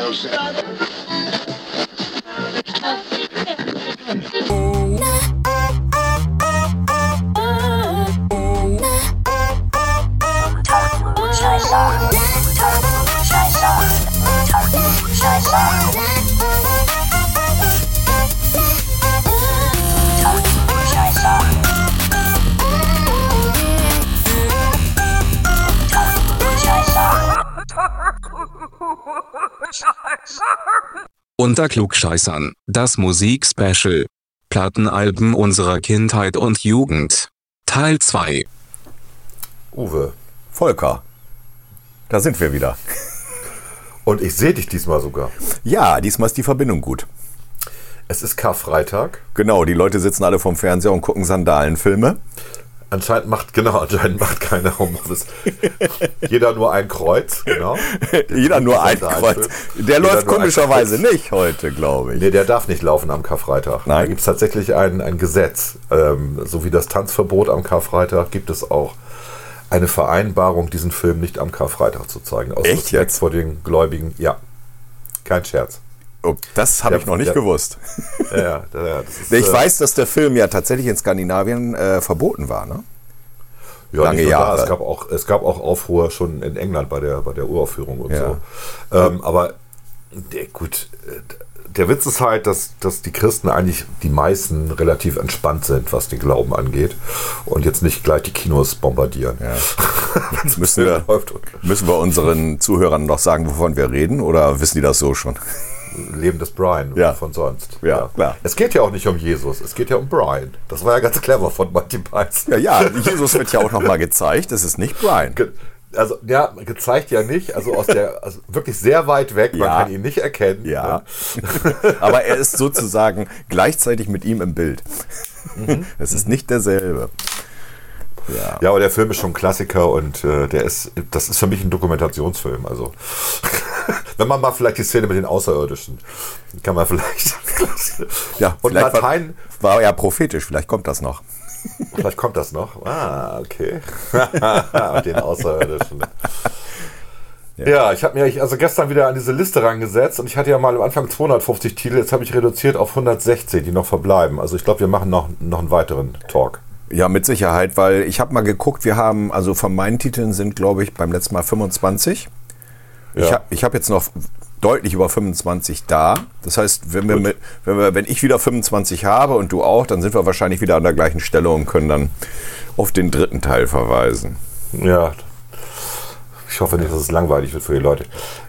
Nelson. Unter Klugscheißern, das Musikspecial. Plattenalben unserer Kindheit und Jugend. Teil 2. Uwe, Volker, da sind wir wieder. und ich sehe dich diesmal sogar. Ja, diesmal ist die Verbindung gut. Es ist Karfreitag. Genau, die Leute sitzen alle vorm Fernseher und gucken Sandalenfilme. Anscheinend macht, genau, anscheinend macht keiner Homeoffice. Jeder nur ein Kreuz, genau. Jeder nur ein. Kreuz. Der Jeder läuft komischerweise nicht heute, glaube ich. Nee, der darf nicht laufen am Karfreitag. Nein? Da gibt es tatsächlich ein, ein Gesetz. Ähm, so wie das Tanzverbot am Karfreitag gibt es auch eine Vereinbarung, diesen Film nicht am Karfreitag zu zeigen. Aus Echt Respekt jetzt? vor den Gläubigen. Ja. Kein Scherz. Oh, das habe ich noch nicht der- gewusst. Ja, ja, ist, Ich äh, weiß, dass der Film ja tatsächlich in Skandinavien äh, verboten war, ne? Ja, lange Jahre. Da, es, gab auch, es gab auch Aufruhr schon in England bei der, bei der Uraufführung und Ja. so. Ähm, aber der, gut, äh, der Witz ist halt, dass, dass die Christen eigentlich die meisten relativ entspannt sind, was den Glauben angeht und jetzt nicht gleich die Kinos bombardieren. Ja. Müssen wir, läuft. müssen wir unseren Zuhörern noch sagen, wovon wir reden, oder wissen die das so schon? Leben des Brian Ja. von sonst. Ja, klar. Es geht ja auch nicht um Jesus, es geht ja um Brian. Das war ja ganz clever von Monty Python. Ja, ja, Jesus wird ja auch noch mal gezeigt, das ist nicht Brian. Ge- Also, ja, gezeigt ja nicht. Also aus der, also wirklich sehr weit weg. Man Ja. kann ihn nicht erkennen. Ja. Aber er ist sozusagen gleichzeitig mit ihm im Bild. Mhm. Es ist nicht derselbe. Ja. Ja, aber der Film ist schon ein Klassiker und äh, der ist, das ist für mich ein Dokumentationsfilm. Also, wenn man mal vielleicht die Szene mit den Außerirdischen, kann man vielleicht. Ja, und vielleicht Latein, War, war ja prophetisch, vielleicht kommt das noch. vielleicht kommt das noch. Ah, okay. mit den Außerirdischen. Ja, ich habe mir also gestern wieder an diese Liste rangesetzt und ich hatte ja mal am Anfang 250 Titel, jetzt habe ich reduziert auf 116, die noch verbleiben. Also ich glaube, wir machen noch, noch einen weiteren Talk. Ja, mit Sicherheit, weil ich habe mal geguckt, wir haben, also von meinen Titeln sind, glaube ich, beim letzten Mal 25. Ich Ja. habe ich hab jetzt noch deutlich über 25 da. Das heißt, wenn, wir mit, wenn, wir, wenn ich wieder 25 habe und du auch, dann sind wir wahrscheinlich wieder an der gleichen Stelle und können dann auf den dritten Teil verweisen. Ja. Ich hoffe nicht, dass es langweilig wird für die Leute.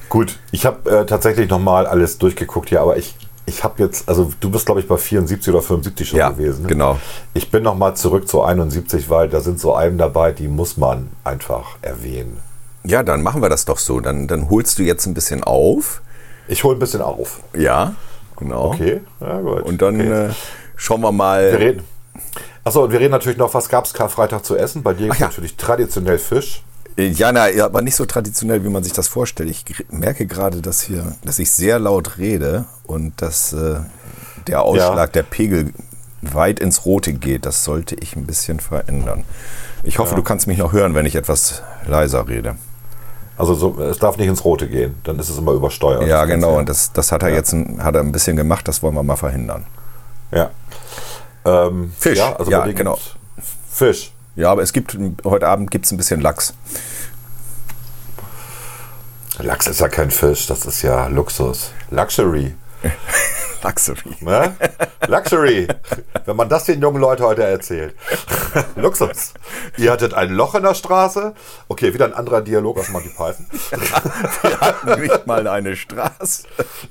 Gut, ich habe äh, tatsächlich nochmal alles durchgeguckt hier, aber ich, ich habe jetzt, also du bist glaube ich bei 74 oder 75 schon Ja, gewesen. Ne? genau. Ich bin nochmal zurück zu 71, weil da sind so Alben dabei, die muss man einfach erwähnen. Ja, dann machen wir das doch so. Dann, dann holst du jetzt ein bisschen auf. Ich hole ein bisschen auf. Ja, genau. Okay, ja gut. Und dann okay. äh, schauen wir wir mal. reden. Achso, und wir reden natürlich noch, was gab es Karfreitag zu essen? Bei dir gibt ja. natürlich traditionell Fisch. Ja, na, ja, aber nicht so traditionell, wie man sich das vorstellt. Ich merke gerade, dass hier, dass ich sehr laut rede und dass äh, der Ausschlag, der Pegel weit ins Rote geht. Das sollte ich ein bisschen verändern. Ich hoffe, du kannst mich noch hören, wenn ich etwas leiser rede. Also so, es darf nicht ins Rote gehen, dann ist es immer übersteuert. Ja, genau. Und das, das hat er jetzt ein, hat er ein bisschen gemacht. Das wollen wir mal verhindern. Ja. Ähm, Fisch. Ja, also Ja, genau. Fisch. Ja, aber es gibt heute Abend gibt es ein bisschen Lachs. Lachs ist ja kein Fisch, das ist ja Luxus. Luxury. Luxury. Ne? Luxury. Wenn man das den jungen Leuten heute erzählt. Luxus. Ihr hattet ein Loch in der Straße. Okay, wieder ein anderer Dialog aus Monty Python. Wir hatten nicht mal eine Straße.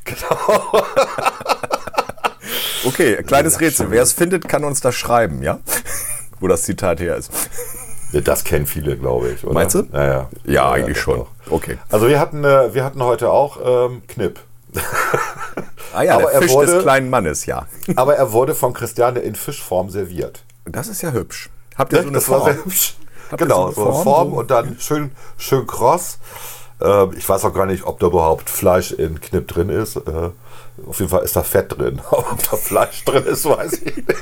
Genau. Okay, kleines Rätsel. Wer es findet, kann uns das schreiben, ja? Wo das Zitat her ist. Das kennen viele, glaube ich. Oder? Meinst du? Ja, ja. Ja, eigentlich doch, schon. doch. Okay. Also wir hatten, äh, wir hatten heute auch ähm, Knipp. Ah ja, Aber der er Fisch wurde- des kleinen Mannes, ja. Aber er wurde von Christiane in Fischform serviert. Das ist ja hübsch. Habt ihr so eine das war Form? Genau, so eine Form, Form und dann schön, schön kross. Ähm, ich weiß auch gar nicht, ob da überhaupt Fleisch in Knipp drin ist. Äh, auf jeden Fall ist da Fett drin. ob da Fleisch drin ist, weiß ich nicht.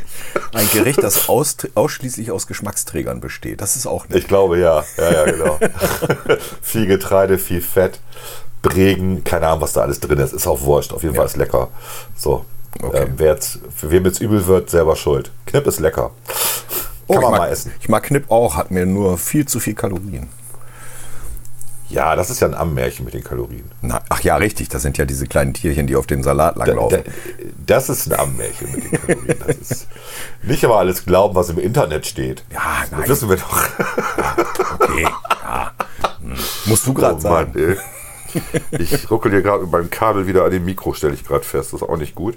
Ein Gericht, das aus, ausschließlich aus Geschmacksträgern besteht. Das ist auch nett. Ich glaube ja. Ja, ja, genau. viel Getreide, viel Fett. Bregen, keine Ahnung, was da alles drin ist. Ist auch wurscht. Auf jeden Ja. Fall ist lecker. So. Okay. Ähm, wer jetzt, für wem jetzt übel wird, selber schuld. Knipp ist lecker. Oh, Kann man mal essen. Ich mag Knipp auch, hat mir nur viel zu viel Kalorien. Ja, das ist ja ein Ammärchen mit den Kalorien. Na, ach ja, richtig, das sind ja diese kleinen Tierchen, die auf dem Salat Da, langlaufen. da, das ist ein Ammärchen mit den Kalorien. Das ist nicht immer alles glauben, was im Internet steht. Ja, Das nein. wissen wir doch. Okay, ja. Hm. Musst du gerade Oh sagen. Mann, ey. Ich ruckel hier gerade mit meinem Kabel wieder an dem Mikro, stelle ich gerade fest. Das ist auch nicht gut.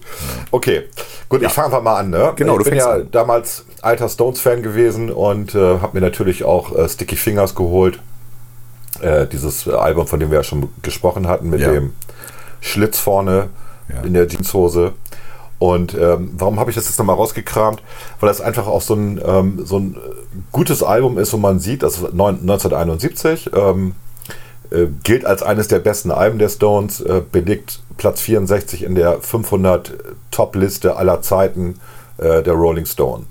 Okay, gut, ich fange einfach mal an. Ne? Genau, ich du bin ja an. damals alter Stones-Fan gewesen und äh, habe mir natürlich auch äh, Sticky Fingers geholt. Äh, dieses Album, von dem wir ja schon gesprochen hatten, mit Ja. dem Schlitz vorne Ja. in der Jeanshose. Und ähm, warum habe ich das jetzt nochmal rausgekramt? Weil das einfach auch so ein, ähm, so ein äh, gutes Album ist, wo man sieht, das ist neun- 1971, ähm, äh, gilt als eines der besten Alben der Stones, äh, belegt Platz 64 in der 500 Top-Liste aller Zeiten äh, der Rolling Stone.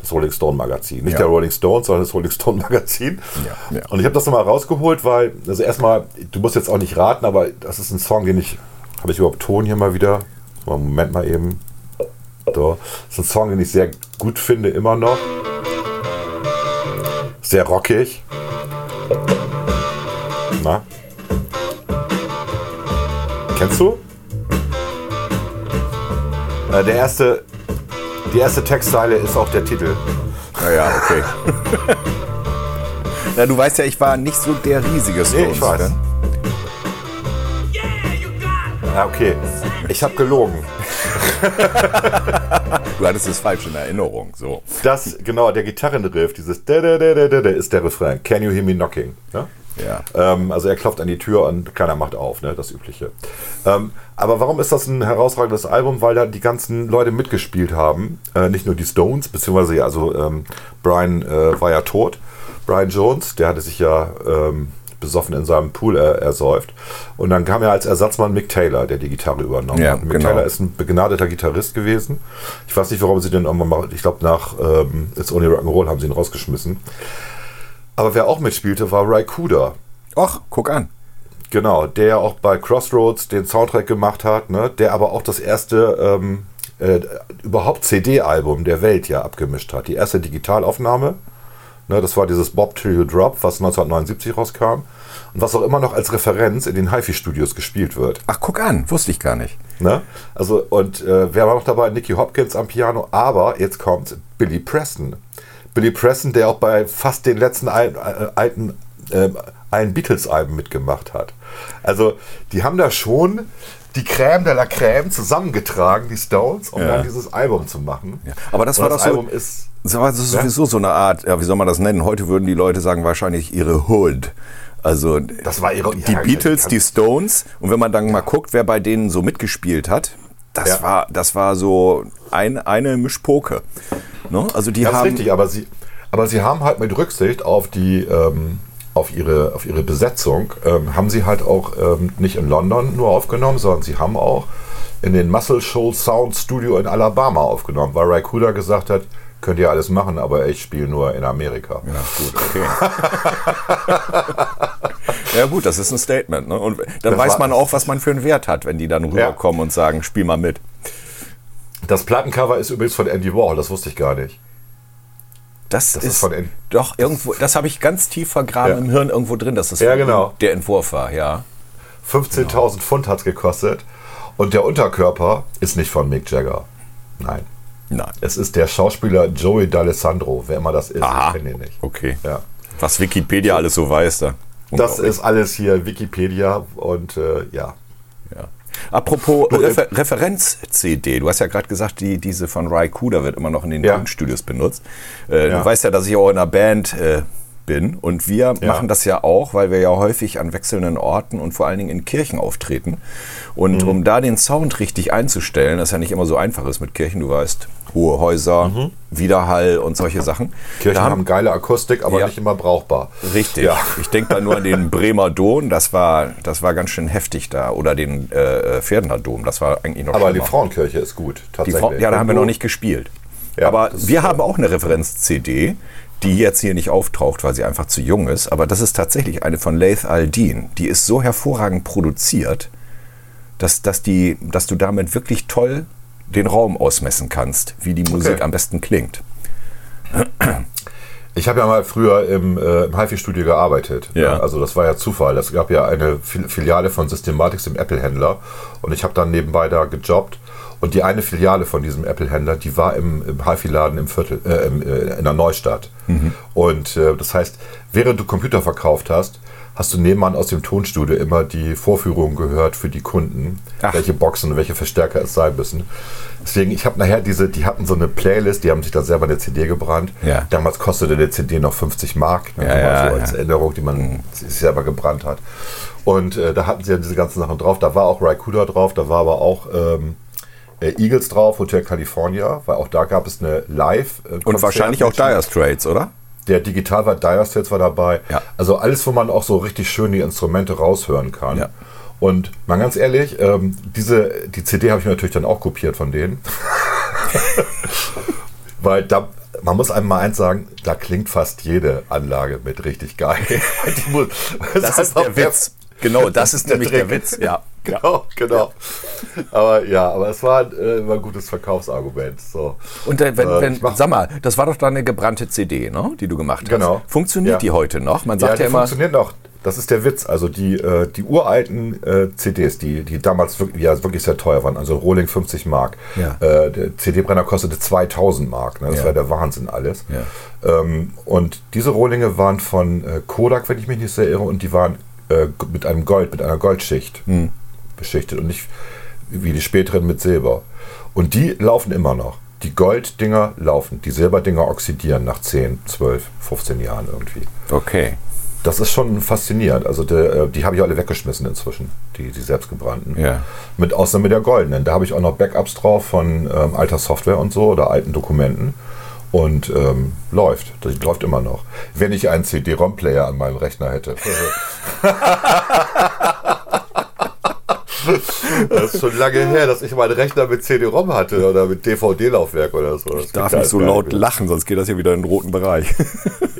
Das Rolling Stone Magazin. Nicht Ja. der Rolling Stone, sondern das Rolling Stone Magazin. Ja, ja. Und ich habe das nochmal rausgeholt, weil, also erstmal, du musst jetzt auch nicht raten, aber das ist ein Song, den ich, habe ich überhaupt Ton hier mal wieder? Moment mal eben. So. Das ist ein Song, den ich sehr gut finde, immer noch. Sehr rockig. Na? Kennst du? Äh, der erste, die erste Textzeile ist auch der Titel. Naja, okay. Na, du weißt ja, ich war nicht so der riesige Stones. Nee, ich weiß. Fan. Ja, okay. Ich habe gelogen. Du hattest es falsch in Erinnerung. So. Das, genau, der Gitarrenriff, dieses ist der Refrain. Can you hear me knocking? Ne? Ja. Ähm, also er klopft an die Tür und keiner macht auf, ne? das Übliche. Ähm, aber warum ist das ein herausragendes Album? Weil da die ganzen Leute mitgespielt haben. Äh, nicht nur die Stones, beziehungsweise also ähm, Brian äh, war ja tot. Brian Jones, der hatte sich ja ähm, besoffen in seinem Pool äh, ersäuft. Und dann kam ja als Ersatzmann Mick Taylor, der die Gitarre übernommen Ja, hat. Mick genau. Taylor ist ein begnadeter Gitarrist gewesen. Ich weiß nicht, warum sie den auch mal, ich glaube nach ähm, It's Only Rock'n'Roll haben sie ihn rausgeschmissen. Aber wer auch mitspielte, war Cooder. Och, guck an. Genau, der ja auch bei Crossroads den Soundtrack gemacht hat, ne? der aber auch das erste ähm, äh, überhaupt CD-Album der Welt ja abgemischt hat. Die erste Digitalaufnahme, ne? das war dieses Bob Till You Drop, was 1979 rauskam und was auch immer noch als Referenz in den HiFi-Studios gespielt wird. Ach, guck an. Wusste ich gar nicht. Ne? Also, und äh, wer war noch dabei? Nicky Hopkins am Piano, aber jetzt kommt Billy Preston. Billy Preston, der auch bei fast den letzten Al äh, alten äh, allen Beatles-Alben mitgemacht hat. Also, die haben da schon die Crème de la Crème zusammengetragen, die Stones, um Ja. dann dieses Album zu machen. Ja. Aber das Und war doch so- Album ist. Das war so- sowieso so eine Art, ja, wie soll man das nennen? Heute würden die Leute sagen, wahrscheinlich ihre Hood. Also Das war ihre- die Beatles, die Stones. Und wenn man dann mal guckt, wer bei denen so mitgespielt hat, das Ja. war, das war so ein, eine Mischpoke. Ne? Also die Ganz haben. richtig, aber sie, aber sie haben halt mit Rücksicht auf die, ähm, auf ihre, auf ihre Besetzung, ähm, haben sie halt auch ähm, nicht in London nur aufgenommen, sondern sie haben auch in den Muscle Shoals Sound Studio in Alabama aufgenommen, weil Ry Cooder gesagt hat, könnt ihr alles machen, aber ich spiele nur in Amerika. Ja, gut, okay. ja, gut, das ist ein Statement. Ne? Und dann Das weiß man auch, was man für einen Wert hat, wenn die dann rüberkommen und sagen, spiel mal mit. Das Plattencover ist übrigens von Andy Warhol, das wusste ich gar nicht. Das, Das ist, ist von N- doch irgendwo, das habe ich ganz tief vergraben Ja. im Hirn irgendwo drin, dass das Ja, genau. der Entwurf war, ja. 15.000 Pfund hat es gekostet und der Unterkörper ist nicht von Mick Jagger. Nein. Nein. Es ist der Schauspieler Joey D'Alessandro, wer immer das ist. Aha. Ich kenne ihn nicht. Okay. Ja. Was Wikipedia alles so weiß da. Das ist alles hier Wikipedia und äh, ja. Ja. Apropos Du, äh, Refer Referenz-CD, du hast ja gerade gesagt, die, diese von Ry Cooder wird immer noch in den Ja. Tonstudios benutzt. Äh, Ja. Du weißt ja, dass ich auch in einer Band äh, bin und wir Ja. machen das ja auch, weil wir ja häufig an wechselnden Orten und vor allen Dingen in Kirchen auftreten. Und Mhm. um da den Sound richtig einzustellen, das ja nicht immer so einfach ist mit Kirchen, du weißt, hohe Häuser, Widerhall und solche Sachen. Mhm. Kirchen Da haben, geile Akustik, aber Ja. nicht immer brauchbar. Richtig. Ja. Ich denke da nur an den Bremer Dom, das war, das war ganz schön heftig da. Oder den äh, Pferdener Dom, das war eigentlich noch Aber die schlimmer. Frauenkirche ist gut, Die tatsächlich. Ja, da haben wir noch nicht gespielt. Ja, Aber wir haben auch eine Referenz-CD, die jetzt hier nicht auftaucht, weil sie einfach zu jung ist. Aber das ist tatsächlich eine von Laith Aldin. Die ist so hervorragend produziert, dass, dass, die, dass du damit wirklich toll den Raum ausmessen kannst, wie die Musik Okay. am besten klingt. Ich habe ja mal früher im, äh, im HiFi-Studio gearbeitet. Ja. Also das war ja Zufall. Es gab ja eine Fil- Filiale von Systematics im Apple-Händler und ich habe dann nebenbei da gejobbt. Und die eine Filiale von diesem Apple-Händler, die war im, im HiFi-Laden im Viertel, äh, im, äh, in der Neustadt. Und äh, das heißt, während du Computer verkauft hast, hast du nebenan aus dem Tonstudio immer die Vorführungen gehört für die Kunden, Ach. welche Boxen, welche Verstärker es sein müssen. Deswegen, ich habe nachher diese, die hatten so eine Playlist, die haben sich dann selber eine CD gebrannt. Ja. Damals kostete der CD noch 50 Mark, ne, Ja, ja, so als. Erinnerung, die man sich selber gebrannt hat. Und äh, da hatten sie ja diese ganzen Sachen drauf. Da war auch Raikuda drauf, da war aber auch ähm, äh, Eagles drauf, Hotel California, weil auch da gab es eine Live. Äh, Und wahrscheinlich auch Dire Straits, oder? Der Digital war Dire Straits war dabei. Ja. Also alles, wo man auch so richtig schön die Instrumente raushören kann. Ja. Und mal ganz ehrlich, ähm, diese, die CD habe ich mir natürlich dann auch kopiert von denen. Weil da, man muss einem mal eins sagen, da klingt fast jede Anlage mit richtig geil. Muss- Das ist der Witz. Genau, das ist nämlich der. Witz. Ja. Genau, genau. Aber ja, aber es war, äh, war ein gutes Verkaufsargument. So. Und äh, wenn, Äh, wenn, sag mal, das war doch deine gebrannte CD, ne, die du gemacht hast. Genau. Funktioniert Ja. die heute noch? Man Ja, sagt die ja, immer, funktioniert noch. Das ist der Witz. Also die, äh, die uralten äh, CDs, die, die damals wirklich, ja, wirklich sehr teuer waren, also Rohling 50 Mark. Ja. Äh, der CD-Brenner kostete 2000 Mark. Ne? Das Ja. war der Wahnsinn alles. Ja. Ähm, und diese Rohlinge waren von Kodak, wenn ich mich nicht sehr irre, und die waren äh, mit einem Gold, mit einer Goldschicht Hm. beschichtet und nicht wie die späteren mit Silber. Und die laufen immer noch. Die Golddinger laufen, die Silberdinger oxidieren nach 10, 12, 15 Jahren irgendwie. okay. Das ist schon faszinierend. Also der, äh, die habe ich alle weggeschmissen inzwischen, die, die selbstgebrannten. Ja. Mit Ausnahme der goldenen. Da habe ich auch noch Backups drauf von ähm, alter Software und so oder alten Dokumenten. Und ähm, läuft. Das läuft immer noch. Wenn ich einen CD-ROM-Player an meinem Rechner hätte. das ist schon lange her, dass ich meinen Rechner mit CD-ROM hatte oder mit DVD-Laufwerk oder so. Das Ich darf nicht so laut mehr. lachen, sonst geht das hier wieder in den roten Bereich.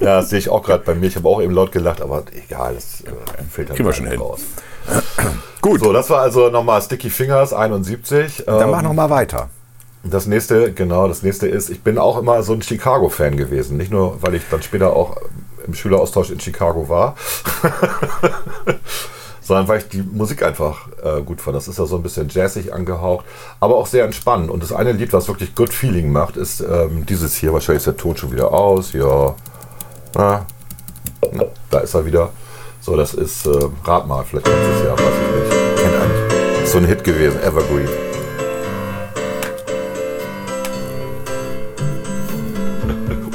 Ja, das sehe ich auch gerade bei mir. Ich habe auch eben laut gelacht, aber egal, das äh, filtert Kriegen wir schon hin. raus. Gut, So, das war also nochmal Sticky Fingers 71. dann Ähm, mach noch mal weiter. Das nächste, genau, das nächste ist, ich bin auch immer so ein Chicago-Fan gewesen. Nicht nur, weil ich dann später auch im Schüleraustausch in Chicago war, sondern weil ich die Musik einfach äh, gut fand. Das ist ja so ein bisschen jazzig angehaucht, aber auch sehr entspannend. Und das eine Lied, was wirklich Good Feeling macht, ist ähm, dieses hier. Wahrscheinlich ist der Ton schon wieder aus. Ja, na, na, da ist er wieder. So, das ist, äh, rat vielleicht letztes Jahr, weiß ich nicht. Kennt eigentlich. Ist so ein Hit gewesen, Evergreen.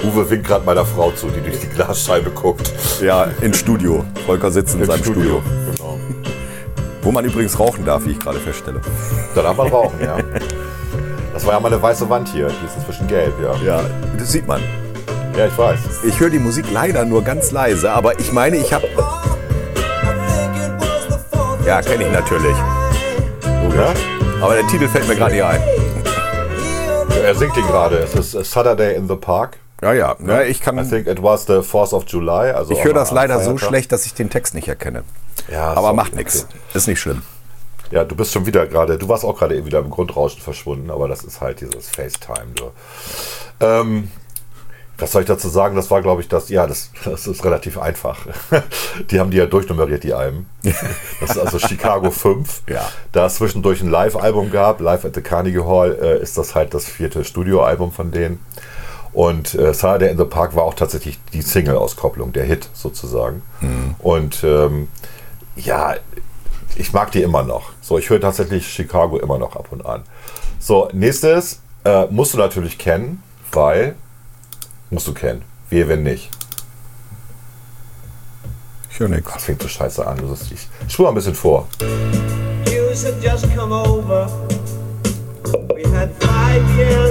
Uwe winkt gerade meiner Frau zu, die durch die Glasscheibe guckt. Ja, ins Studio. Volker sitzt in Im seinem Studio. Genau. Wo man übrigens rauchen darf, wie ich gerade feststelle. Da darf man rauchen, ja. Das war ja mal eine weiße Wand hier. Die ist inzwischen gelb, ja. Ja, das sieht man. Ja, ich weiß. Ich höre die Musik leider nur ganz leise, aber ich meine, ich habe. Ja, kenne ich natürlich. Ja? Aber der Titel fällt mir gerade nicht ein. Er singt ihn gerade. Es ist äh, Saturday in the Park. Ja, ja. ja ich I kann. think it was the 4th of July. Also Ich höre das leider so schlecht, dass ich den Text nicht erkenne. Ja, Aber sorry, macht nichts. okay. Ist nicht schlimm. Ja, du bist schon wieder gerade, du warst auch gerade wieder im Grundrauschen verschwunden, aber das ist halt dieses FaceTime. Du. Ähm, was soll ich dazu sagen? Das war, glaube ich, das, ja, das, das ist relativ einfach. die haben die ja durchnummeriert, die Alben. Das ist also Chicago 5. Ja. Da es zwischendurch ein Live-Album gab, Live at the Carnegie Hall, äh, ist das halt das vierte Studioalbum von denen. Und äh, Saturday in the Park war auch tatsächlich die Single-Auskopplung, der Hit sozusagen. Und ähm, ja, ich mag die immer noch. So, ich höre tatsächlich Chicago immer noch ab und an. So, nächstes äh, musst du natürlich kennen, weil musst du kennen. Wehe, wenn nicht. Ich höre nichts. Das fängt so scheiße an. Ich spur mal ein bisschen vor. News had just come over. We had five years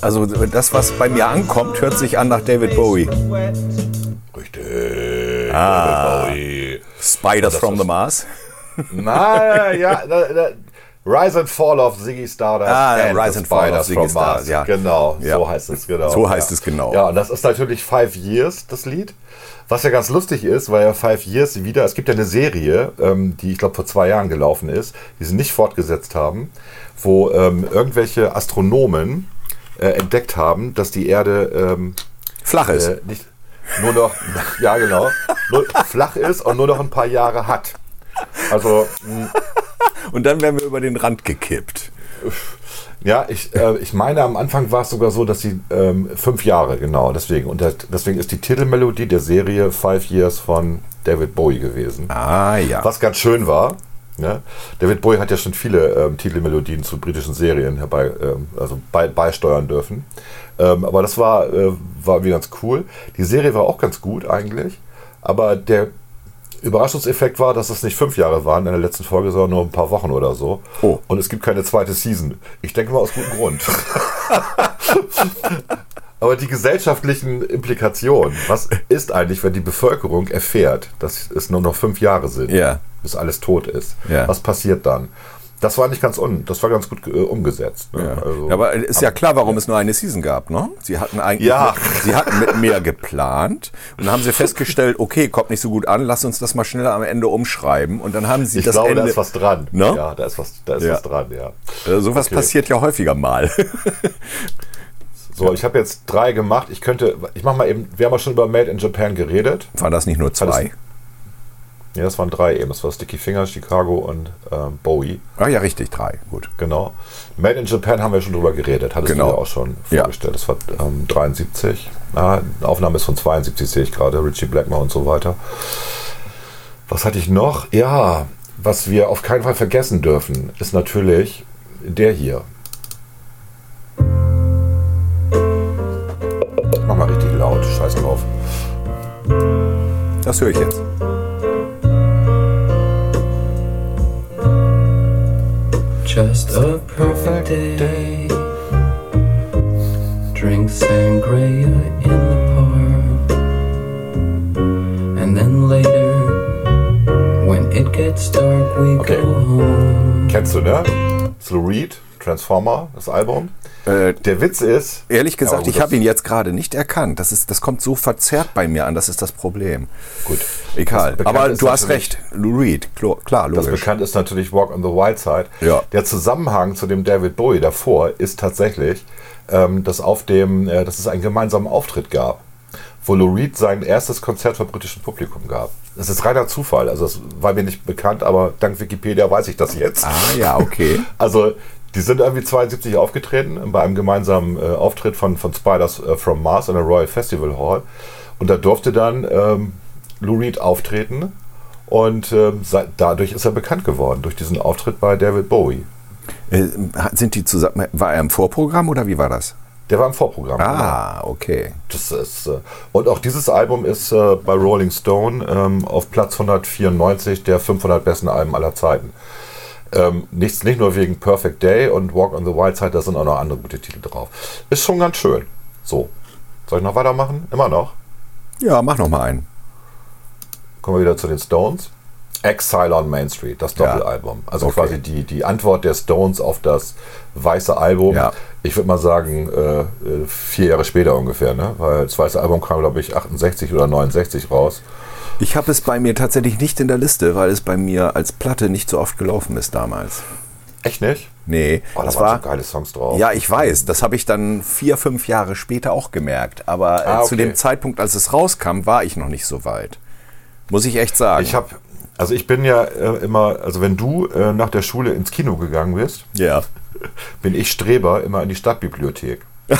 Also das, was bei mir ankommt, hört sich an nach David Bowie. Richtig. Ah. Bowie. Spiders from the Mars. Na, ja, da, da, Rise and Fall of Ziggy Stardust. Ah, and Rise and Fall of Spiders Ziggy from Stardust, Mars. ja. Genau, Ja. so heißt es, genau. So heißt ja. es genau. Ja, und das ist natürlich Five Years, das Lied. Was ja ganz lustig ist, weil ja Five Years wieder, es gibt ja eine Serie, ähm, die ich glaube vor zwei Jahren gelaufen ist, die sie nicht fortgesetzt haben, wo ähm, irgendwelche Astronomen äh, entdeckt haben, dass die Erde ähm, Flach ist. äh, nicht nur noch, ja genau, nur flach ist und nur noch ein paar Jahre hat. Also mh, Und dann werden wir über den Rand gekippt. Ja, ich, äh, ich meine, am Anfang war es sogar so, dass sie ähm, fünf Jahre, genau, deswegen. Und das, deswegen ist die Titelmelodie der Serie Five Years von David Bowie gewesen. Ah ja. Was ganz schön war. Ne? David Bowie hat ja schon viele ähm, Titelmelodien zu britischen Serien herbei, ähm, also bei, beisteuern dürfen. Ähm, aber das war, äh, war irgendwie ganz cool. Die Serie war auch ganz gut eigentlich. Aber der Überraschungseffekt war, dass es nicht fünf Jahre waren in der letzten Folge, sondern nur ein paar Wochen oder so. Oh. Und es gibt keine zweite Season. Ich denke mal aus gutem Grund. Aber die gesellschaftlichen Implikationen, was ist eigentlich, wenn die Bevölkerung erfährt, dass es nur noch fünf Jahre sind, Ja. bis alles tot ist? Ja. Was passiert dann? Das war nicht ganz un, das war ganz gut äh, umgesetzt. Ne? Ja. Also- aber ist ja klar, warum es nur eine Season gab, ne? Sie hatten eigentlich, Ja. mit, sie hatten mit mehr geplant und dann haben sie festgestellt, okay, kommt nicht so gut an, lass uns das mal schneller am Ende umschreiben und dann haben sie ich das glaube, Ende. da ist was dran. Ne? Ja, da ist was, da ist Ja. was dran, ja. Äh, sowas Okay. passiert ja häufiger mal. So, ich habe jetzt drei gemacht. Ich könnte, ich mache mal eben, wir haben ja schon über Made in Japan geredet. Waren das nicht nur zwei? Ja, das waren drei eben. Das war Sticky Fingers, Chicago und ähm, Bowie. Ah ja, richtig, drei. Gut. Genau. Made in Japan haben wir schon drüber geredet. Hattest Genau. du ja auch schon Ja. vorgestellt. Das war ähm, 73. Ah, Aufnahme ist von 72, sehe ich gerade. Richie Blackmore und so weiter. Was hatte ich noch? Ja, was wir auf keinen Fall vergessen dürfen, ist natürlich der hier. Mach mal richtig laut. Scheiß drauf. Das höre ich jetzt. Just a perfect day. Drink sangria in the park. And then later, when it gets dark, we Okay. go home. Kennst du, ne? Slow Reed, Transformer, das Album. Äh, Der Witz ist. ehrlich gesagt, Ja, gut, ich habe ihn jetzt gerade nicht erkannt. Das, ist, das kommt so verzerrt bei mir an, das ist das Problem. Gut. Egal. Aber du hast recht. Lou Reed, klar, klar Das logisch. bekannt ist natürlich Walk on the Wild Side. Ja. Der Zusammenhang zu dem David Bowie davor ist tatsächlich, ähm, dass, auf dem, äh, dass es einen gemeinsamen Auftritt gab, wo Lou Reed sein erstes Konzert vor britischem Publikum gab. Das ist reiner Zufall. Also das war mir nicht bekannt, aber dank Wikipedia weiß ich das jetzt. Ah ja, okay. Also die sind irgendwie 72 aufgetreten bei einem gemeinsamen äh, Auftritt von, von Spiders äh, from Mars in der Royal Festival Hall. Und da durfte dann ähm, Lou Reed auftreten und ähm, sei- dadurch ist er bekannt geworden, durch diesen Auftritt bei David Bowie. Äh, sind die zusammen, war er im Vorprogramm oder wie war das? Der war im Vorprogramm. Ah, okay. Das ist, äh, und auch dieses Album ist äh, bei Rolling Stone ähm, auf Platz 194 der 500 besten Alben aller Zeiten. Ähm, nichts, nicht nur wegen Perfect Day und Walk on the Wild Side, da sind auch noch andere gute Titel drauf. Ist schon ganz schön. So. Soll ich noch weitermachen? Immer noch. Ja, mach noch mal einen. Kommen wir wieder zu den Stones. Exile on Main Street, das Ja. Doppelalbum. Also Okay. quasi die, die Antwort der Stones auf das weiße Album. Ja. Ich würde mal sagen, äh, äh, vier Jahre später ungefähr, ne? Weil das weiße Album kam, glaube ich, 68 oder 69 raus. Ich habe es bei mir tatsächlich nicht in der Liste, weil es bei mir als Platte nicht so oft gelaufen ist damals. Echt nicht? Nee, Oh, da das waren war. so geile Songs drauf. Ja, ich weiß. Das habe ich dann vier, fünf Jahre später auch gemerkt. Aber äh, Ah, zu okay. dem Zeitpunkt, als es rauskam, war ich noch nicht so weit. Muss ich echt sagen. Ich habe, also ich bin ja äh, immer, also wenn du äh, nach der Schule ins Kino gegangen bist, ja. bin ich Streber immer in die Stadtbibliothek.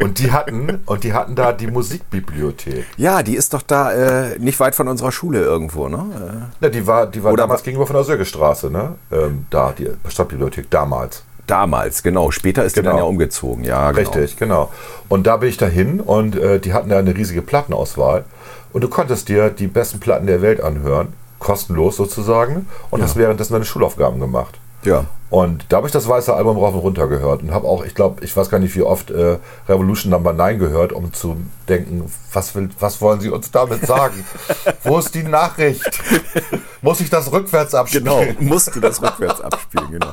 und die hatten, und die hatten da die Musikbibliothek. Ja, die ist doch da äh, nicht weit von unserer Schule irgendwo, ne? Ja, die war, die war Oder damals gegenüber von der Sögestraße, ne? Ähm, da, die Stadtbibliothek damals. Äh, damals, genau. Später ist die Genau. dann ja umgezogen, ja. Genau. Richtig, genau. Und da bin ich dahin und äh, die hatten da eine riesige Plattenauswahl. Und du konntest dir die besten Platten der Welt anhören, kostenlos sozusagen, und hast währenddessen deine Schulaufgaben gemacht. Ja. Und da habe ich das weiße Album rauf und runter gehört und habe auch, ich glaube, ich weiß gar nicht, wie oft äh, Revolution Number 9 gehört, um zu denken, was, will, was wollen sie uns damit sagen? Wo ist die Nachricht? Muss ich das rückwärts abspielen? Genau, musste das rückwärts abspielen, genau.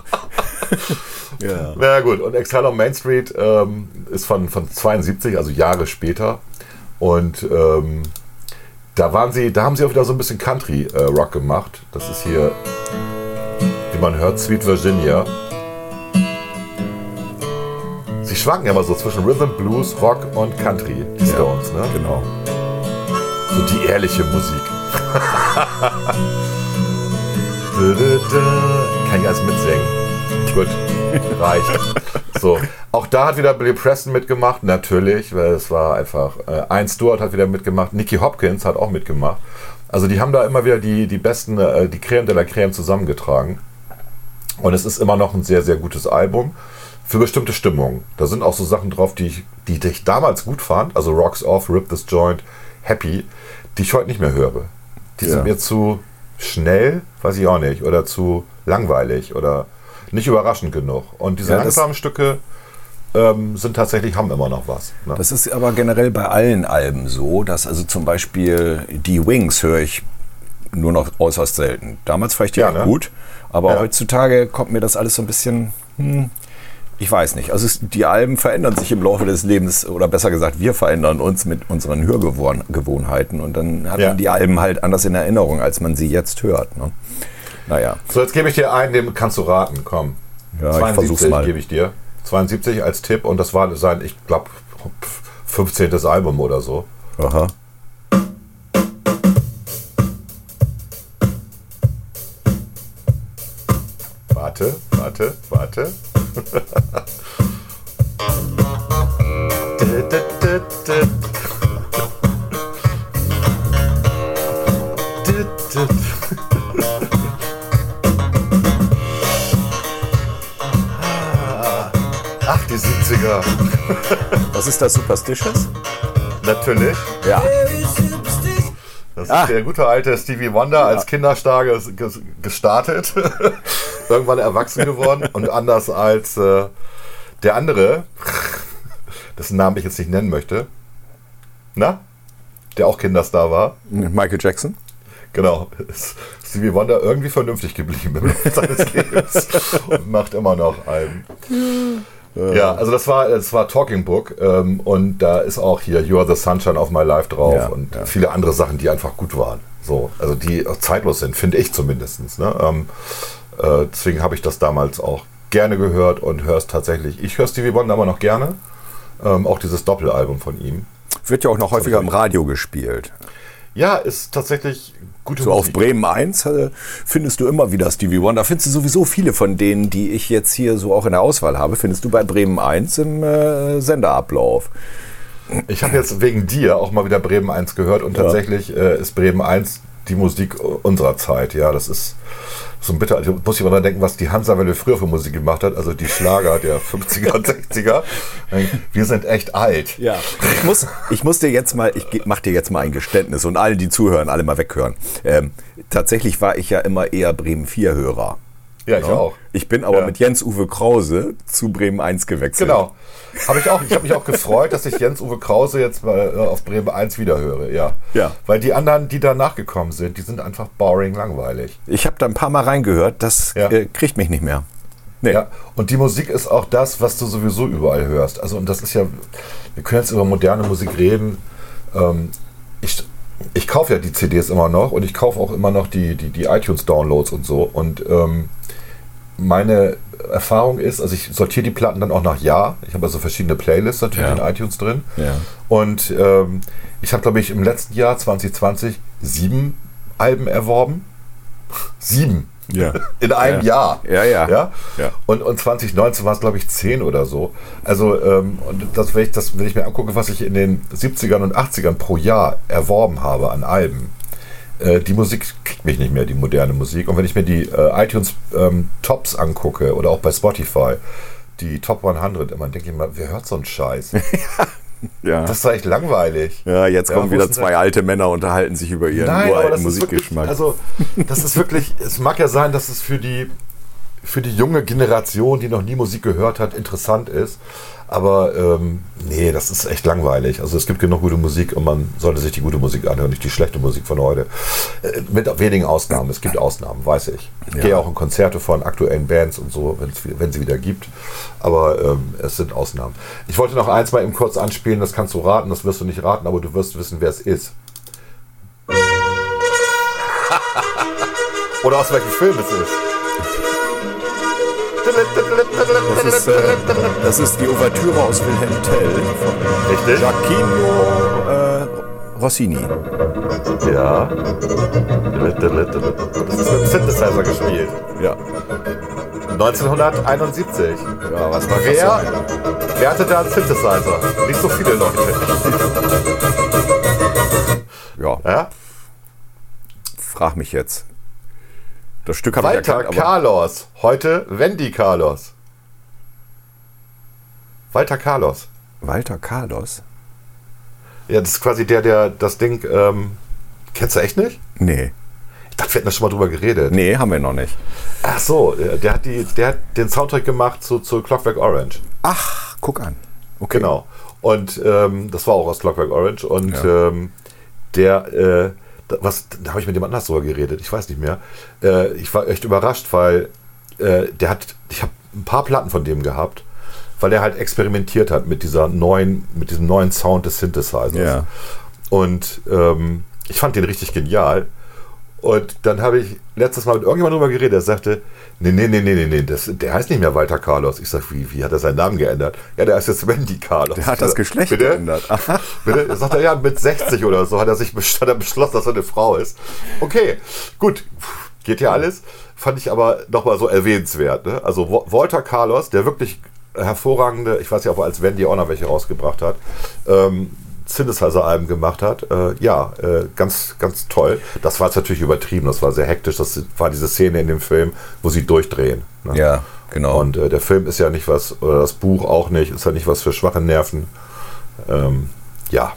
ja. Na gut, und Exile on Main Street ähm, ist von, von 72, also Jahre später. Und ähm, da waren sie, da haben sie auch wieder so ein bisschen Country äh, Rock gemacht. Das ist hier, wie man hört, Sweet Virginia. Sie schwanken ja mal so zwischen Rhythm, Blues, Rock und Country, die Stones, ne? Genau. So die ehrliche Musik. Kann ich alles mitsingen. Gut, reicht. So, auch da hat wieder Billy Preston mitgemacht, natürlich, weil es war einfach. Äh, ein Stewart hat wieder mitgemacht, Nicky Hopkins hat auch mitgemacht. Also die haben da immer wieder die, die besten, äh, die Creme de la Creme zusammengetragen. Und es ist immer noch ein sehr, sehr gutes Album für bestimmte Stimmungen. Da sind auch so Sachen drauf, die ich, die ich damals gut fand. Also Rocks Off, Rip This Joint, Happy, die ich heute nicht mehr höre. Die Ja. sind mir zu schnell, weiß ich auch nicht, oder zu langweilig oder nicht überraschend genug. Und diese Ja, langsamen Stücke ähm, sind tatsächlich, haben immer noch was. Ne? Das ist aber generell bei allen Alben so, dass also zum Beispiel die Wings höre ich nur noch äußerst selten. Damals die Ja, auch ne? gut, aber Ja. heutzutage kommt mir das alles so ein bisschen, hm, ich weiß nicht. Also es, die Alben verändern sich im Laufe des Lebens oder besser gesagt, wir verändern uns mit unseren Hörgewohnheiten und dann hat Ja. man die Alben halt anders in Erinnerung, als man sie jetzt hört. Ne? Naja, So, jetzt gebe ich dir einen, den kannst du raten. Komm. Ja, ich versuch's mal. gebe ich dir. 72 als Tipp und das war sein, ich glaube, 15. Album oder so. aha. Warte, warte, warte. 80er. Was ist das Superstitious? Natürlich. Ja. Das Ach. ist der gute alte Stevie Wonder ja. als Kinderstar gestartet, irgendwann erwachsen geworden und anders als äh, der andere, dessen Namen ich jetzt nicht nennen möchte, na, der auch Kinderstar war. Michael Jackson. Genau, Stevie Wonder irgendwie vernünftig geblieben im Laufe seines Lebens und macht immer noch einen. Ja, also das war, das war Talking Book ähm, und da ist auch hier You Are the Sunshine of My Life drauf Ja, und ja. viele andere Sachen, die einfach gut waren. So, also die zeitlos sind, finde ich zumindest. Ne? Ähm, äh, deswegen habe ich das damals auch gerne gehört und höre es tatsächlich. Ich höre Stevie Wonder immer noch gerne. Ähm, auch dieses Doppelalbum von ihm. Wird ja auch noch häufiger im Radio gespielt. Ja, ist tatsächlich gute So auf Musik. Bremen 1 äh, findest du immer wieder Stevie Wonder. Findest du sowieso viele von denen, die ich jetzt hier so auch in der Auswahl habe, findest du bei Bremen 1 im äh, Senderablauf. Ich habe jetzt wegen dir auch mal wieder Bremen 1 gehört und Ja. tatsächlich äh, ist Bremen 1 die Musik unserer Zeit. Ja, das ist so ein bitter. Also muss ich mal dran denken, was die Hansa-Welle früher für Musik gemacht hat. Also die Schlager der 50er und 60er. Wir sind echt alt. Ja. Ich muss, ich muss dir jetzt mal, ich mach dir jetzt mal ein Geständnis und alle, die zuhören, alle mal weghören. Ähm, tatsächlich war ich ja immer eher Bremen 4-Hörer. Ja, ich auch. Ich bin aber Ja. mit Jens-Uwe Krause zu Bremen 1 gewechselt. Genau. Habe ich auch. Ich habe mich auch gefreut, dass ich Jens-Uwe Krause jetzt mal äh, auf Bremen 1 wieder höre. Ja. Ja. Weil die anderen, die danach gekommen sind, die sind einfach boring, langweilig. Ich habe da ein paar Mal reingehört, das Ja. äh, kriegt mich nicht mehr. Nee. Ja, und die Musik ist auch das, was du sowieso überall hörst. Also, und das ist ja, wir können jetzt über moderne Musik reden. Ähm, ich, ich kaufe ja die CDs immer noch und ich kaufe auch immer noch die, die, die iTunes-Downloads und so. Und ähm, meine Erfahrung ist, also ich sortiere die Platten dann auch nach Jahr. Ich habe also verschiedene Playlists natürlich Ja. in iTunes drin. Ja. Und ähm, ich habe, glaube ich, im letzten Jahr 2020 sieben Alben erworben. Sieben. Ja. In einem Ja. Jahr. Ja, ja. ja? Ja. Und, und 2019 war es, glaube ich, 10 oder so. Also, ähm, und das, wenn, ich, das, wenn ich mir angucke, was ich in den 70ern und 80ern pro Jahr erworben habe an Alben, äh, die Musik kriegt mich nicht mehr, die moderne Musik. Und wenn ich mir die äh, iTunes ähm, Tops angucke oder auch bei Spotify, die Top 100, immer denke ich mal, wer hört so einen Scheiß? Ja. Das ist doch echt langweilig. ja, jetzt kommen wieder zwei alte Männer unterhalten sich über ihren Nein, uralten ist wirklich, Musikgeschmack. also das ist wirklich, es mag ja sein, dass es für die für die junge Generation, die noch nie Musik gehört hat, interessant ist. Aber ähm, nee, das ist echt langweilig. Also es gibt genug gute Musik und man sollte sich die gute Musik anhören, nicht die schlechte Musik von heute. Äh, mit wenigen Ausnahmen. Es gibt Ausnahmen, weiß ich. Ich Ja. gehe auch in Konzerte von aktuellen Bands und so, wenn sie wieder gibt. Aber ähm, es sind Ausnahmen. Ich wollte noch eins mal eben kurz anspielen, das kannst du raten, das wirst du nicht raten, aber du wirst wissen, wer es ist. Oder aus welchem Film es ist. Das ist, äh, das ist die Ouvertüre aus Wilhelm Tell von Richtig? Giacchino äh, Rossini. Ja. Das ist mit dem Synthesizer gespielt. Ja. 1971. ja, was war Wer, wer hatte da einen Synthesizer? Nicht so viele Leute. Ja, Ja? frag mich jetzt. Das Stück habe ich Walter erkannt, aber Carlos. Heute Wendy Carlos. Walter Carlos. Walter Carlos? Ja, das ist quasi der, der das Ding. Ähm, kennst du echt nicht? Nee. Ich dachte, wir hätten da schon mal drüber geredet. Nee, haben wir noch nicht. Ach so, der der hat, die, der hat den Soundtrack gemacht zu, zu Clockwork Orange. Ach, guck an. Okay. Genau. Und ähm, das war auch aus Clockwork Orange. Und Ja. ähm, der, äh, was, da habe ich mit jemand anders drüber geredet. Ich weiß nicht mehr. Äh, ich war echt überrascht, weil äh, der hat, ich habe ein paar Platten von dem gehabt, weil er halt experimentiert hat mit dieser neuen, mit diesem neuen Sound des Synthesizers. Ja. Und ähm, ich fand den richtig genial. Und dann habe ich letztes Mal mit irgendjemandem drüber geredet, der sagte, nee, nee, nee, nee, nee, nee, das, der heißt nicht mehr Walter Carlos. Ich sag, wie, wie hat er seinen Namen geändert? Ja, der heißt jetzt Wendy Carlos. Der hat das Geschlecht Bitte? geändert. Bitte? Sagt er, ja, mit 60 oder so hat er sich hat er beschlossen, dass er eine Frau ist. Okay, gut, geht ja alles. Fand ich aber nochmal so erwähnenswert. Ne? Also Wa- Walter Carlos, der wirklich hervorragende, ich weiß ja, ob er als Wendy auch noch welche rausgebracht hat, ähm, Synthesizer-Alben gemacht hat. Äh, ja, äh, ganz, ganz toll. Das war jetzt natürlich übertrieben, das war sehr hektisch. Das war diese Szene in dem Film, wo sie durchdrehen. Ne? Ja, genau. Und äh, der Film ist ja nicht was, oder das Buch auch nicht, ist ja nicht was für schwache Nerven. Ähm, ja.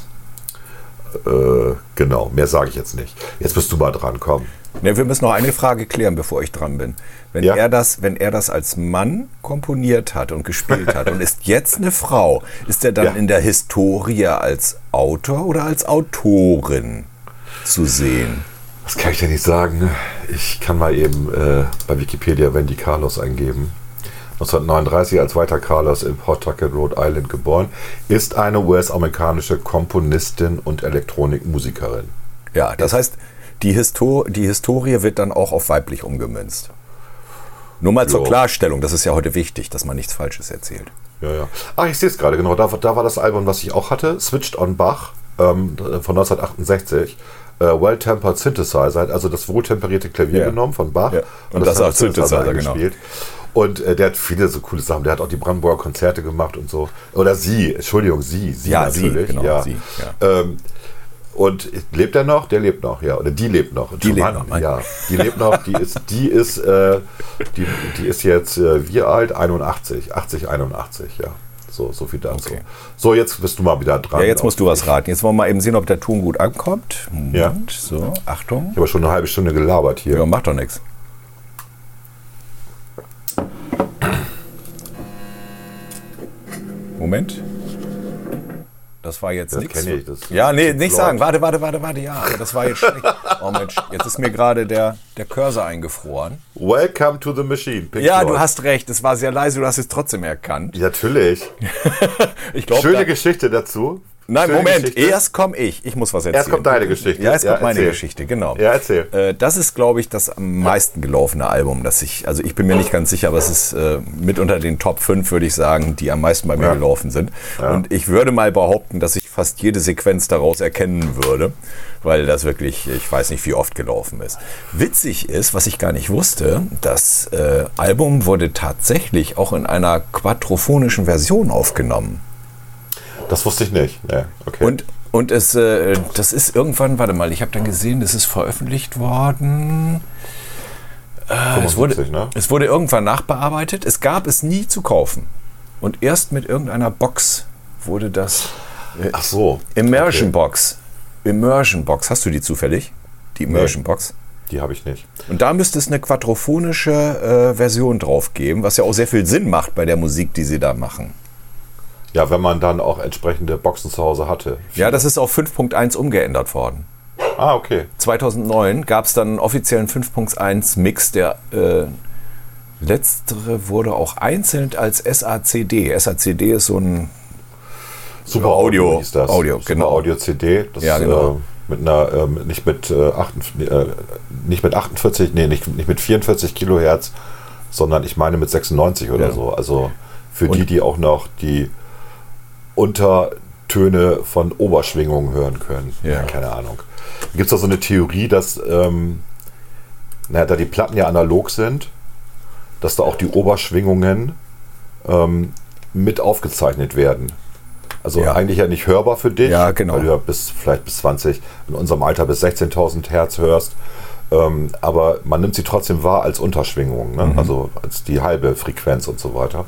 Äh, genau, mehr sage ich jetzt nicht. Jetzt bist du mal dran, komm. Ne, wir müssen noch eine Frage klären, bevor ich dran bin. Wenn, Ja. er das, wenn er das als Mann komponiert hat und gespielt hat und ist jetzt eine Frau, ist er dann Ja. in der Historie als Autor oder als Autorin zu sehen? Was kann ich denn nicht sagen? Ich kann mal eben äh, bei Wikipedia Wendy Carlos eingeben. 1939 als Walter Carlos in Pawtucket, Rhode Island geboren, ist eine US-amerikanische Komponistin und Elektronikmusikerin. Ja, das heißt, die, Histo die Historie wird dann auch auf weiblich umgemünzt. Nur mal zur Jo. Klarstellung, das ist ja heute wichtig, dass man nichts Falsches erzählt. Ja, ja. Ach, ich sehe es gerade, genau. Da, da war das Album, was ich auch hatte, Switched on Bach ähm, von 1968. Äh, Well-Tempered Synthesizer, hat also das wohltemperierte Klavier Ja. genommen von Bach. Ja. Und das hat als Synthesizer, genau. eingespielt. Und äh, der hat viele so coole Sachen. Der hat auch die Brandenburger Konzerte gemacht und so. Oder sie, Entschuldigung, sie. Sie Ja, sie, natürlich. genau, ja. sie, ja. Ähm, und lebt er noch? Der lebt noch, ja. Oder die lebt noch. Die lebt noch, mein- Ja, die lebt noch. Die ist, die ist, äh, die, die ist jetzt äh, wie alt? 81. 80, 81, ja. So, so viel dazu. Okay. So, jetzt bist du mal wieder dran. Ja, jetzt musst du was raten. Jetzt wollen wir mal eben sehen, ob der Ton gut ankommt. Moment, Ja. so, Achtung. Ich habe schon eine halbe Stunde gelabert hier. Ja, macht doch nichts. Moment. Das war jetzt nichts. kenn ich, das- Ja, nee, nicht sagen. Warte, warte, warte, warte. Ja, aber das war jetzt schlecht. Oh Mensch, jetzt ist mir gerade der, der Cursor eingefroren. Welcome to the Machine. Pink Ja, Floyd. du hast recht. Es war sehr leise. Du hast es trotzdem erkannt. Natürlich. Ich glaube, Schöne da, Geschichte dazu. Nein, Schöne Moment. Geschichte. Erst komme ich. Ich muss was erzählen. Erst kommt deine Geschichte. Ja, erst Ja, kommt meine erzähl. Geschichte, genau. Ja, erzähl. Äh, das ist, glaube ich, das am meisten gelaufene Album, das ich, also ich bin mir nicht ganz sicher, aber es ist äh, mit unter den Top 5, würde ich sagen, die am meisten bei mir Ja. gelaufen sind. Und ich würde mal behaupten, dass ich fast jede Sequenz daraus erkennen würde, weil das wirklich, ich weiß nicht, wie oft gelaufen ist. Witzig ist, was ich gar nicht wusste, das äh, Album wurde tatsächlich auch in einer quadrophonischen Version aufgenommen. Das wusste ich nicht. Nee, okay. Und, und es, äh, das ist irgendwann, warte mal, ich habe dann gesehen, das ist veröffentlicht worden. Äh, es, wurde, 75, ne? es wurde irgendwann nachbearbeitet. Es gab es nie zu kaufen. Und erst mit irgendeiner Box wurde das. Äh, Ach so. Immersion Box. Immersion Box. Hast du die zufällig? Die Immersion Box? Die habe ich nicht. Und da müsste es eine quadrophonische äh, Version drauf geben, was ja auch sehr viel Sinn macht bei der Musik, die sie da machen. Ja, wenn man dann auch entsprechende Boxen zu Hause hatte. Ja, das ist auf 5.1 umgeändert worden. Ah, okay. 2009 gab es dann einen offiziellen 5.1 Mix, der äh, letztere wurde auch einzeln als SACD. SACD ist so ein Super Audio- Audio hieß das. Audio, Super genau. Audio CD. Das, Ja, genau. Äh, mit einer, äh, nicht mit, äh, 48, äh, nicht mit 48, nee, nicht, nicht mit 44 Kilohertz, sondern ich meine mit 96 oder Ja. so. Also für Und- die, die auch noch die Untertöne von Oberschwingungen hören können. Ja. keine Ahnung. Gibt es da so eine Theorie, dass, ähm, naja, da die Platten ja analog sind, dass da auch die Oberschwingungen ähm, mit aufgezeichnet werden. Also Ja. eigentlich ja nicht hörbar für dich, Ja, genau. weil du ja bis vielleicht bis 20, in unserem Alter bis 16.000 Hertz hörst. Ähm, aber man nimmt sie trotzdem wahr als Unterschwingung, ne? Mhm. also als die halbe Frequenz und so weiter.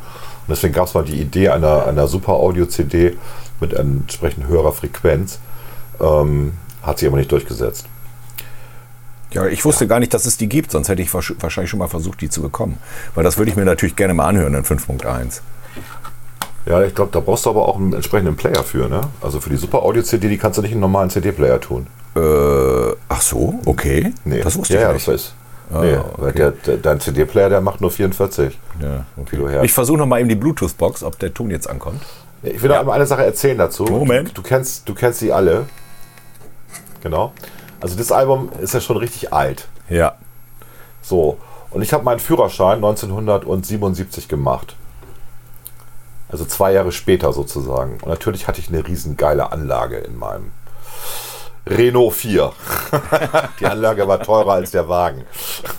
Und deswegen gab es mal die Idee einer, einer Super Audio-CD mit entsprechend höherer Frequenz. Ähm, hat sich aber nicht durchgesetzt. Ja, ich wusste gar nicht, dass es die gibt, sonst hätte ich wahrsch- wahrscheinlich schon mal versucht, die zu bekommen. Weil das würde ich mir natürlich gerne mal anhören in 5.1. Ja, ich glaube, da brauchst du aber auch einen entsprechenden Player für. Ne? Also für die Super Audio-CD, die kannst du nicht in einen normalen CD-Player tun. Äh, ach so, okay. Nee. Das wusste ja, ich ja, nicht. das Ah, nee, okay. weil der, der, dein CD-Player, der macht nur 44 ja, okay. Kilohertz. Ich versuche noch mal eben die Bluetooth-Box, ob der Ton jetzt ankommt. Ich will noch einmal eine Sache erzählen dazu. Moment. Du, du, kennst, du kennst sie alle. Genau. Also das Album ist ja schon richtig alt. Ja. So. Und ich habe meinen Führerschein 1977 gemacht. Also zwei Jahre später sozusagen. Und natürlich hatte ich eine riesen geile Anlage in meinem Renault 4. Die Anlage war teurer als der Wagen.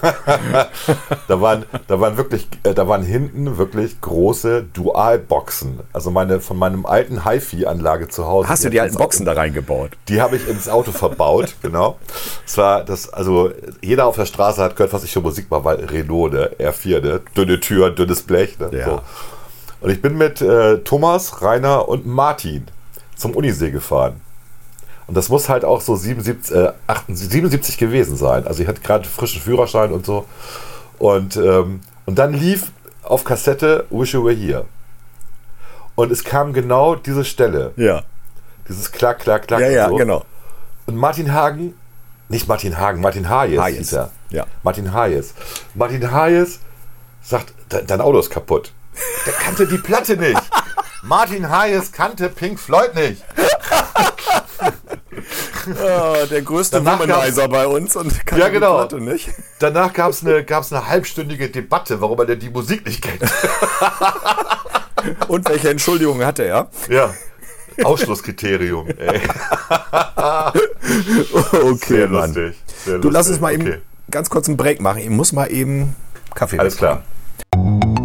da, waren, da, waren wirklich, äh, da waren hinten wirklich große Dualboxen. Also meine, von meinem alten HiFi-Anlage zu Hause. Hast du die alten Boxen da reingebaut? die habe ich ins Auto verbaut, genau. Es war das, also jeder auf der Straße hat gehört, was ich für Musik mache, weil Renault, ne? R4, ne? Dünne Tür, dünnes Blech, ne? Ja. So. Und ich bin mit äh, Thomas, Rainer und Martin zum Unisee gefahren. Und das muss halt auch so 77, äh, 78, 77 gewesen sein. Also ich hatte gerade frischen Führerschein und so. Und, ähm, und dann lief auf Kassette Wish You Were Here. Und es kam genau diese Stelle. Ja. Dieses Klack, Klack, Klack. Ja, ja, so. genau. Und Martin Hagen, nicht Martin Hagen, Martin Hayes, Hayes, hieß er. ja. Martin Hayes. Martin Hayes sagt, "De- dein Auto ist kaputt. Der kannte die Platte nicht. Martin Hayes kannte Pink Floyd nicht. Ah, der größte Danach Womanizer bei uns und kann Ja, genau. Platte nicht. Danach gab es eine, gab's eine halbstündige Debatte, warum er denn die Musik nicht kennt. Und welche Entschuldigung hatte er? Ja. Ausschlusskriterium. Ey. Okay, Sehr Mann. lustig. Sehr Du lass lustig. uns mal eben Okay. ganz kurz einen Break machen. Ich muss mal eben Kaffee Alles wegmachen. klar.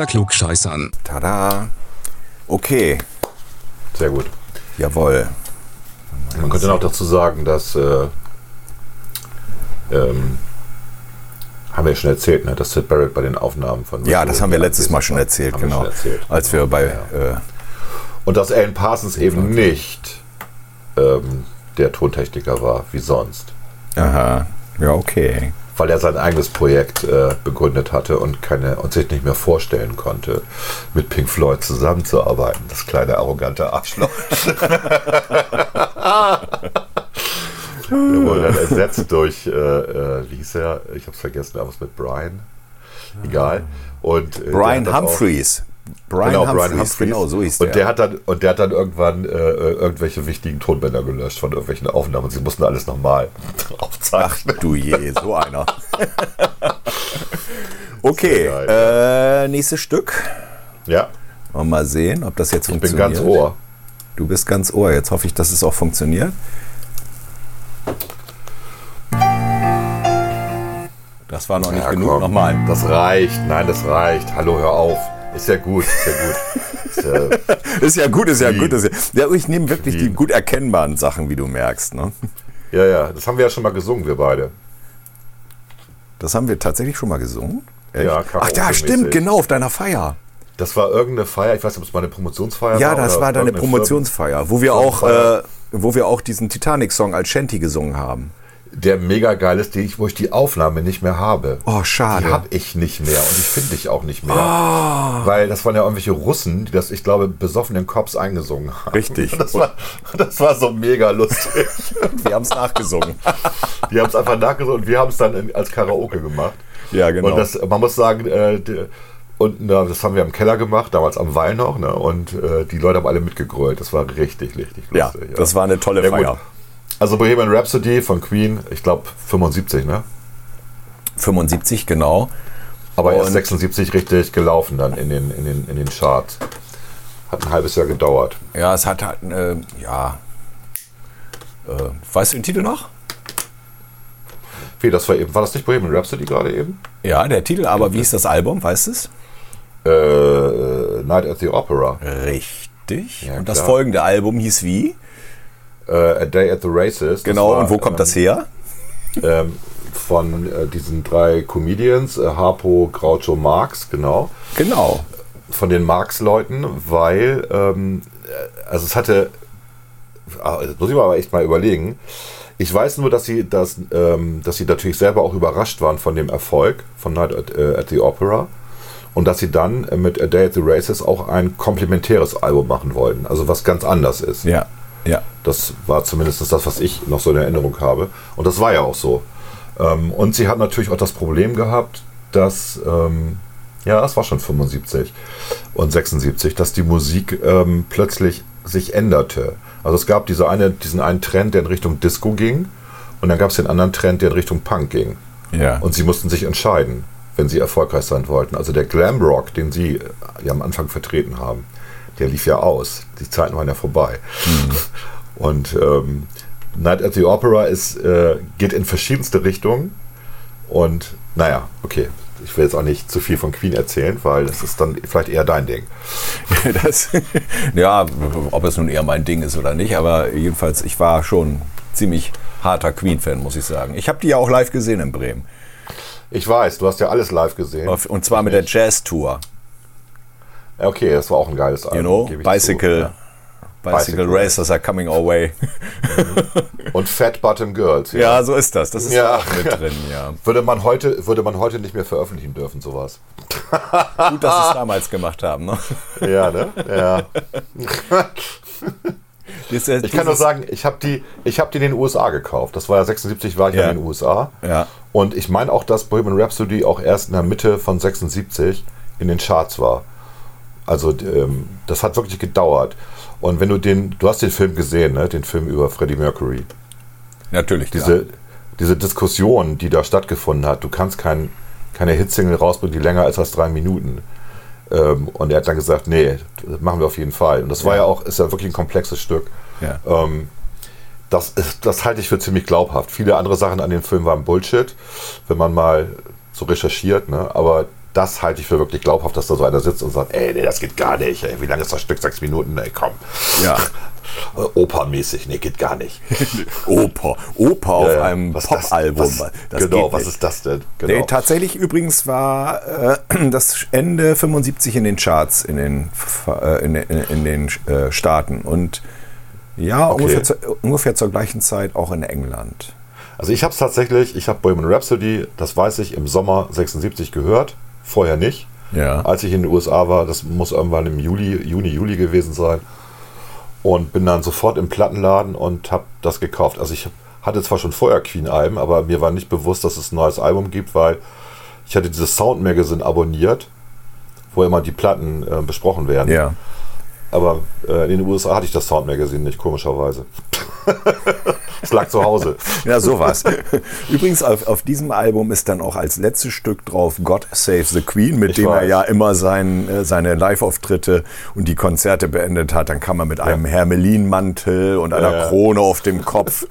Unter Klugscheißern. Tada. Okay, Sehr gut. jawohl. Man könnte noch dazu sagen, dass äh, ähm, haben wir ja schon erzählt, ne, dass Sid Barrett bei den Aufnahmen von Ja, das haben wir letztes Mal schon erzählt, genau. schon erzählt. Als wir bei Ja. äh, Und dass Alan Parsons eben nicht ähm, der Tontechniker war, wie sonst. aha, ja okay. Weil er sein eigenes Projekt äh, begründet hatte und, keine, und sich nicht mehr vorstellen konnte, mit Pink Floyd zusammenzuarbeiten. Das kleine arrogante Arschloch. Der wurde dann ersetzt durch, äh, äh, wie hieß er? Ich hab's vergessen, aber was mit Brian? Egal. Und, äh, Brian Humphreys. Brian, genau, Humphreys, Brian Humphreys. genau, so hieß und der. der hat dann Und der hat dann irgendwann äh, irgendwelche wichtigen Tonbänder gelöscht von irgendwelchen Aufnahmen. Sie mussten alles nochmal Ach aufzeichnen. du je, so einer. okay, Sehr äh, nächstes Stück. Ja, Wollen wir Mal sehen, ob das jetzt ich bin funktioniert. ganz ohr. Du bist ganz ohr. Jetzt hoffe ich, dass es auch funktioniert. Das war noch nicht Ja, genug. komm. Nochmal. Das reicht. Nein, das reicht. Hallo, hör auf. Ist ja gut, ist ja gut. Ist ja, Ist ja gut, ist ja gut. Ist ja, ja, ich nehme wirklich die gut erkennbaren Sachen, wie du merkst. Ne? ja, ja, das haben wir ja schon mal gesungen, wir beide. Das haben wir tatsächlich schon mal gesungen. Echt? Ja, Ach ja, stimmt, genau, auf deiner Feier. Das war irgendeine Feier, ich weiß nicht, ob es mal eine Promotionsfeier Ja, war. das oder war deine Promotionsfeier, wo wir auch, äh, wo wir auch diesen Titanic-Song als Shanty gesungen haben. Der mega geil ist, die ich, wo ich die Aufnahme nicht mehr habe. Oh, schade. Die habe ich nicht mehr und die finde ich auch nicht mehr. Weil das waren ja irgendwelche Russen, die das, ich glaube, besoffen in Cops eingesungen haben. Richtig. Das war, das war so mega lustig. Wir haben es nachgesungen. Die haben es einfach nachgesungen und wir haben es dann in, als Karaoke gemacht. Ja, genau. Und das, man muss sagen, äh, die, und na, das haben wir im Keller gemacht, damals am Wall noch, ne? Und äh, die Leute haben alle mitgegrölt. Das war richtig, richtig ja, lustig. das war eine tolle Ja, gut. Also Bohemian Rhapsody von Queen, ich glaube 75, ne? 75, genau. Aber erst Und- 76 richtig gelaufen dann in den, in den, in den Charts. Hat ein halbes Jahr gedauert. Ja, es hat halt, äh, ja. Äh, weißt du den Titel noch? Wie, das war eben, war das nicht Bohemian Rhapsody gerade eben? Ja, der Titel, aber wie ist das Album, weißt du es? Äh, Night at the Opera. Richtig. Ja, und das klar. folgende Album hieß wie? Äh, A Day at the Races. Genau, war, und wo kommt ähm, das her? ähm, von äh, diesen drei Comedians, äh, Harpo, Groucho, Marx, genau. Genau. Von den Marx-Leuten, weil, ähm, äh, also es hatte, ah, das muss ich mir aber echt mal überlegen. Ich weiß nur, dass sie, dass, ähm, dass sie natürlich selber auch überrascht waren von dem Erfolg von Night at, äh, at the Opera und dass sie dann äh, mit A Day at the Races auch ein komplementäres Album machen wollten, also was ganz anders ist. Ja, ja. Das war zumindest das, was ich noch so in Erinnerung habe. Und das war ja auch so. Ähm, und sie hat natürlich auch das Problem gehabt, dass, ähm, ja, es war schon 75 und 76, dass die Musik ähm, plötzlich sich änderte. Also es gab diese eine, diesen einen Trend, der in Richtung Disco ging. Und dann gab es den anderen Trend, der in Richtung Punk ging. Ja. Und sie mussten sich entscheiden, wenn sie erfolgreich sein wollten. Also der Glam Rock, den sie äh, ja am Anfang vertreten haben, der lief ja aus. Die Zeiten waren ja vorbei. Und ähm, Night at the Opera ist, äh, geht in verschiedenste Richtungen. Und naja, okay. Ich will jetzt auch nicht zu viel von Queen erzählen, weil das ist dann vielleicht eher dein Ding. Das, ja, ob es nun eher mein Ding ist oder nicht, aber jedenfalls, ich war schon ziemlich harter Queen-Fan, muss ich sagen. Ich habe die ja auch live gesehen in Bremen. Ich weiß, du hast ja alles live gesehen. Und zwar mit der Jazz-Tour. Ja, Okay, das war auch ein geiles Album. You know, zu. Bicycle, Ja. Bicycle, Bicycle Racers are coming our way. Und Fat Bottom Girls. Ja, so ist das. Das ist Ja. auch mit drin, ja. Würde man heute, würde man heute nicht mehr veröffentlichen dürfen, sowas. Gut, dass sie es damals gemacht haben. Ne? Ja, ne? Ja. Ich kann nur sagen, ich habe die, ich hab die in den USA gekauft. Das war ja 76, war ich ja Ja. in den USA. Ja. Und ich meine auch, dass Bohemian Rhapsody auch erst in der Mitte von 76 in den Charts war. Also ähm, das hat wirklich gedauert. Und wenn du den, du hast den Film gesehen, ne? den Film über Freddie Mercury. Natürlich, klar. Diese, diese Diskussion, die da stattgefunden hat, du kannst kein, keine Hitsingle rausbringen, die länger ist als drei Minuten. Ähm, und er hat dann gesagt, nee, das machen wir auf jeden Fall. Und das war Ja. ja auch, ist ja wirklich ein komplexes Stück. Ja. Ähm, das, ist, das halte ich für ziemlich glaubhaft. Viele andere Sachen an dem Film waren Bullshit, wenn man mal so recherchiert, ne? aber das halte ich für wirklich glaubhaft, dass da so einer sitzt und sagt, ey, nee, das geht gar nicht. Ey, wie lange ist das Stück? Sechs Minuten? Ey, komm. Ja. Äh, Opernmäßig, nee, geht gar nicht. Oper. Oper auf Ja, einem Pop-Album. Genau, was ist das denn? Nee, Genau. tatsächlich übrigens war äh, das Ende 75 in den Charts in den, äh, in, in, in den äh, Staaten und ja, ungefähr, zu, ungefähr zur gleichen Zeit auch in England. Also ich habe es tatsächlich, ich habe Bohemian Rhapsody, das weiß ich, im Sommer 76 gehört, vorher nicht. Ja. Als ich in den USA war, das muss irgendwann im Juli, Juni, Juli gewesen sein. Und bin dann sofort im Plattenladen und habe das gekauft. Also ich hatte zwar schon vorher Queen-Alben, aber mir war nicht bewusst, dass es ein neues Album gibt, weil ich hatte dieses Sound Magazine abonniert, wo immer die Platten äh, besprochen werden. Ja. Aber äh, in den USA hatte ich das Sound Magazine nicht, komischerweise. es lag zu Hause. Ja, sowas. Übrigens, auf, auf diesem Album ist dann auch als letztes Stück drauf God Save the Queen, mit Ich dem er weiß. ja immer sein, äh, seine Live-Auftritte und die Konzerte beendet hat. Dann kam er mit einem Hermelinmantel und einer Ja, ja. Krone auf dem Kopf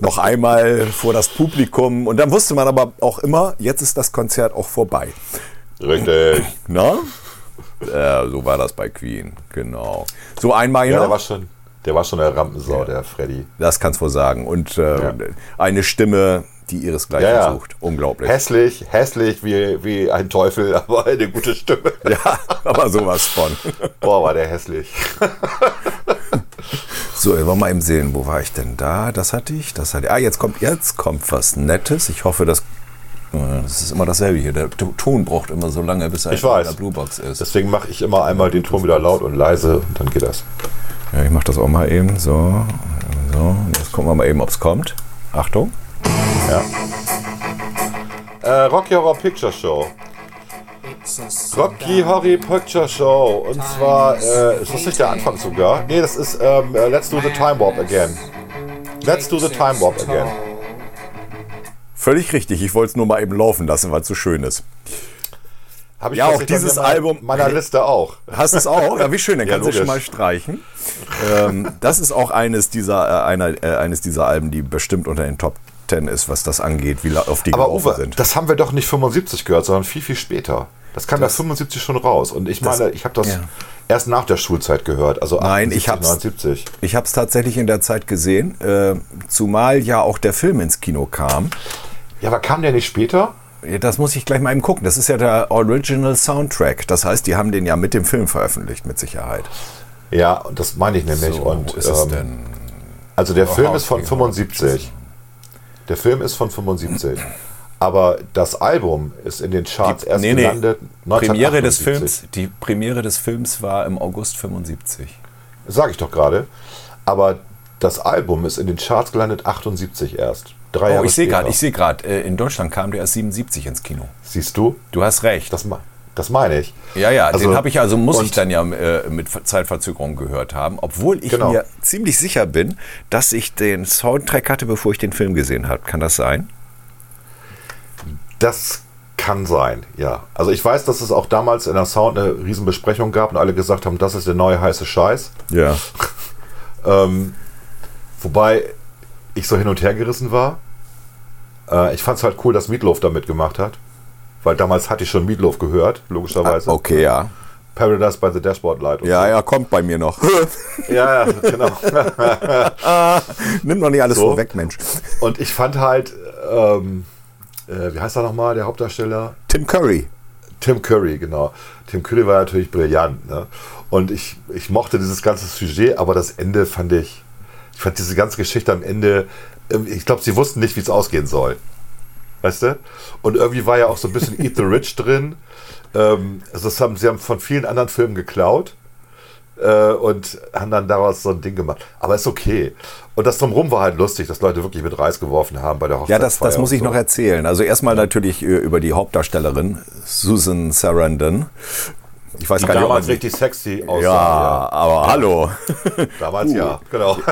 noch einmal vor das Publikum. Und dann wusste man aber auch immer, jetzt ist das Konzert auch vorbei. Richtig. Na? Ja, so war das bei Queen, genau. So einmal Ja, der war schon, der war schon der Rampensau, der Freddy. Das kannst du wohl sagen. Und äh, Ja. eine Stimme, die ihresgleichen Ja, ja. sucht. Unglaublich. Hässlich, hässlich wie, wie ein Teufel, aber eine gute Stimme. Ja, aber sowas von. Boah, war der hässlich. So, wir wollen mal eben sehen, wo war ich denn da? Das hatte ich, das hatte ich. Ah, jetzt kommt, jetzt kommt was Nettes. Ich hoffe, das, äh, das ist immer dasselbe hier. Der Ton braucht immer so lange, bis er Ich in der Bluebox ist. Deswegen mache ich immer einmal den Ton wieder laut und leise und dann geht das. Ja, ich mach das auch mal eben. So, so. Jetzt gucken wir mal eben, ob es kommt. Achtung. Äh, Rocky Horror Picture Show. Rocky Horror Picture Show. Und zwar, äh, ist das nicht der Anfang sogar? Nee, das ist ähm, äh, Let's Do the Time Warp Again. Let's Do the Time Warp Again. Völlig richtig. Ich wollte es nur mal eben laufen lassen, weil es so schön ist. Hab ich Ja, auch dieses bei Album- meiner Liste auch. Hast du es auch? Ja, wie schön, dann Ja, kannst du schon mal streichen. ähm, das ist auch eines dieser, äh, einer, äh, eines dieser Alben, die bestimmt unter den Top 10 ist, was das angeht, wie oft die Aber Uwe, sind. das haben wir doch nicht 75 gehört, sondern viel, viel später. Das kam da 75 schon raus. Und ich Das- meine, ich habe das ja. erst nach der Schulzeit gehört. Also Nein, 78, ich hab's- 79. Ich habe es tatsächlich in der Zeit gesehen, äh, zumal ja auch der Film ins Kino kam. Ja, aber kam der nicht später? Das muss ich gleich mal eben gucken. Das ist ja der Original Soundtrack. Das heißt, die haben den ja mit dem Film veröffentlicht, mit Sicherheit. Ja, das meine ich nämlich. So, und ist es ähm, denn? Also der Film ist von Howard 75. Der Film ist von 75. Aber das Album ist in den Charts erst nee, nee. gelandet. Premiere des 1978. Films, die Premiere des Films war im August 75. Sag ich doch gerade. Aber das Album ist in den Charts gelandet 78 erst. Drei Oh, Jahre ich sehe gerade, ich sehe gerade, äh, in Deutschland kam der erst 77 ins Kino. Siehst du? Du hast recht. Das, das meine ich. Ja, ja, Also- den habe ich also, muss ich dann ja äh, mit Zeitverzögerung gehört haben, obwohl ich Genau. mir ziemlich sicher bin, dass ich den Soundtrack hatte, bevor ich den Film gesehen habe. Kann das sein? Das kann sein, ja. Also ich weiß, dass es auch damals in der Sound eine Riesenbesprechung gab und alle gesagt haben, das ist der neue heiße Scheiß. Ja. Ähm, wobei ich so hin und her gerissen war. Äh, ich fand es halt cool, dass Meatloaf da mitgemacht hat. Weil damals hatte ich schon Meatloaf gehört, logischerweise. Ah, Okay, ja. Paradise by the Dashboard Light. Ja, so. ja, kommt bei mir noch. ja, ja, genau. Nimm doch nicht alles So. vorweg, Mensch. Und ich fand halt, ähm, äh, wie heißt er nochmal, der Hauptdarsteller? Tim Curry. Tim Curry, genau. Tim Curry war natürlich brillant. Ne? Und ich, ich mochte dieses ganze Sujet, aber das Ende fand ich, ich fand diese ganze Geschichte am Ende, ähm, ich glaube, sie wussten nicht, wie es ausgehen soll. Weißt du? Und irgendwie war ja auch so ein bisschen Eat the Rich drin. Ähm, also das haben, sie haben von vielen anderen Filmen geklaut äh, und haben dann daraus so ein Ding gemacht. Aber ist okay. Und das drumherum war halt lustig, dass Leute wirklich mit Reis geworfen haben bei der Hochzeit. Ja, das, das muss ich noch erzählen. Also erstmal natürlich äh, über die Hauptdarstellerin, Susan Sarandon. Ich weiß Die gar nicht, damals man- richtig sexy aussah. ja, aber hallo. Damals ja, genau.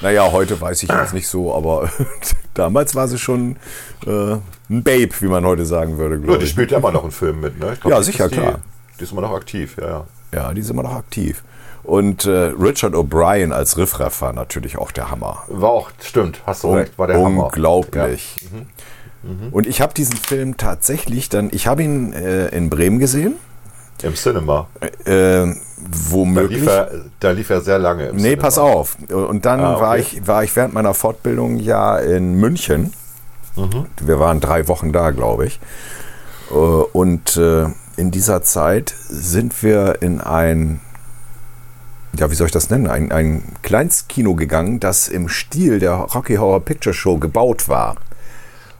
Naja, heute weiß ich jetzt nicht so, aber damals war sie schon äh, ein Babe, wie man heute sagen würde, Ja, die spielt ja immer noch einen Film mit, ne? Glaub, Ja, sicher, die, klar. Die ist immer noch aktiv, ja, ja. Ja, die ist immer noch aktiv. Und äh, Richard O'Brien als Riffraff war natürlich auch der Hammer. War auch, stimmt, hast du recht, war der Hammer. unglaublich. Und ich habe diesen Film tatsächlich dann, ich habe ihn äh, in Bremen gesehen, Im Cinema. äh, Da lief, womöglich. er, da lief er sehr lange im Nee, Cinema. pass auf. Und dann Ah, okay. war, ich, war ich während meiner Fortbildung ja in München. Mhm. Wir waren drei Wochen da, glaube ich. Äh, Und äh, in dieser Zeit sind wir in ein, ja, wie soll ich das nennen, ein, ein Kleinstkino gegangen, das im Stil der Rocky Horror Picture Show gebaut war.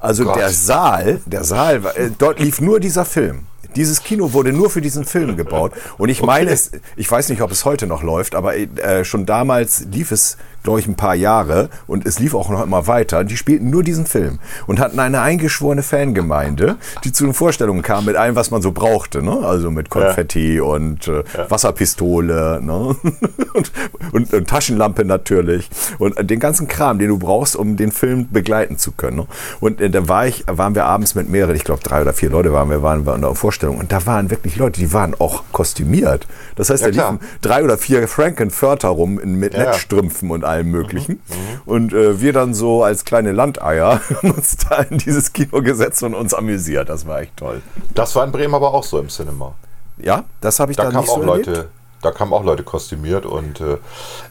Also Gott. der Saal, der Saal, war- äh, dort lief nur dieser Film. Dieses Kino wurde nur für diesen Film gebaut. Und ich meine es, ich weiß nicht, ob es heute noch läuft, aber äh, schon damals lief es, glaube ich, ein paar Jahre und es lief auch noch immer weiter. Die spielten nur diesen Film und hatten eine eingeschworene Fangemeinde, die zu den Vorstellungen kam mit allem, was man so brauchte. Ne? Also mit Konfetti und äh, Wasserpistole ne? und, und, und Taschenlampe natürlich und den ganzen Kram, den du brauchst, um den Film begleiten zu können. Ne? Und äh, da war ich, waren wir abends mit mehreren, ich glaube drei oder vier Leute waren wir, waren wir in der Vorstellung und da waren wirklich Leute, die waren auch kostümiert. Das heißt, Ja, da liefen drei oder vier Frankenförter rum mit Ja, Mhm. Netzstrümpfen und allem möglichen. Und äh, wir dann so als kleine Landeier haben uns da in dieses Kino gesetzt und uns amüsiert. Das war echt toll. Das war in Bremen aber auch so im Cinema. Ja, das habe ich Da da nicht so auch erlebt. Leute, da kamen auch Leute kostümiert und äh,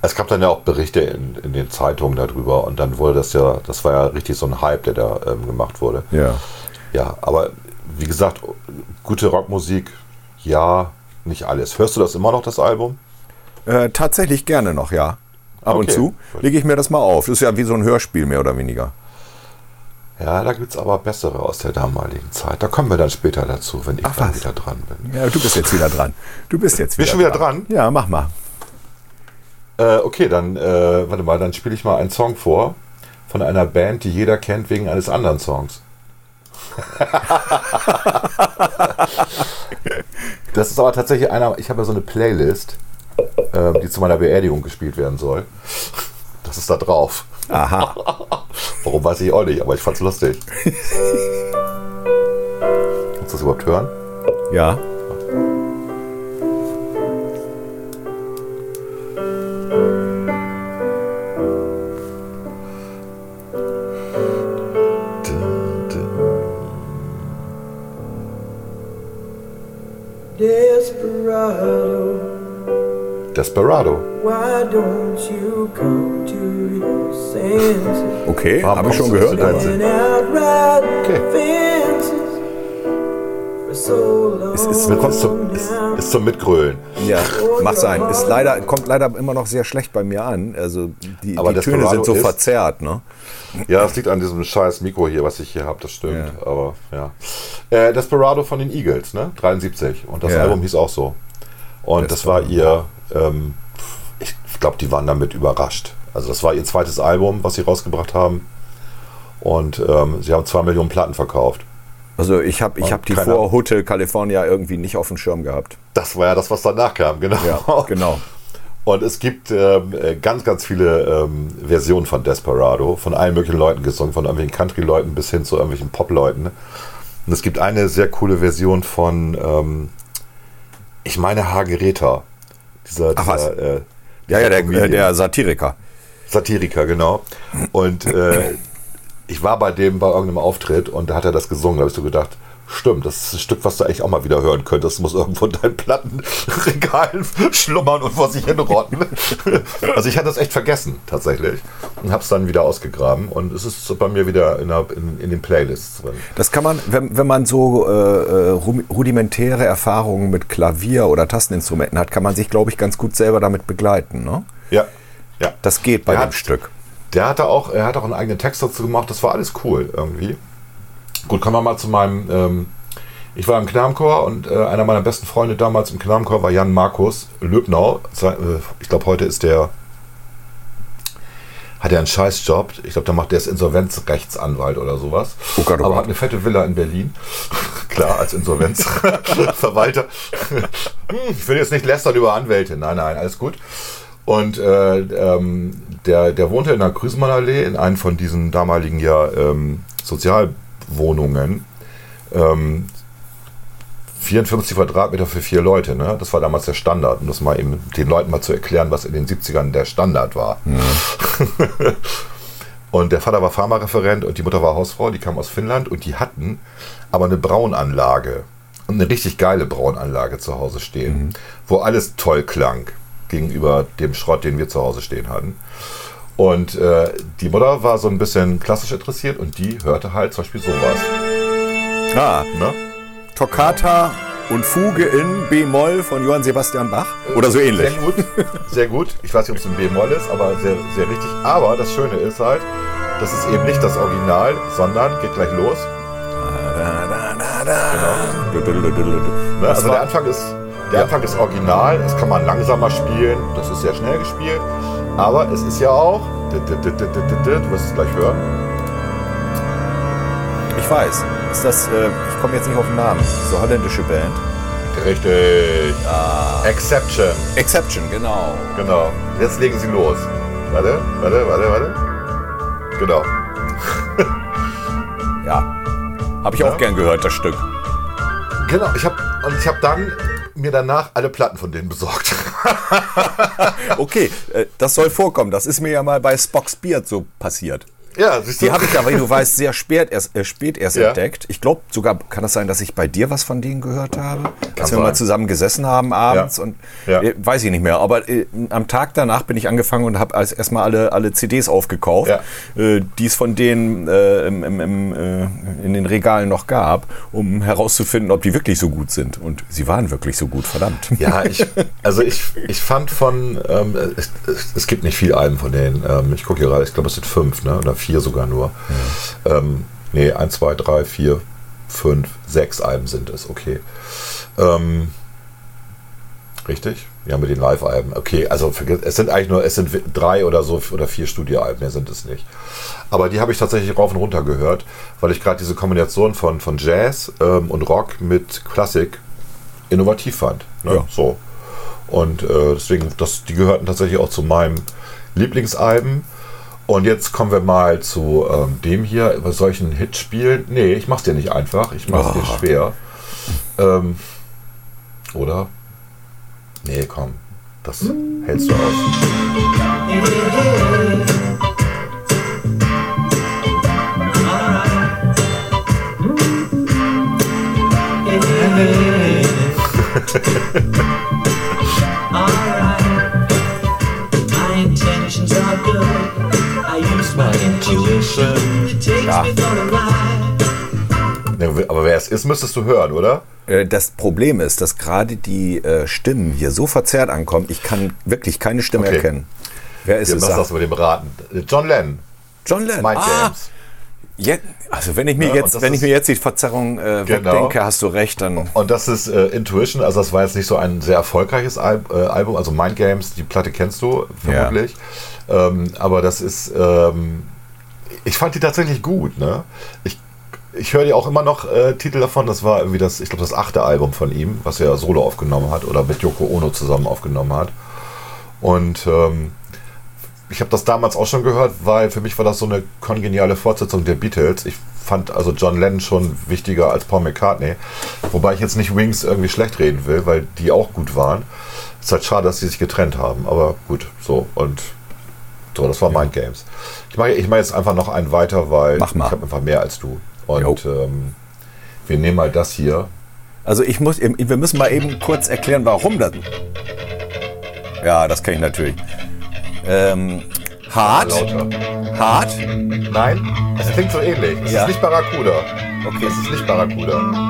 es gab dann ja auch Berichte in, in den Zeitungen darüber und dann wurde das ja, das war ja richtig so ein Hype, der da ähm, gemacht wurde. Ja. Ja, aber wie gesagt, gute Rockmusik, ja, nicht alles. Hörst du das immer noch, das Album? Äh, tatsächlich gerne noch, ja. Ab und Okay, zu gut. lege ich mir das mal auf. Das ist ja wie so ein Hörspiel mehr oder weniger. Ja, da gibt es aber bessere aus der damaligen Zeit. Da kommen wir dann später dazu, wenn ich Ach, dann was? wieder dran bin. Ja, du bist jetzt wieder dran. Du bist jetzt wieder Bist schon wieder dran? Ja, mach mal. Äh, okay, dann, äh, warte mal, dann spiele ich mal einen Song vor von einer Band, die jeder kennt wegen eines anderen Songs. das ist aber tatsächlich einer, ich habe ja so eine Playlist, ähm, die zu meiner Beerdigung gespielt werden soll. Das ist da drauf. Aha. Warum weiß ich auch nicht, aber ich fand's lustig. Kannst du das überhaupt hören? Ja. Senses Okay, habe ich schon gehört. outride Okay. Es ist- zum, ist, ist zum Mitgrölen. Ja, mag sein. Ist leider, kommt leider immer noch sehr schlecht bei mir an. Also die, Aber die Töne Desperado sind so ist- verzerrt, ne? Ja, das liegt an diesem scheiß Mikro hier, was ich hier habe, das stimmt. Ja. Aber ja. Äh, Desperado von den Eagles, ne? 73. Und das Ja. Album hieß auch so. Und das war ihr, ähm, ich glaube, die waren damit überrascht. Also das war ihr zweites Album, was sie rausgebracht haben. Und ähm, sie haben zwei Millionen Platten verkauft. Also ich habe ich hab die keiner- vor Hotel California irgendwie nicht auf dem Schirm gehabt. Das war ja das, was danach kam, genau. Ja, genau. Und es gibt ähm, äh, ganz, ganz viele ähm, Versionen von Desperado, von allen möglichen Leuten gesungen, von irgendwelchen Country-Leuten bis hin zu irgendwelchen Pop-Leuten. Und es gibt eine sehr coole Version von, ähm, ich meine, Hagereta. Dieser, Ach, was? dieser, äh, Ja, ja, der, der Satiriker. Satiriker, genau. Und äh, ich war bei dem bei irgendeinem Auftritt und da hat er das gesungen. Da habe ich so gedacht, stimmt, das ist ein Stück, was du eigentlich auch mal wieder hören könntest. Das muss irgendwo in deinen Plattenregalen schlummern und vor sich hinrotten. also ich hatte das echt vergessen, tatsächlich. Und habe es dann wieder ausgegraben. Und es ist bei mir wieder in, der, in, in den Playlists drin. Das kann man, wenn, wenn man so äh, äh, ru- rudimentäre Erfahrungen mit Klavier oder Tasteninstrumenten hat, kann man sich, glaube ich, ganz gut selber damit begleiten. Ne? Ja, ja. Das geht bei Der dem hat- Stück. Der hatte auch, er hat auch einen eigenen Text dazu gemacht. Das war alles cool irgendwie. Gut, kommen wir mal zu meinem. Ähm, ich war im Knarrenchor und äh, einer meiner besten Freunde damals im Knarrenchor war Jan Markus Löbnau. Äh, Ich glaube, heute ist der. Hat er einen Scheißjob. Ich glaube, der macht der ist Insolvenzrechtsanwalt oder sowas. Oh Gott, oh Aber Gott. hat eine fette Villa in Berlin. Klar, als Insolvenzverwalter. Hm, ich will jetzt nicht lästern über Anwälte. Nein, nein, alles gut. Und äh, ähm, der, der wohnte in der Grüßmannallee in einem von diesen damaligen ja ähm, Sozialwohnungen. Ähm, 54 Quadratmeter für vier Leute, ne? Das war damals der Standard. Um das mal eben den Leuten mal zu erklären, was in den 70ern der Standard war. und der Vater war Pharmareferent und die Mutter war Hausfrau, die kam aus Finnland und die hatten aber eine Braunanlage. Und eine richtig geile Braunanlage zu Hause stehen, wo alles toll klang gegenüber dem Schrott, den wir zu Hause stehen hatten. Und äh, die Mutter war so ein bisschen klassisch interessiert und die hörte halt zum Beispiel sowas. Ah, Ne? Toccata und Fuge in B-Moll von Johann Sebastian Bach. Oder so ähnlich. Sehr gut, sehr gut. Ich weiß nicht, ob es ein B-Moll ist, aber sehr, sehr richtig. Aber das Schöne ist halt, das ist eben nicht das Original, sondern geht gleich los. Ne? Also der Anfang ist, der Anfang ist original, das kann man langsamer spielen, das ist sehr schnell gespielt, aber es ist ja auch, du wirst es gleich hören, Ich weiß. Ist das, äh, ich komme jetzt nicht auf den Namen. Diese holländische Band. richtig, Exception, Exception, genau. genau, jetzt legen sie los. Warte, warte, warte, warte. Genau. Ja. Habe ich Ja? auch gern gehört, das Stück. Genau, ich habe und ich habe dann mir danach alle Platten von denen besorgt. Okay, äh, das soll vorkommen. Das ist mir ja mal bei Spock's Beard so passiert. Ja, siehst du. Die habe ich ja, wie du weißt, sehr spät erst, äh, spät erst Ja. entdeckt. Ich glaube sogar, kann das sein, dass ich bei dir was von denen gehört habe? Dass wir sein. mal zusammen gesessen haben abends Ja. und Ja. äh, weiß ich nicht mehr. Aber äh, am Tag danach bin ich angefangen und habe erstmal alle, alle CDs aufgekauft, äh, die es von denen äh, im, im, im, äh, in den Regalen noch gab, um herauszufinden, ob die wirklich so gut sind. Und sie waren wirklich so gut, verdammt. Ja, ich, also ich, ich fand von, ähm, es, es, es gibt nicht viel Alben von denen. Ähm, ich gucke hier gerade, ich glaube, es sind fünf, ne? oder vier sogar nur. Ähm, nee, eins, zwei, drei, vier, fünf, sechs Alben sind es, okay. Ähm, richtig? Ja, mit den Live-Alben. Okay, also es sind eigentlich nur, es sind drei oder so oder vier Studioalben, mehr sind es nicht. Aber die habe ich tatsächlich rauf und runter gehört, weil ich gerade diese Kombination von, von Jazz ähm, und Rock mit Klassik innovativ fand. Ne? Ja. So. Und äh, deswegen, das, die gehörten tatsächlich auch zu meinem Lieblingsalben. Und jetzt kommen wir mal zu ähm, dem hier. Was soll ich einen Hit spielen? Nee, ich mach's dir nicht einfach. Ich mach's dir Ah. schwer. Ähm, oder? Nee, komm. Das hältst du aus. Ja. me for a ride. Ne, aber wer es ist, müsstest du hören, oder? Äh, Das Problem ist, dass gerade die äh, Stimmen hier so verzerrt ankommen, ich kann wirklich keine Stimme Okay. erkennen. Wer ist Wir es? Sag. das mit dem raten. John Lennon, John Lennon. Mind Ah, Games. jetzt, also wenn ich mir Ja, jetzt, wenn ich mir jetzt die Verzerrung äh, Genau. wegdenke, hast du recht, dann. Und das ist äh, Intuition, also das war jetzt nicht so ein sehr erfolgreiches Al äh, Album, also Mind Games, die Platte kennst du vermutlich. Ähm, aber das ist, ähm, ich fand die tatsächlich gut. Ne? Ich, ich höre dir auch immer noch äh, Titel davon, das war irgendwie das, ich glaube, das achte Album von ihm, was er solo aufgenommen hat oder mit Yoko Ono zusammen aufgenommen hat. Und ähm, ich habe das damals auch schon gehört, weil für mich war das so eine kongeniale Fortsetzung der Beatles. Ich fand also John Lennon schon wichtiger als Paul McCartney. Wobei ich jetzt nicht Wings irgendwie schlecht reden will, weil die auch gut waren. Es ist halt schade, dass sie sich getrennt haben, aber gut, so. Und so, das war Mind Games. Ich mache ich mach jetzt einfach noch einen weiter, weil Mach mal. ich habe einfach mehr als du. Und ähm, wir nehmen mal das hier. Also ich muss, wir müssen mal eben kurz erklären, warum das. Ja, das kann ich natürlich. Ähm, hart, hart. Nein, es klingt so ähnlich. Es Ja. ist nicht Barracuda. Okay. Es ist nicht Barracuda.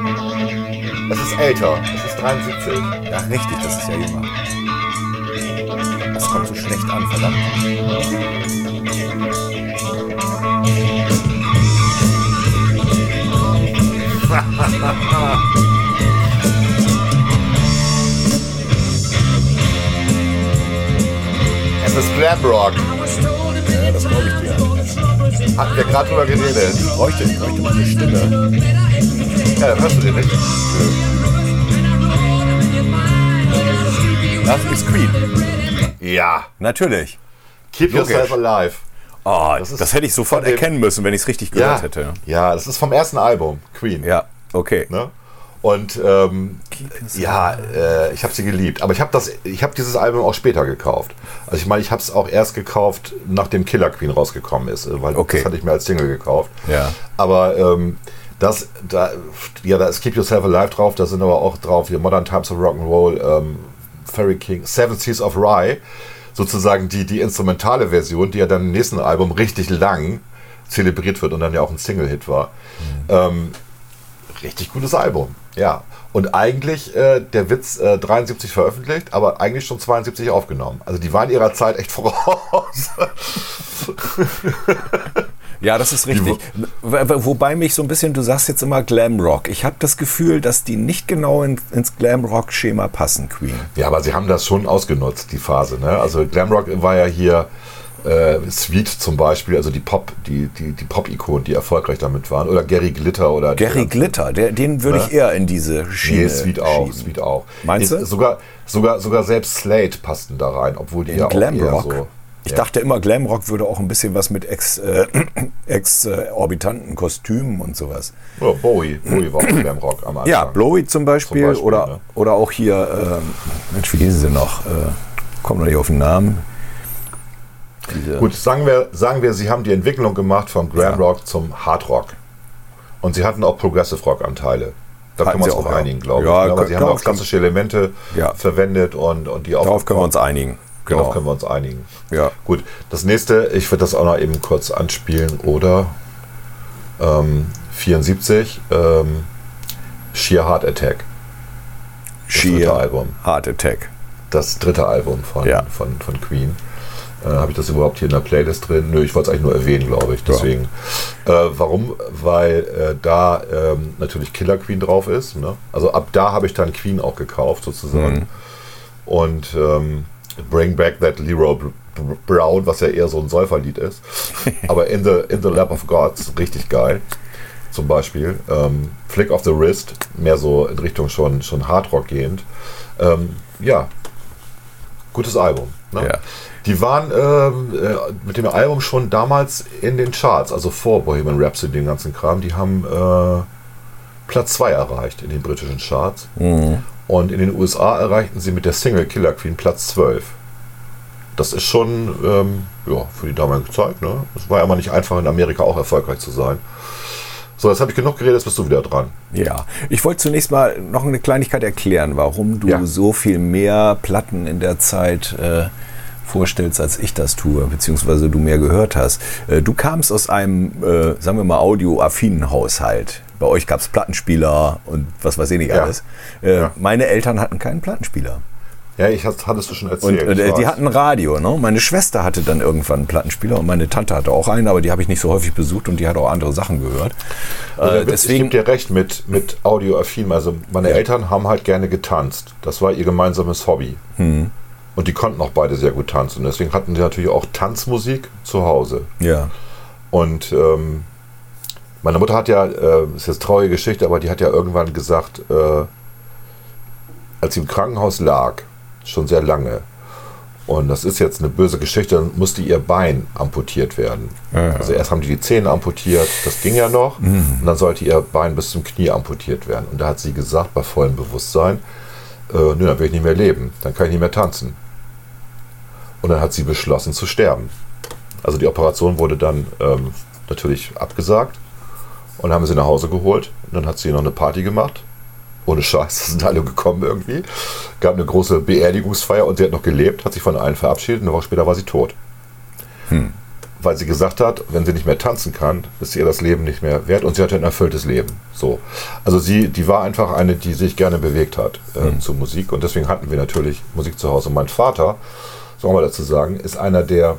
Es ist älter. Es ist 73. Ja, richtig, das ist ja jünger. Kommt so schlecht an, verdammt. Es ist Glamrock. Ja, das glaube ich dir. Hatten wir gerade drüber geredet. Ich bräuchte, ich bräuchte mal eine Stimme. Ja, hörst du den nicht? Das ist Queen. Ja. Natürlich. Keep Logisch. Yourself Alive. Oh, Das das, hätte ich sofort erkennen müssen, wenn ich es richtig Ja. gehört hätte. Ja, das ist vom ersten Album, Queen. Ja, okay. Ne? Und ähm, ja, äh, ich habe sie geliebt. Aber ich habe habe dieses Album auch später gekauft. Also ich meine, ich habe es auch erst gekauft, nachdem Killer Queen rausgekommen ist, äh, weil Okay. das hatte ich mir als Single gekauft. Ja. Aber ähm, das, da, ja, da ist Keep Yourself Alive drauf. Da sind aber auch drauf hier Modern Times of Rock'n'Roll, ähm, Fairy King, Seven Seas of Rye, sozusagen die die instrumentale Version, die ja dann im nächsten Album richtig lang zelebriert wird und dann ja auch ein Single-Hit war. Ähm, richtig gutes Album, ja. Und eigentlich, äh, der Witz, äh, 73 veröffentlicht, aber eigentlich schon 72 aufgenommen. Also die waren ihrer Zeit echt voraus. Ja, das ist richtig. Wobei mich so ein bisschen, du sagst jetzt immer Glamrock. Ich habe das Gefühl, dass die nicht genau in, ins Glamrock-Schema passen, Queen. Ja, aber sie haben das schon ausgenutzt, die Phase. Ne? Also Glamrock war ja hier äh, Sweet zum Beispiel, also die Pop, die, die, die Pop-Ikonen, die erfolgreich damit waren. Oder Gary Glitter oder Gary Glitter, der, den würde ich eher in diese Schiene Nee, Sweet auch, schieben. Sweet auch. Meinst du? Sogar, sogar, sogar selbst Slate passten da rein, obwohl die In ja auch eher Glamrock. so. Ich ja. dachte immer, Glamrock würde auch ein bisschen was mit ex, äh, exorbitanten Kostümen und sowas. Ja, Bowie, Bowie war auch Glamrock am Anfang. Ja, Blowy zum Beispiel, Zum Beispiel, oder, ne? oder auch hier, ähm, Mensch, wie hießen sie noch? Äh, kommt noch nicht auf den Namen. Diese, Gut, sagen wir, sagen wir, sie haben die Entwicklung gemacht vom Glamrock zum Hardrock. Und sie hatten auch Progressive Rock Anteile. Da Hatten können wir uns auch, auch ja. einigen, glaube Ja, ich. ne? Aber sie haben auch klassische Elemente Ja. verwendet und, und die Darauf können wir uns einigen. Darauf Genau. können wir uns einigen. Ja. Gut, das nächste, ich würde das auch noch eben kurz anspielen, oder? Ähm, 74, ähm, Sheer Heart Attack. dritte Sheer Album. Heart Attack. Das dritte Album von, Ja. von, von Queen. Äh, Habe ich das überhaupt hier in der Playlist drin? Nö, ich wollte es eigentlich nur erwähnen, glaube ich. Deswegen. Äh, warum? Weil äh, da ähm, natürlich Killer Queen drauf ist. Ne? Also ab da habe ich dann Queen auch gekauft, sozusagen. Und ähm, Bring Back That Leroy Br- Br- Brown, was ja eher so ein Säuferlied ist. Aber In the, in the Lap of God ist richtig geil. Zum Beispiel. Ähm, Flick of the Wrist, mehr so in Richtung schon, schon Hardrock gehend. Ähm, ja, gutes Album. Ne? Ja. Die waren ähm, äh, mit dem Album schon damals in den Charts, also vor Bohemian Rhapsody, den ganzen Kram. Die haben äh, Platz 2 erreicht in den britischen Charts. Und in den USA erreichten sie mit der Single Killer Queen Platz 12. Das ist schon ähm, ja, für die damalige Zeit. Ne? Es war ja immer nicht einfach, in Amerika auch erfolgreich zu sein. So, jetzt habe ich genug geredet, jetzt bist du wieder dran. Ja, ich wollte zunächst mal noch eine Kleinigkeit erklären, warum du Ja. so viel mehr Platten in der Zeit äh, vorstellst, als ich das tue, beziehungsweise du mehr gehört hast. Äh, du kamst aus einem, äh, sagen wir mal, audioaffinen Haushalt. Bei euch gab es Plattenspieler und was weiß ich nicht Ja. alles. Äh, Ja. Meine Eltern hatten keinen Plattenspieler. Ja, ich hattest du schon Und erzählt. äh, ich die hatten Radio. Ne? Meine Schwester hatte dann irgendwann einen Plattenspieler und meine Tante hatte auch einen, aber die habe ich nicht so häufig besucht und die hat auch andere Sachen gehört. Äh, Witz, deswegen, ich gebe dir recht mit, mit audioaffin. Also meine Eltern haben halt gerne getanzt. Das war ihr gemeinsames Hobby. Hm. Und die konnten auch beide sehr gut tanzen. Deswegen hatten sie natürlich auch Tanzmusik zu Hause. ja. Und ähm, meine Mutter hat ja, äh, ist jetzt traurige Geschichte, aber die hat ja irgendwann gesagt, äh, als sie im Krankenhaus lag, schon sehr lange, und das ist jetzt eine böse Geschichte, dann musste ihr Bein amputiert werden. Also erst haben die die Zähne amputiert, das ging ja noch, und dann sollte ihr Bein bis zum Knie amputiert werden. Und da hat sie gesagt, bei vollem Bewusstsein, äh, nö, dann will ich nicht mehr leben, dann kann ich nicht mehr tanzen. Und dann hat sie beschlossen zu sterben. Also die Operation wurde dann ähm, natürlich abgesagt und haben sie nach Hause geholt und dann hat sie noch eine Party gemacht. Ohne Scheiß, sind alle gekommen irgendwie. Gab eine große Beerdigungsfeier und sie hat noch gelebt, hat sich von allen verabschiedet und eine Woche später war sie tot. Weil sie gesagt hat, wenn sie nicht mehr tanzen kann, ist ihr das Leben nicht mehr wert und sie hatte ein erfülltes Leben. So. Also sie, die war einfach eine, die sich gerne bewegt hat äh, zur Musik und deswegen hatten wir natürlich Musik zu Hause. Mein Vater, soll man dazu sagen, ist einer, der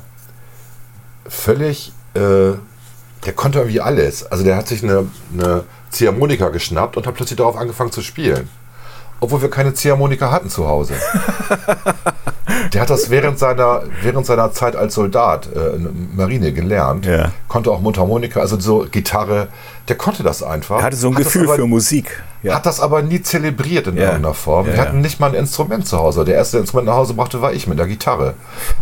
völlig, äh, der konnte irgendwie alles. Also der hat sich eine, eine Ziehharmonika geschnappt und hat plötzlich darauf angefangen zu spielen. Obwohl wir keine Ziehharmonika hatten zu Hause. Der hat das während seiner, während seiner Zeit als Soldat äh, in der Marine gelernt. Ja. Konnte auch Mundharmonika, also so Gitarre. Der konnte das einfach. Er hatte so ein Hat Gefühl aber- für Musik. Ja. Hat das aber nie zelebriert in Ja. irgendeiner Form. Ja, Wir hatten nicht mal ein Instrument zu Hause. Der erste Instrument nach Hause brachte, war ich mit der Gitarre.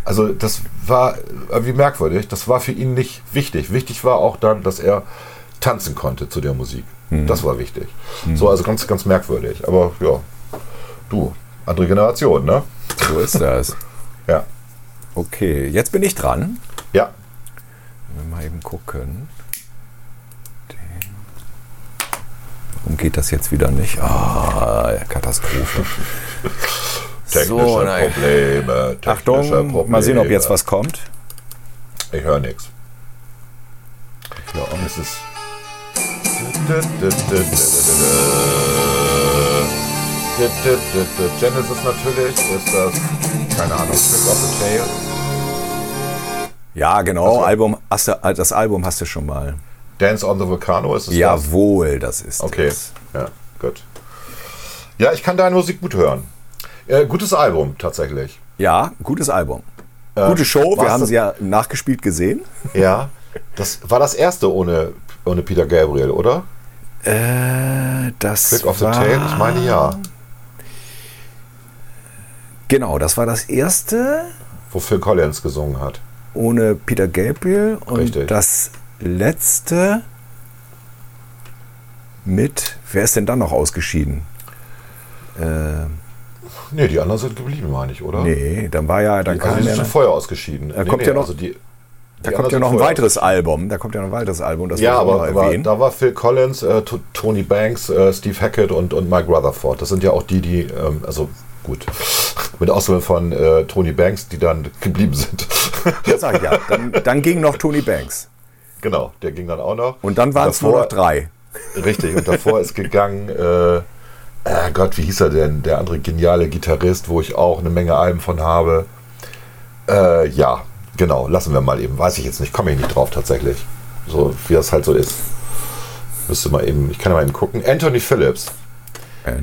Also das war irgendwie merkwürdig. Das war für ihn nicht wichtig. Wichtig war auch dann, dass er tanzen konnte zu der Musik. Mhm. Das war wichtig. So, also ganz, ganz merkwürdig. Aber ja, du, andere Generation, ne? So ist das. Ja. Okay, jetzt bin ich dran. Ja. Wenn wir mal eben gucken. Den. Warum geht das jetzt wieder nicht? Ah, Katastrophe. Technische nein. Probleme. Technische Achtung, Probleme. mal sehen, ob jetzt was kommt. Ich höre nichts. Ja, und Es ist. Genesis natürlich ist das, keine Ahnung, Trick of the Tail. Ja, genau. Album, hast du, das Album hast du schon mal. Dance on the Volcano ist es das? Jawohl, das ist Okay, es. ja, gut. Ja, ich kann deine Musik gut hören. Äh, gutes Album, tatsächlich. Ja, gutes Album. Gute Show, wir haben das- sie ja nachgespielt gesehen. Ja, das war das erste ohne, ohne Peter Gabriel, oder? Äh, das Click of the war, Tail, ich meine ja. Genau, das war das erste Wo Phil Collins gesungen hat. ohne Peter Gabriel und Richtig. das letzte mit, wer ist denn dann noch ausgeschieden? Äh, Nee, die anderen sind geblieben, meine ich, oder? nee, dann war ja, dann Also kam die sind ja, schon vorher ausgeschieden. Da kommt ja noch- Also die, da die kommt ja noch ein sind weiteres Album, da kommt ja noch ein weiteres Album, das Ja, aber, aber da war Phil Collins, äh, Tony Banks, äh, Steve Hackett und, und Mike Rutherford. Das sind ja auch die, die, ähm, also gut, mit Ausnahme von äh, Tony Banks, die dann geblieben sind. Ja, sag ich ja. Dann, dann ging noch Tony Banks. Genau, der ging dann auch noch. Und dann waren es nur noch drei. Richtig, und davor ist gegangen, äh, äh, Gott, wie hieß er denn? Der andere geniale Gitarrist, wo ich auch eine Menge Alben von habe. Äh, ja, genau, lassen wir mal eben. Weiß ich jetzt nicht, komme ich nicht drauf tatsächlich. So wie das halt so ist. Müsste mal eben, ich kann ja mal eben gucken. Anthony Phillips.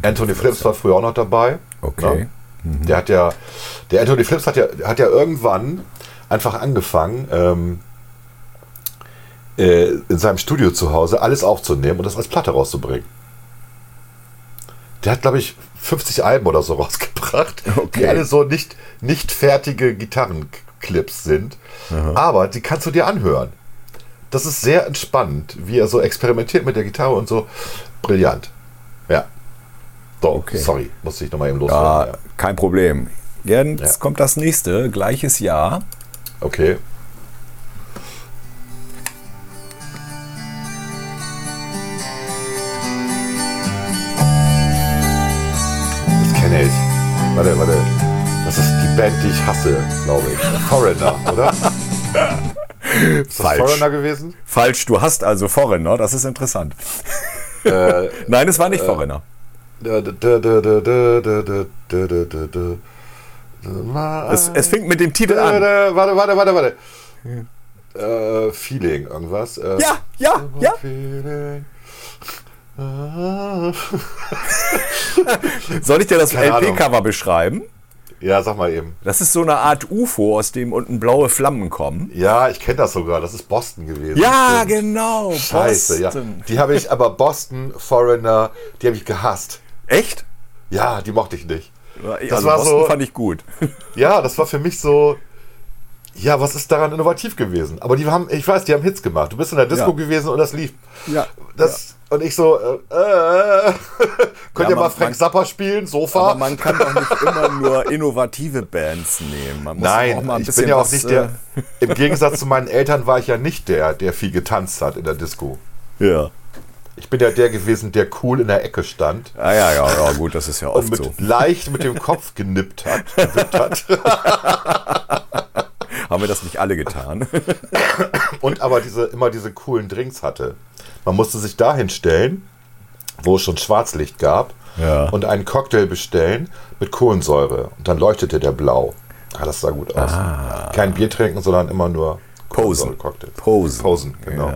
Anthony Phillips war früher auch noch dabei. Okay. Ne? Der hat ja, der Anthony Phillips hat ja, hat ja irgendwann einfach angefangen, ähm, äh, in seinem Studio zu Hause alles aufzunehmen und das als Platte rauszubringen. Der hat, glaube ich, 50 Alben oder so rausgebracht, Okay. die alle so nicht, nicht fertige Gitarrenclips sind. Aber die kannst du dir anhören. Das ist sehr entspannend, wie er so experimentiert mit der Gitarre und so. Brillant. Ja. So, Okay. sorry, musste ich nochmal eben Ja, loswerden. Ja. kein Problem. Jetzt Ja. kommt das nächste, gleiches Jahr. Okay. Warte, warte. Das ist die Band, die ich hasse, glaube ich. Foreigner, oder? Ist das Falsch. Foreigner gewesen? Falsch, du hast also Foreigner, das ist interessant. Äh, Nein, es war nicht äh, Foreigner. Es, es fängt mit dem Titel an. Warte, warte, warte, warte. Äh, Feeling, irgendwas. ja, ja, ja. Feeling. Ah. Soll ich dir das. LP-Cover beschreiben? Ja, sag mal eben. Das ist so eine Art UFO, aus dem unten blaue Flammen kommen. Ja, ich kenne das sogar. Das ist Boston gewesen. Ja, Stimmt. genau. Scheiße, ja. Boston. Die habe ich, aber Boston, Foreigner, die habe ich gehasst. Echt? Ja, die mochte ich nicht. Das also war Boston so- fand ich gut. Ja, das war für mich so. Ja, was ist daran innovativ gewesen? Aber die haben, ich weiß, die haben Hits gemacht. Du bist in der Disco Ja. gewesen und das lief. Ja. Das, Und ich so, äh, äh, könnt Ja, ihr mal Frank Zappa spielen? Sofa? Aber man kann doch nicht immer nur innovative Bands nehmen. Man muss auch Nein, ich bin ja auch nicht der. äh, Im Gegensatz zu meinen Eltern war ich ja nicht der, der viel getanzt hat in der Disco. Ja. Ich bin ja der gewesen, der cool in der Ecke stand Ah, ja, ja, ja, gut, das ist ja und oft mit so. leicht mit dem Kopf genippt hat. hat. Haben wir das nicht alle getan? Und aber diese, immer diese coolen Drinks hatte. Man musste sich dahin stellen, wo es schon Schwarzlicht gab, Ja. und einen Cocktail bestellen mit Kohlensäure. Und dann leuchtete der blau. Ah, das sah gut aus. Kein Bier trinken, sondern immer nur Posen. Cocktail. Posen. Posen, genau.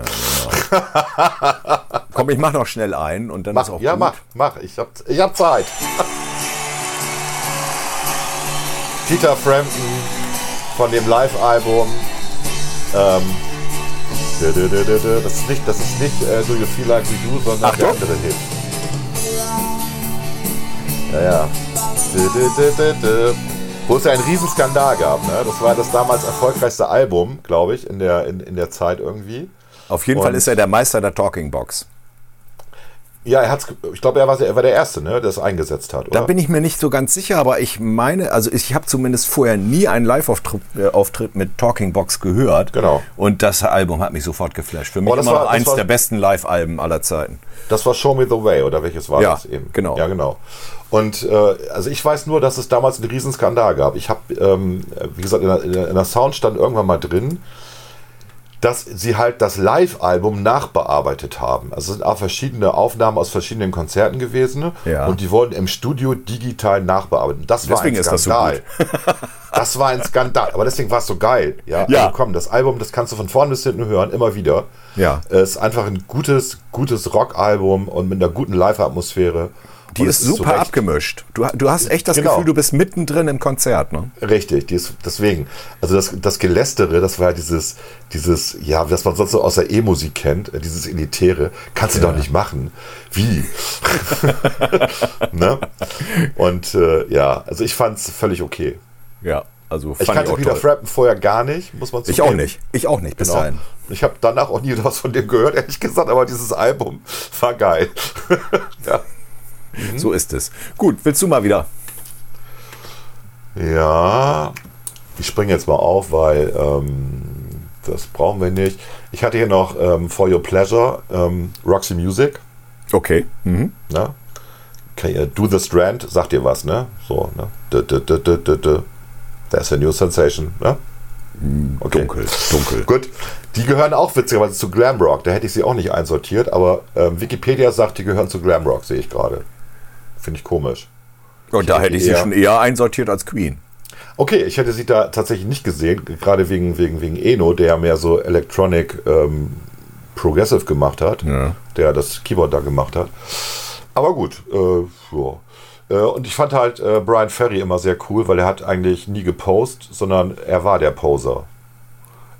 Komm, ich mach noch schnell ein und dann Mach, ist auch ja, gut. mach, mach. Ich hab, ich hab Zeit. Peter Frampton von dem Live-Album. Ähm, das ist nicht, das ist nicht äh, Do You Feel Like We Do, sondern der Achtung. andere Hit. Ja, ja. Wo es ja einen Riesenskandal gab. Ne? Das war das damals erfolgreichste Album, glaube ich, in der, in, in der Zeit irgendwie. Auf jeden Und- Fall ist er der Meister der Talking Box. Ja, er hat's, ich glaube, er war, er war der Erste, ne, der es eingesetzt hat, oder? Da bin ich mir nicht so ganz sicher, aber ich meine, also ich habe zumindest vorher nie einen Live-Auftritt äh, mit Talking Box gehört. Genau. Und das Album hat mich sofort geflasht. Für mich Oh, das immer war- noch eins war- der besten Live-Alben aller Zeiten. Das war Show Me the Way, oder welches war Ja, das eben? genau. Ja, genau. Und äh, also ich weiß nur, dass es damals einen Riesenskandal gab. Ich habe, ähm, wie gesagt, in der- in der Sound stand irgendwann mal drin, dass sie halt das Live-Album nachbearbeitet haben. Also es sind auch verschiedene Aufnahmen aus verschiedenen Konzerten gewesen ne? Ja. und die wurden im Studio digital nachbearbeitet. Das war Deswegen ein ist das so Skandal. Das, war ein Skandal, aber deswegen war es so geil. Ja, Ja. Also komm, das Album, das kannst du von vorn bis hinten hören, immer wieder. Ja. Es ist einfach ein gutes, gutes Rock-Album und mit einer guten Live-Atmosphäre. Die ist zu super abgemischt. Du, du hast echt das Genau. Gefühl, du bist mittendrin im Konzert. Ne? Richtig, die ist, deswegen. Also das, das Gelästere, das war ja dieses, dieses, ja, was man sonst so aus der E-Musik kennt, äh, dieses Elitäre, kannst du doch nicht machen. Wie? ne? Und äh, ja, also ich fand es völlig okay. Ja, also Ich kannte auch Peter. Frampton vorher gar nicht, muss man Ich zugeben. auch nicht. Ich auch nicht, bis Genau. dahin. Ich habe danach auch nie was von dem gehört, ehrlich gesagt, aber dieses Album war geil. ja. So ist es. Gut, willst du mal wieder? Ja, ich springe jetzt mal auf, weil ähm, das brauchen wir nicht. Ich hatte hier noch ähm, For Your Pleasure, ähm, Roxy Music. Okay. Mhm. Ne? Okay, äh, Do the Strand, sagt dir was, ne? So, ne? D -d -d. That's a new sensation, ne? Okay. Dunkel, dunkel. Gut, die gehören auch witzigerweise zu Glamrock. Da hätte ich sie auch nicht einsortiert, aber ähm, Wikipedia sagt, die gehören zu Glamrock, sehe ich gerade. Finde ich komisch. Und da hätte ich sie schon eher einsortiert als Queen. Okay, ich hätte sie da tatsächlich nicht gesehen, gerade wegen, wegen, wegen Eno, der ja mehr so Electronic ähm, Progressive gemacht hat, Ja. der das Keyboard da gemacht hat. Aber gut, äh, ja. Äh, und ich fand halt äh, Brian Ferry immer sehr cool, weil er hat eigentlich nie gepostet, sondern er war der Poser.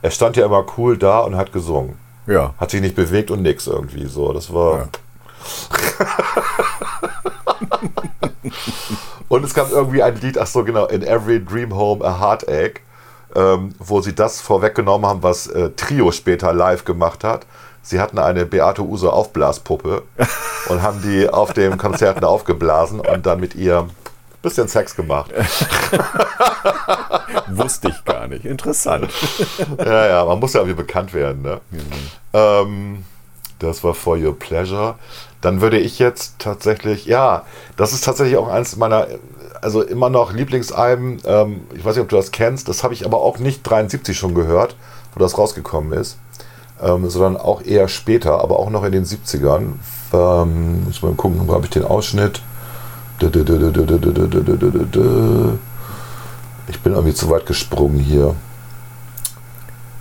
Er stand ja immer cool da und hat gesungen. Ja. Hat sich nicht bewegt und nix irgendwie so. Das war. Ja. und es gab irgendwie ein Lied, ach so genau, In Every Dream Home a Heartache, ähm, wo sie das vorweggenommen haben, was äh, Trio später live gemacht hat. Sie hatten eine Beate Use Aufblaspuppe und haben die auf den Konzerten aufgeblasen und dann mit ihr ein bisschen Sex gemacht. Wusste ich gar nicht. Interessant. Ja, ja, man muss ja irgendwie bekannt werden. Ne? Ähm, das war For Your Pleasure dann würde ich jetzt tatsächlich, ja, das ist tatsächlich auch eins meiner, also immer noch Lieblingsalben. Ähm, ich weiß nicht, ob du das kennst, das habe ich aber auch nicht 73 schon gehört, wo das rausgekommen ist, ähm, sondern auch eher später, aber auch noch in den 70ern. Ähm, muss mal gucken, wo habe ich den Ausschnitt? Ich bin irgendwie zu weit gesprungen hier.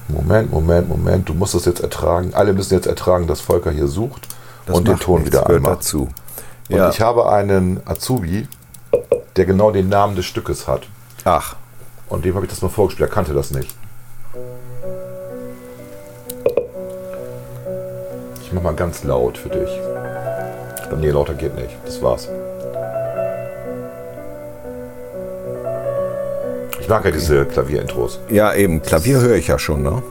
Moment, Moment, Moment, du musst das jetzt ertragen. Alle müssen jetzt ertragen, dass Volker hier sucht. Das und den Ton nichts, wieder anmacht. dazu. Und Ja. ich habe einen Azubi, der genau den Namen des Stückes hat. Ach, Und dem habe ich das mal vorgespielt. Er kannte das nicht. Ich mach mal ganz laut für dich. Nee, lauter geht nicht. Das war's. Ich mag ja diese Klavierintros. ja eben. Klavier höre ich ja schon, ne?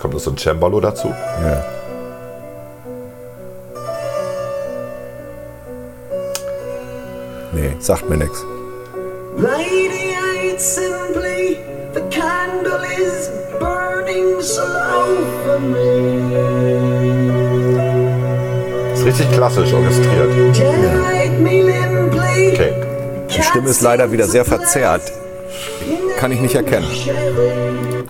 Kommt noch so ein Cembalo dazu? Ja. Nee, sagt mir nichts. Radiate simply, the candle is burning slow for me. Ist richtig klassisch orchestriert. Okay. Die Stimme ist leider wieder sehr verzerrt. Kann ich nicht erkennen.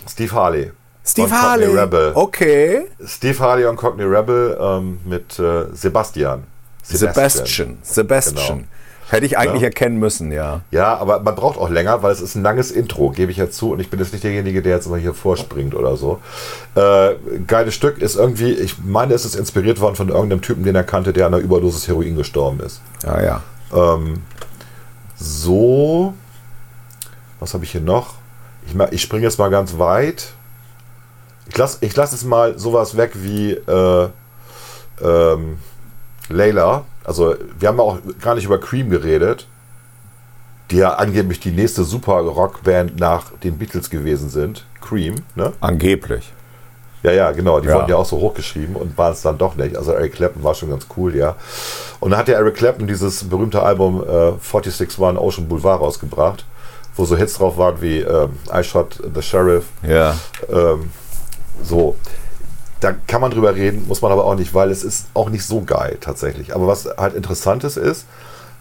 Steve Harley. Steve Und Cockney Harley. Rebel. Okay. Steve Harley und Cockney Rebel ähm, mit äh, Sebastian. Sebastian. Sebastian. Genau. Hätte ich eigentlich Ja. erkennen müssen, ja. Ja, aber man braucht auch länger, weil es ist ein langes Intro, gebe ich jetzt zu. Und ich bin jetzt nicht derjenige, der jetzt immer hier vorspringt oder so. Äh, geiles Stück ist irgendwie, ich meine, es ist inspiriert worden von irgendeinem Typen, den er kannte, der an einer Überdosis Heroin gestorben ist. Ja, ja. Ähm, so, was habe ich hier noch? Ich, ich springe jetzt mal ganz weit. Ich lasse ich lass jetzt mal sowas weg wie äh, ähm, Layla. Also, wir haben auch gar nicht über Cream geredet, die ja angeblich die nächste Super-Rock-Band nach den Beatles gewesen sind. Cream, ne? Angeblich. Ja, ja, genau. Die Ja. wurden ja auch so hochgeschrieben und waren es dann doch nicht. Also Eric Clapton war schon ganz cool, ja. Und dann hat ja Eric Clapton dieses berühmte Album äh, 461 Ocean Boulevard rausgebracht, wo so Hits drauf waren wie ähm, I Shot the Sheriff. Ja. Ähm, so. Da kann man drüber reden, muss man aber auch nicht, weil es ist auch nicht so geil tatsächlich. Aber was halt interessant ist, ist,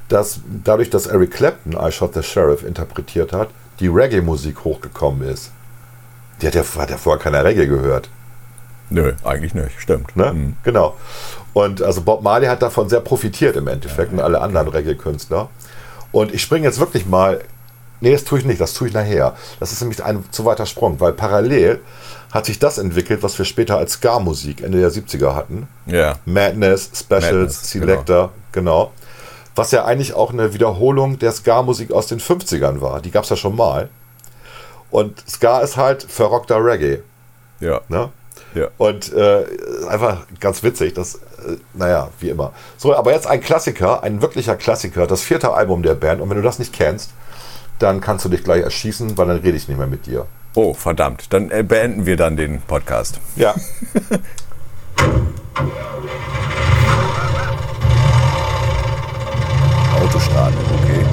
dass dadurch, dass Eric Clapton I Shot the Sheriff interpretiert hat, die Reggae-Musik hochgekommen ist. Die hat ja, hat ja vorher keiner Reggae gehört. Nö, eigentlich nicht. Stimmt. Ne? Mhm. Genau. Und also Bob Marley hat davon sehr profitiert im Endeffekt und alle anderen Reggae-Künstler. Und ich springe jetzt wirklich mal. Nee, das tue ich nicht, das tue ich nachher. Das ist nämlich ein zu weiter Sprung, weil parallel hat sich das entwickelt, was wir später als Ska-Musik Ende der 70er hatten. Ja. Madness, Specials, Madness, Selector, genau. Was ja eigentlich auch eine Wiederholung der Ska-Musik aus den 50ern war. Die gab es ja schon mal. Und Ska ist halt verrockter Reggae. Ja. Ne? Ja. Und äh, einfach ganz witzig, das, äh, naja, wie immer. So, aber jetzt ein Klassiker, ein wirklicher Klassiker, das vierte Album der Band. Und wenn du das nicht kennst, dann kannst du dich gleich erschießen, weil dann rede ich nicht mehr mit dir. Oh, verdammt. Dann äh, beenden wir dann den Podcast. Ja. Auto starten, okay.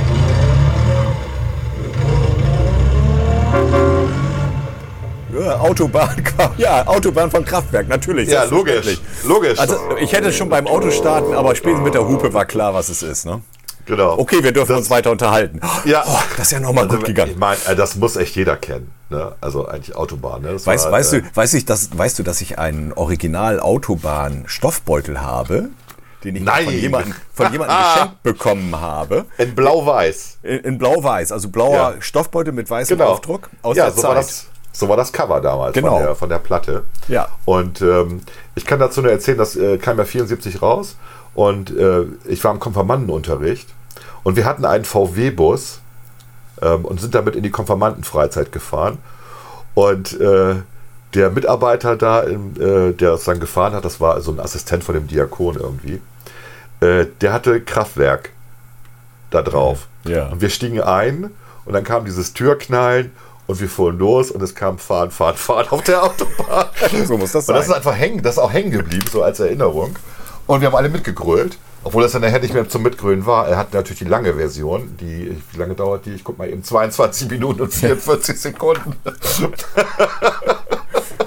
Ja, Autobahn, ja, Autobahn von Kraftwerk, natürlich. Ja, logisch. Logisch. Also, ich hätte es schon beim Autostarten, aber spätestens mit der Hupe war klar, was es ist. Ne? genau. Okay, wir dürfen Das- uns weiter unterhalten. Ja. Oh, das ist ja nochmal Also, gut gegangen. Ich meine, äh, das muss echt jeder kennen. Ne? Also eigentlich Autobahn. Ne? Weißt, war, weißt, äh, du, weißt, ich, dass, weißt du, dass ich einen Original-Autobahn-Stoffbeutel habe, den ich Nein. von jemandem, von jemandem geschenkt bekommen habe? In Blau-Weiß. In, in blau-weiß, also blauer Ja. Stoffbeutel mit weißem Genau. Aufdruck aus ja, der so Zeit. War das, so war das Cover damals Genau. von, der, von der Platte. Ja. Und ähm, ich kann dazu nur erzählen, das äh, kam ja 74 raus und äh, ich war im Konfirmandenunterricht und wir hatten einen VW-Bus ähm, und sind damit in die Konfirmandenfreizeit gefahren. Und äh, der Mitarbeiter da, im, äh, der es dann gefahren hat, das war so ein Assistent von dem Diakon irgendwie, äh, der hatte Kraftwerk da drauf. Ja. Und wir stiegen ein und dann kam dieses Türknallen und wir fuhren los und es kam Fahren, Fahren, Fahren auf der Autobahn. So muss das Und das sein. ist einfach hängen, das ist auch hängen geblieben, so als Erinnerung. Und wir haben alle mitgegrölt, obwohl das dann nachher nicht mehr zum Mitgrölen war. Er hat natürlich die lange Version, die, wie lange dauert die? Ich guck mal eben, 22 Minuten und 44 Sekunden.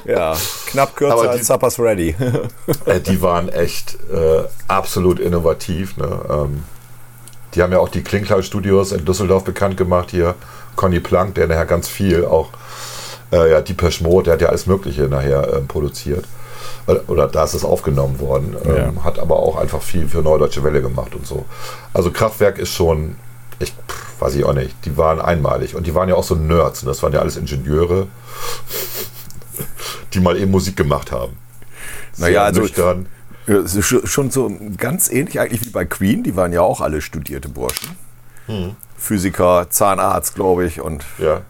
Ja, knapp kürzer die- als Suppers Ready. Äh, die waren echt äh, absolut innovativ. Ne? Ähm, die haben ja auch die Klinkler Studios in Düsseldorf bekannt gemacht. Hier Conny Plank, der nachher ganz viel auch, äh, ja, Depeche Mode, der hat ja alles Mögliche nachher ähm, produziert. Oder da ist es aufgenommen worden. Ähm, Ja. Hat aber auch einfach viel für Neudeutsche Welle gemacht und so. Also Kraftwerk ist schon, ich pff, weiß ich auch nicht, die waren einmalig. Und die waren ja auch so Nerds. Ne? Das waren ja alles Ingenieure, die mal eben Musik gemacht haben. Naja, also- nüchtern. Schon so ganz ähnlich eigentlich wie bei Queen. Die waren ja auch alle studierte Burschen. Hm. Physiker, Zahnarzt, glaube ich, und Ja.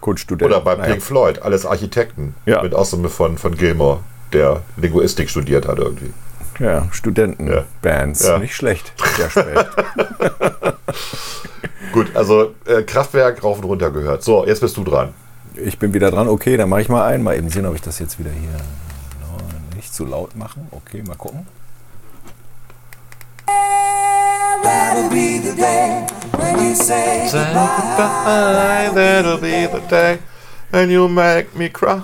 Kunststudent. Oder bei Naja. Pink Floyd, alles Architekten. Ja. Mit Ausnahme von, von Gilmore, der Linguistik studiert hat irgendwie. Ja, Studentenbands. Ja. Nicht schlecht. Sehr spät. Gut, also äh, Kraftwerk rauf und runter gehört. So, jetzt bist du dran. ich bin wieder dran. Okay, dann mache ich mal ein. Mal eben sehen, ob ich das jetzt wieder hier nicht zu laut machen. Okay, mal gucken. That'll be the day when you say Goodbye, that'll be the day and you make me cry.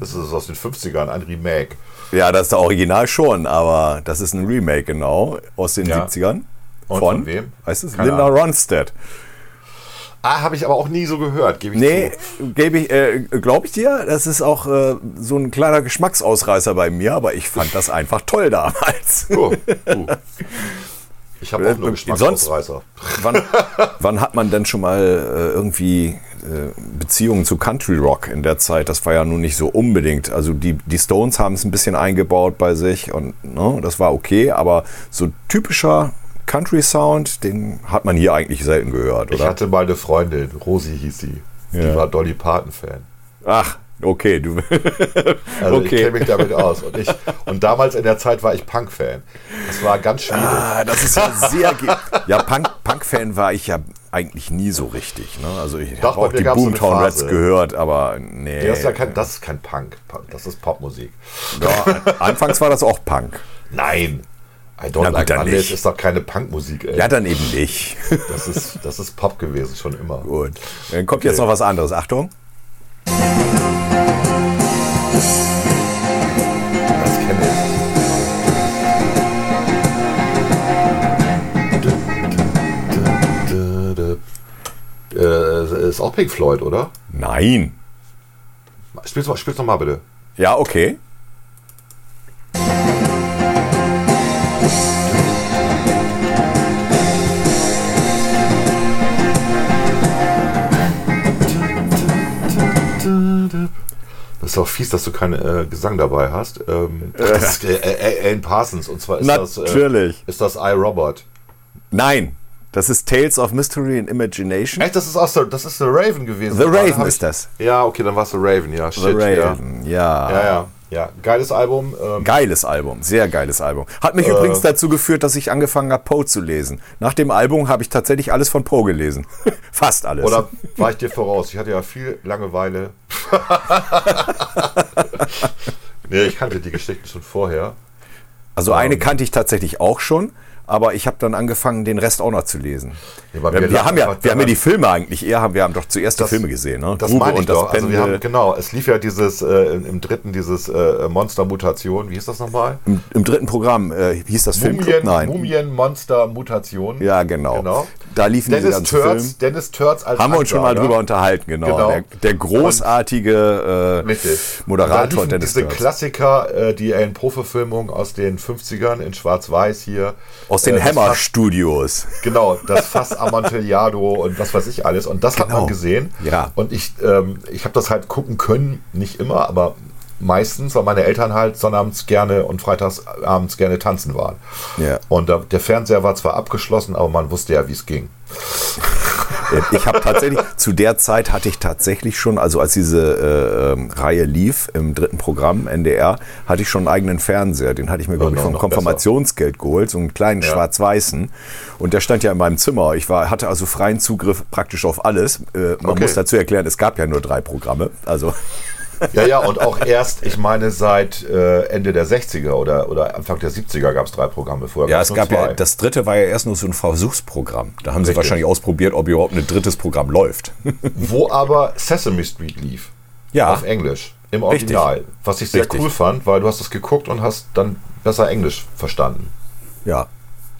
Das ist aus den 50ern, ein Remake. Ja, das ist der Original schon, aber das ist ein Remake, genau, aus den Ja. 70ern. Und von wem? Heißt es? Keine Linda Ahnung. Ronstadt. Ah, habe ich aber auch nie so gehört, gebe ich Nee, gebe ich, äh, glaube ich dir, das ist auch äh, so ein kleiner Geschmacksausreißer bei mir, aber ich fand das einfach toll damals. Oh, uh. Ich habe auch nur Äh, Geschmacksausreißer. wann, wann hat man denn schon mal äh, irgendwie äh, Beziehungen zu Country Rock in der Zeit? Das war ja nun nicht so unbedingt. Also die, die Stones haben es ein bisschen eingebaut bei sich und ne, das war okay, aber so typischer Country Sound, den hat man hier eigentlich selten gehört, Ich oder? hatte mal eine Freundin, Rosi hieß sie. Die Ja. war Dolly Parton-Fan. Ach, okay, du. Also ich Okay. kenne mich damit aus. Und, ich, und damals in der Zeit war ich Punk-Fan. Das war ganz schwierig. Ah, das ist ja sehr. ge- Ja, Punk- Punk-Fan war ich ja eigentlich nie so richtig. Ne? Also ich habe auch die gab's so Boomtown Rats gehört, aber nee. das, ist ja kein, das ist kein Punk. Das ist Popmusik. Ja, anfangs war das auch Punk. Nein. I don't Na gut, like dann Mondays nicht. ist doch keine Punkmusik. Ey. Ja, dann eben nicht. Das, ist, das ist Pop gewesen, schon immer. Gut. Dann kommt jetzt noch was anderes. Achtung. Ist auch Pink Floyd, oder? Nein. Spiel's, mal, spiel's noch mal bitte. Ja, okay. Das ist auch fies, dass du keinen äh, Gesang dabei hast. Ähm, das ist äh, äh, Alan Parsons und zwar ist Natürlich. das äh, ist das iRobot. Nein, das ist Tales of Mystery and Imagination. Echt, das ist aus der, das ist The Raven gewesen. The Raven ist ich- das. Ja, okay, dann war es The Raven, ja. Shit, The Raven, ja. Ja, ja, ja. ja. Geiles Album. Ähm, Geiles Album, sehr geiles Album. Hat mich übrigens dazu geführt, dass ich angefangen habe, Poe zu lesen. Nach dem Album habe ich tatsächlich alles von Poe gelesen. Fast alles. oder war ich dir voraus? Ich hatte ja viel Langeweile. nee, ich kannte die Geschichten schon vorher. also eine kannte ich tatsächlich auch schon, aber ich habe dann angefangen, den Rest auch noch zu lesen. Ja, wir, wir haben ja, wir haben ja die Filme eigentlich eher, haben, wir haben doch zuerst die Filme gesehen. Ne? Das Grube meine ich und das doch. Also wir haben, genau, es lief ja dieses, äh, im, dritten, dieses äh, Monster-Mutation. Wie hieß das nochmal? Im, Im dritten Programm äh, hieß das Filmclub? Mumien, Nein. Mumien-Monster-Mutation. Ja, genau. genau. Da liefen Dennis diese Turz, Filme. Dennis Turz als Haben wir uns schon mal Ansager. drüber unterhalten, genau. Genau. Der, der großartige äh, Richtig. Moderator Und da Dennis diese Turz. Klassiker, äh, die Ellen Pro-Verfilmung aus den 50ern in Schwarz-Weiß hier. Aus den Äh, das Hammer Fass- Studios. Genau, das Fass Amontillado und was weiß ich alles. Und das hat Genau. man gesehen. Ja. Und ich, ähm, ich habe das halt gucken können, nicht immer, aber meistens, weil meine Eltern halt sonnabends gerne und freitags abends gerne tanzen waren. Ja. Und da, der Fernseher war zwar abgeschlossen, aber man wusste ja, wie es ging. Äh, Ich habe tatsächlich, zu der Zeit hatte ich tatsächlich schon, also als diese äh, ähm, Reihe lief im dritten Programm, NDR, hatte ich schon einen eigenen Fernseher. Den hatte ich mir, glaube ich, vom Konfirmationsgeld geholt, so einen kleinen Ja. schwarz-weißen. Und der stand ja in meinem Zimmer. Ich war, hatte also freien Zugriff praktisch auf alles. Äh, man Okay. muss dazu erklären, es gab ja nur drei Programme. Also Ja, ja, und auch erst, ich meine, seit äh, Ende der 60er oder, oder Anfang der 70er gab es drei Programme. Vorher Ja, es gab ja, zwei. das dritte war ja erst nur so ein Versuchsprogramm. Da haben sie Richtig. wahrscheinlich ausprobiert, ob überhaupt ein drittes Programm läuft. Wo aber Sesame Street lief. Ja. Auf Englisch. Im Richtig. Original. Was ich sehr Richtig. cool fand, weil du hast es geguckt und hast dann besser Englisch verstanden. Ja.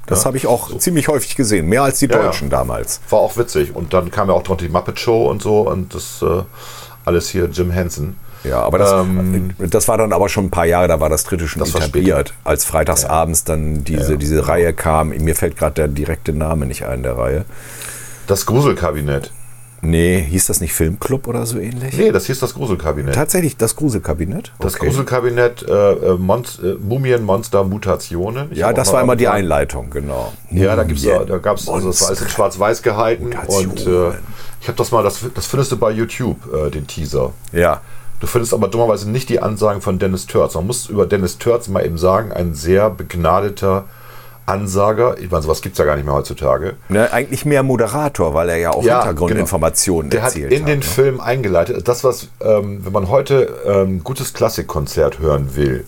Das Ja. habe ich auch ziemlich häufig gesehen, mehr als die Ja, ja. Deutschen damals. War auch witzig. Und dann kam ja auch drunter die Muppet Show und so und das äh, alles hier Jim Henson. Ja, aber das, Ähm, das war dann aber schon ein paar Jahre, da war das dritte schon Das etabliert. Als freitagsabends dann diese, diese Reihe kam, mir fällt gerade der direkte Name nicht ein der Reihe. Das Gruselkabinett. Nee, hieß das nicht Filmclub oder so ähnlich? Nee, das hieß das Gruselkabinett. Tatsächlich das Gruselkabinett? Das Okay. Gruselkabinett äh, äh, Monst äh, Mumien-Monster Mutationen. Ich Ja, das war immer die. Einleitung, genau. Ja, da gibt's Mumien, da, da gab's also das war alles in Monster. Schwarz-Weiß gehalten Mutationen. und äh, ich habe das mal, das, das findest du bei YouTube, äh, den Teaser. Ja. Du findest aber dummerweise nicht die Ansagen von Dennis Törz. Man muss über Dennis Törz mal eben sagen, ein sehr begnadeter Ansager. Ich meine, sowas gibt es ja gar nicht mehr heutzutage. Ne, eigentlich mehr Moderator, weil er ja auch Ja, Hintergrundinformationen Der hat erzählt in den ne? Film eingeleitet. Das, was, ähm, wenn man heute ähm, gutes Klassikkonzert hören will,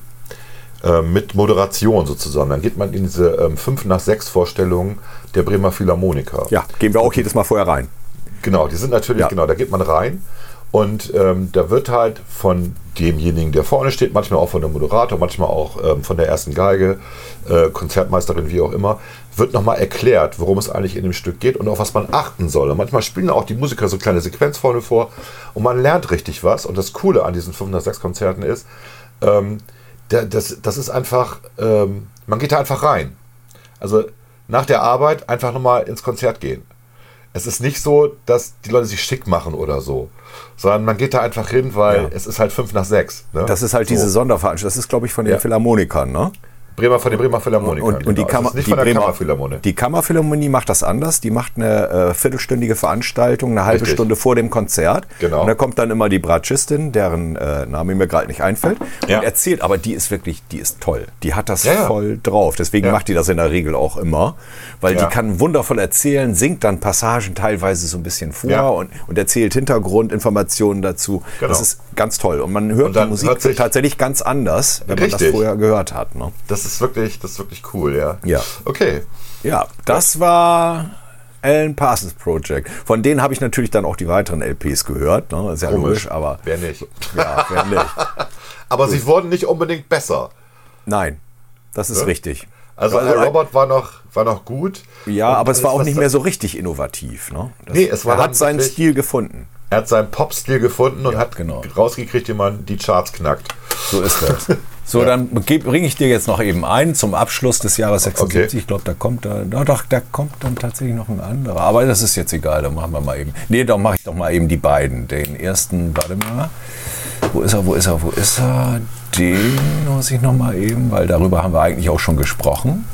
ähm, mit Moderation sozusagen, dann geht man in diese ähm, 5 nach 6 Vorstellungen der Bremer Philharmoniker. Ja, gehen wir auch jedes Mal vorher rein. Genau, die sind natürlich, Ja. genau, da geht man rein und ähm, da wird halt von demjenigen, der vorne steht, manchmal auch von der Moderator, manchmal auch ähm, von der ersten Geige, äh, Konzertmeisterin, wie auch immer, wird nochmal erklärt, worum es eigentlich in dem Stück geht und auf was man achten soll. Und manchmal spielen auch die Musiker so kleine Sequenz vorne vor und man lernt richtig was. Und das Coole an diesen 506-Konzerten ist, ähm, das, das ist einfach, ähm, man geht da einfach rein. Also nach der Arbeit einfach nochmal ins Konzert gehen. Es ist nicht so, dass die Leute sich schick machen oder so, sondern man geht da einfach hin, weil Ja. es ist halt fünf nach sechs. Ne? Das ist halt so. diese Sonderveranstaltung. Das ist, glaube ich, von den Ja. Philharmonikern, ne? Bremer von den Bremer Philharmonikern. Und, und die, genau. Es Kammer, ist nicht die, von der Bremer, Kammerphilharmonie. die Kammerphilharmonie macht das anders. Die macht eine äh, viertelstündige Veranstaltung, eine halbe Richtig. Stunde vor dem Konzert. Genau. Und da kommt dann immer die Bratschistin, deren äh, Name mir gerade nicht einfällt, Ja. und erzählt, aber die ist wirklich, die ist toll. Die hat das Ja, ja. voll drauf. Deswegen Ja. macht die das in der Regel auch immer, weil Ja. die kann wundervoll erzählen, singt dann Passagen teilweise so ein bisschen vor Ja. und, und erzählt Hintergrundinformationen dazu. Genau. Das ist ganz toll. Und man hört Und die Musik tatsächlich ganz anders, wenn man das Richtig. vorher gehört hat. Ne? Das ist wirklich, das ist wirklich cool, ja. Ja. Okay. Ja, das war Alan Parsons Project. Von denen habe ich natürlich dann auch die weiteren LPs gehört. Ne? Ist ja Komisch. logisch, aber Wer nicht? ja, wer nicht. Aber sie wurden nicht unbedingt besser. Nein, das ist Ja? richtig. Also, Also, Al Robert war noch, war noch gut. Ja, aber es war auch nicht mehr so richtig innovativ. Ne? Das, Nee, es war er hat seinen Stil gefunden. Er hat seinen Pop-Stil gefunden und Ja, hat genau. rausgekriegt, wie man die Charts knackt. So ist das. So, dann bringe ich dir jetzt noch eben ein zum Abschluss des Jahres 76. Okay. Ich glaube, da kommt da, doch, da kommt dann tatsächlich noch ein anderer. Aber das ist jetzt egal, dann machen wir mal eben. Nee, dann mache ich doch mal eben die beiden. Den ersten, warte mal. Wo ist er, wo ist er, wo ist er? Den muss ich noch mal eben, weil darüber haben wir eigentlich auch schon gesprochen.